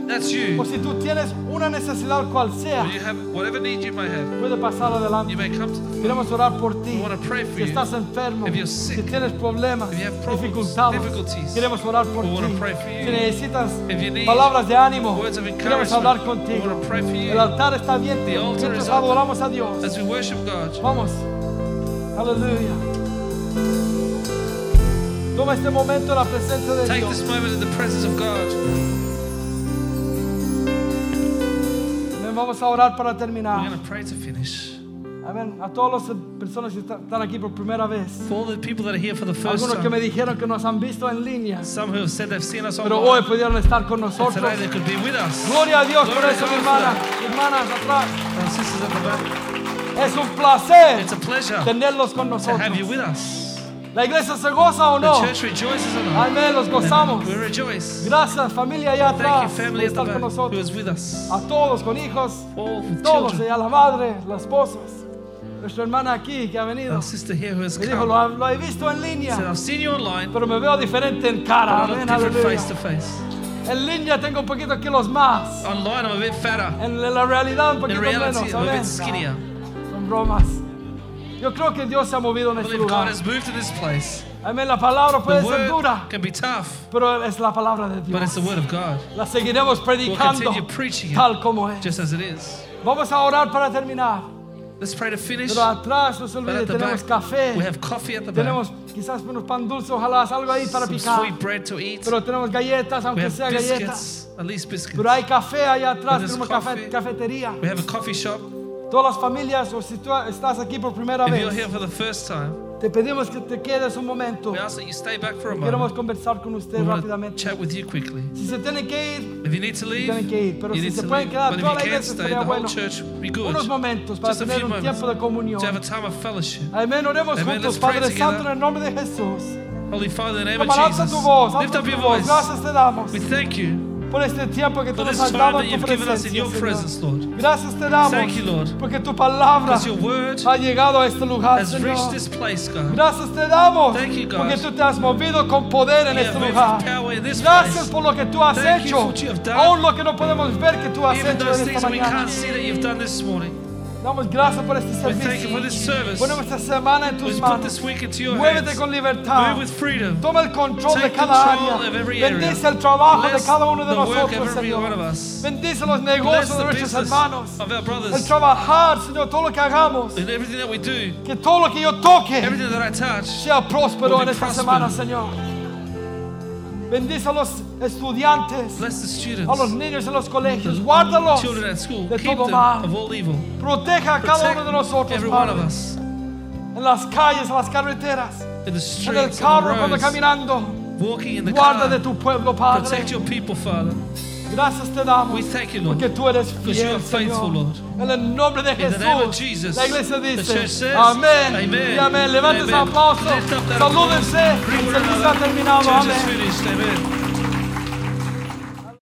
Speaker 2: That's
Speaker 1: o
Speaker 2: you.
Speaker 1: si tú tienes una necesidad cual sea,
Speaker 2: you have whatever need you may have.
Speaker 1: puede pasar
Speaker 2: You
Speaker 1: adelante.
Speaker 2: may come to the
Speaker 1: Queremos orar por ti.
Speaker 2: We want to pray for
Speaker 1: Si
Speaker 2: you.
Speaker 1: estás enfermo,
Speaker 2: If you're
Speaker 1: si
Speaker 2: sick,
Speaker 1: tienes problemas,
Speaker 2: if you have problems,
Speaker 1: dificultades,
Speaker 2: difficulties,
Speaker 1: queremos orar por
Speaker 2: we
Speaker 1: ti.
Speaker 2: want to pray for you.
Speaker 1: Si necesitas
Speaker 2: If you need
Speaker 1: palabras de ánimo,
Speaker 2: words of
Speaker 1: queremos
Speaker 2: encouragement,
Speaker 1: hablar
Speaker 2: we
Speaker 1: contigo.
Speaker 2: want to pray for you.
Speaker 1: El altar está abierto.
Speaker 2: The altar
Speaker 1: Mientras
Speaker 2: is open.
Speaker 1: adoramos a Dios.
Speaker 2: As we worship God,
Speaker 1: Vamos. Aleluya. Toma este momento en la presencia de
Speaker 2: take
Speaker 1: Dios.
Speaker 2: this moment in the presence of God.
Speaker 1: Amén. Vamos a orar para
Speaker 2: We're
Speaker 1: terminar.
Speaker 2: going to pray to finish.
Speaker 1: Amén. A todas las personas que están aquí por primera vez.
Speaker 2: For all the people that are here for the first
Speaker 1: Algunos que me
Speaker 2: time,
Speaker 1: dijeron que nos han visto en línea.
Speaker 2: some who have said they've seen us
Speaker 1: Pero hoy
Speaker 2: online,
Speaker 1: pudieron estar con nosotros.
Speaker 2: today they could be with us.
Speaker 1: Gloria a Dios por
Speaker 2: Glory
Speaker 1: eso,
Speaker 2: to
Speaker 1: mi
Speaker 2: God
Speaker 1: hermana.
Speaker 2: for
Speaker 1: Hermanas, atrás.
Speaker 2: Our sisters at the back,
Speaker 1: Es un placer
Speaker 2: it's a pleasure
Speaker 1: tenerlos con
Speaker 2: to have you
Speaker 1: nosotros.
Speaker 2: with us.
Speaker 1: La iglesia se goza o no. Amén, los gozamos.
Speaker 2: And we rejoice.
Speaker 1: Gracias, familia allá
Speaker 2: Thank
Speaker 1: atrás,
Speaker 2: you,
Speaker 1: por estar con nosotros.
Speaker 2: is with us.
Speaker 1: A todos con hijos, todos,
Speaker 2: children.
Speaker 1: allá la madre, la esposa. Nuestra hermana aquí que ha venido.
Speaker 2: Our sister here who has
Speaker 1: Me dijo, lo, lo he visto en línea,
Speaker 2: I've seen you online,
Speaker 1: pero me veo diferente en cara. Amén,
Speaker 2: face to face.
Speaker 1: En línea tengo un poquito kilos más.
Speaker 2: Online, I'm a bit fatter.
Speaker 1: En la realidad un
Speaker 2: In
Speaker 1: poquito
Speaker 2: reality,
Speaker 1: menos.
Speaker 2: I'm a
Speaker 1: Amén.
Speaker 2: bit skinnier.
Speaker 1: Son bromas. Yo creo que Dios se ha movido en
Speaker 2: I
Speaker 1: este
Speaker 2: believe God
Speaker 1: lugar.
Speaker 2: has moved to this place.
Speaker 1: Amén. La palabra
Speaker 2: The
Speaker 1: puede ser
Speaker 2: word
Speaker 1: dura,
Speaker 2: can be tough,
Speaker 1: pero es la palabra de
Speaker 2: but it's
Speaker 1: Dios.
Speaker 2: the word of God,
Speaker 1: La seguiremos
Speaker 2: We'll
Speaker 1: predicando
Speaker 2: continue preaching it
Speaker 1: tal como es.
Speaker 2: just as it is.
Speaker 1: Vamos a orar para terminar.
Speaker 2: Let's pray to finish.
Speaker 1: Pero atrás, no se
Speaker 2: But
Speaker 1: olvide,
Speaker 2: at the
Speaker 1: tenemos
Speaker 2: back,
Speaker 1: café.
Speaker 2: we have coffee at the back.
Speaker 1: Tenemos quizás unos pan dulces, ojalá algo ahí para
Speaker 2: Some
Speaker 1: picar.
Speaker 2: sweet bread to eat.
Speaker 1: Pero tenemos galletas,
Speaker 2: We
Speaker 1: aunque
Speaker 2: have
Speaker 1: sea galletas.
Speaker 2: biscuits, at least biscuits.
Speaker 1: Pero hay café allá atrás,
Speaker 2: There's
Speaker 1: tenemos
Speaker 2: coffee.
Speaker 1: cafetería.
Speaker 2: We have a coffee shop.
Speaker 1: Todas las familias, o si tú estás aquí por primera
Speaker 2: If you're
Speaker 1: vez,
Speaker 2: here for the first time,
Speaker 1: te pedimos que te quedes un momento.
Speaker 2: we ask that you stay back for a
Speaker 1: Queremos
Speaker 2: moment.
Speaker 1: conversar con usted
Speaker 2: We want to
Speaker 1: rápidamente.
Speaker 2: chat with you quickly.
Speaker 1: Si se tiene que ir,
Speaker 2: If you need to leave,
Speaker 1: tienen que ir, pero
Speaker 2: you
Speaker 1: si
Speaker 2: need
Speaker 1: se
Speaker 2: to
Speaker 1: pueden
Speaker 2: leave.
Speaker 1: quedar
Speaker 2: But
Speaker 1: toda la
Speaker 2: can't
Speaker 1: iglesia,
Speaker 2: stay,
Speaker 1: estaría
Speaker 2: the whole
Speaker 1: bueno.
Speaker 2: church would be good.
Speaker 1: unos momentos para
Speaker 2: Just a
Speaker 1: tener
Speaker 2: few
Speaker 1: un
Speaker 2: moments
Speaker 1: tiempo de comunión.
Speaker 2: to have a time of fellowship.
Speaker 1: Amén, oremos juntos,
Speaker 2: Let's pray
Speaker 1: Padre
Speaker 2: together.
Speaker 1: Santo, en el nombre de Jesús.
Speaker 2: Holy Father, in the name of
Speaker 1: Como alza
Speaker 2: Jesus,
Speaker 1: tu voz,
Speaker 2: lift
Speaker 1: alza
Speaker 2: up
Speaker 1: tu
Speaker 2: your
Speaker 1: voz.
Speaker 2: voice.
Speaker 1: Gracias te damos
Speaker 2: We thank you
Speaker 1: por este tiempo que tú nos
Speaker 2: this
Speaker 1: has dado en tu presencia, Señor. Gracias te damos
Speaker 2: Thank you, Lord.
Speaker 1: porque tu palabra ha llegado a este lugar, Señor.
Speaker 2: this place, God.
Speaker 1: Gracias te damos porque tú te has movido con poder en este lugar. Gracias por lo que tú has hecho, aún lo que no podemos ver que tú has hecho en esta mañana. Damos gracias por este servicio. Ponemos esta semana en tus manos. Muévete con libertad. Toma el control de cada área. Bendice el trabajo de cada uno de nosotros, Señor. Bendice los negocios de nuestros hermanos. El trabajar, Señor, todo lo que hagamos. Que todo lo que yo toque sea próspero en esta semana, Señor. Bendice a los estudiantes,
Speaker 2: Bless the
Speaker 1: a los
Speaker 2: students.
Speaker 1: niños en los colegios. Guárdalos.
Speaker 2: Children at school.
Speaker 1: de
Speaker 2: Keep
Speaker 1: todo
Speaker 2: them
Speaker 1: mal.
Speaker 2: of all evil.
Speaker 1: Proteja a cada
Speaker 2: Protect
Speaker 1: uno de nosotros,
Speaker 2: every one of
Speaker 1: Padre.
Speaker 2: us.
Speaker 1: En las calles, en las carreteras,
Speaker 2: In the
Speaker 1: en el
Speaker 2: streets,
Speaker 1: carro,
Speaker 2: the
Speaker 1: cuando
Speaker 2: roads.
Speaker 1: caminando.
Speaker 2: Walking in the
Speaker 1: Guarda de
Speaker 2: car.
Speaker 1: tu pueblo, Padre.
Speaker 2: Protect your people, Father.
Speaker 1: Gracias te damos.
Speaker 2: We thank you, Lord.
Speaker 1: Porque tú eres
Speaker 2: Because you
Speaker 1: fiel,
Speaker 2: are faithful,
Speaker 1: Señor.
Speaker 2: Lord.
Speaker 1: En el nombre de
Speaker 2: In the name of
Speaker 1: Jesús.
Speaker 2: Jesus,
Speaker 1: La iglesia
Speaker 2: the
Speaker 1: dice,
Speaker 2: church says,
Speaker 1: amén.
Speaker 2: Amen.
Speaker 1: Y amén. Levanten su
Speaker 2: Amen.
Speaker 1: aplauso.
Speaker 2: Lift up that
Speaker 1: Salúdense.
Speaker 2: applause.
Speaker 1: El
Speaker 2: Greet one
Speaker 1: servicio ha
Speaker 2: another.
Speaker 1: terminado.
Speaker 2: Church is
Speaker 1: Amén.
Speaker 2: finished. Amen.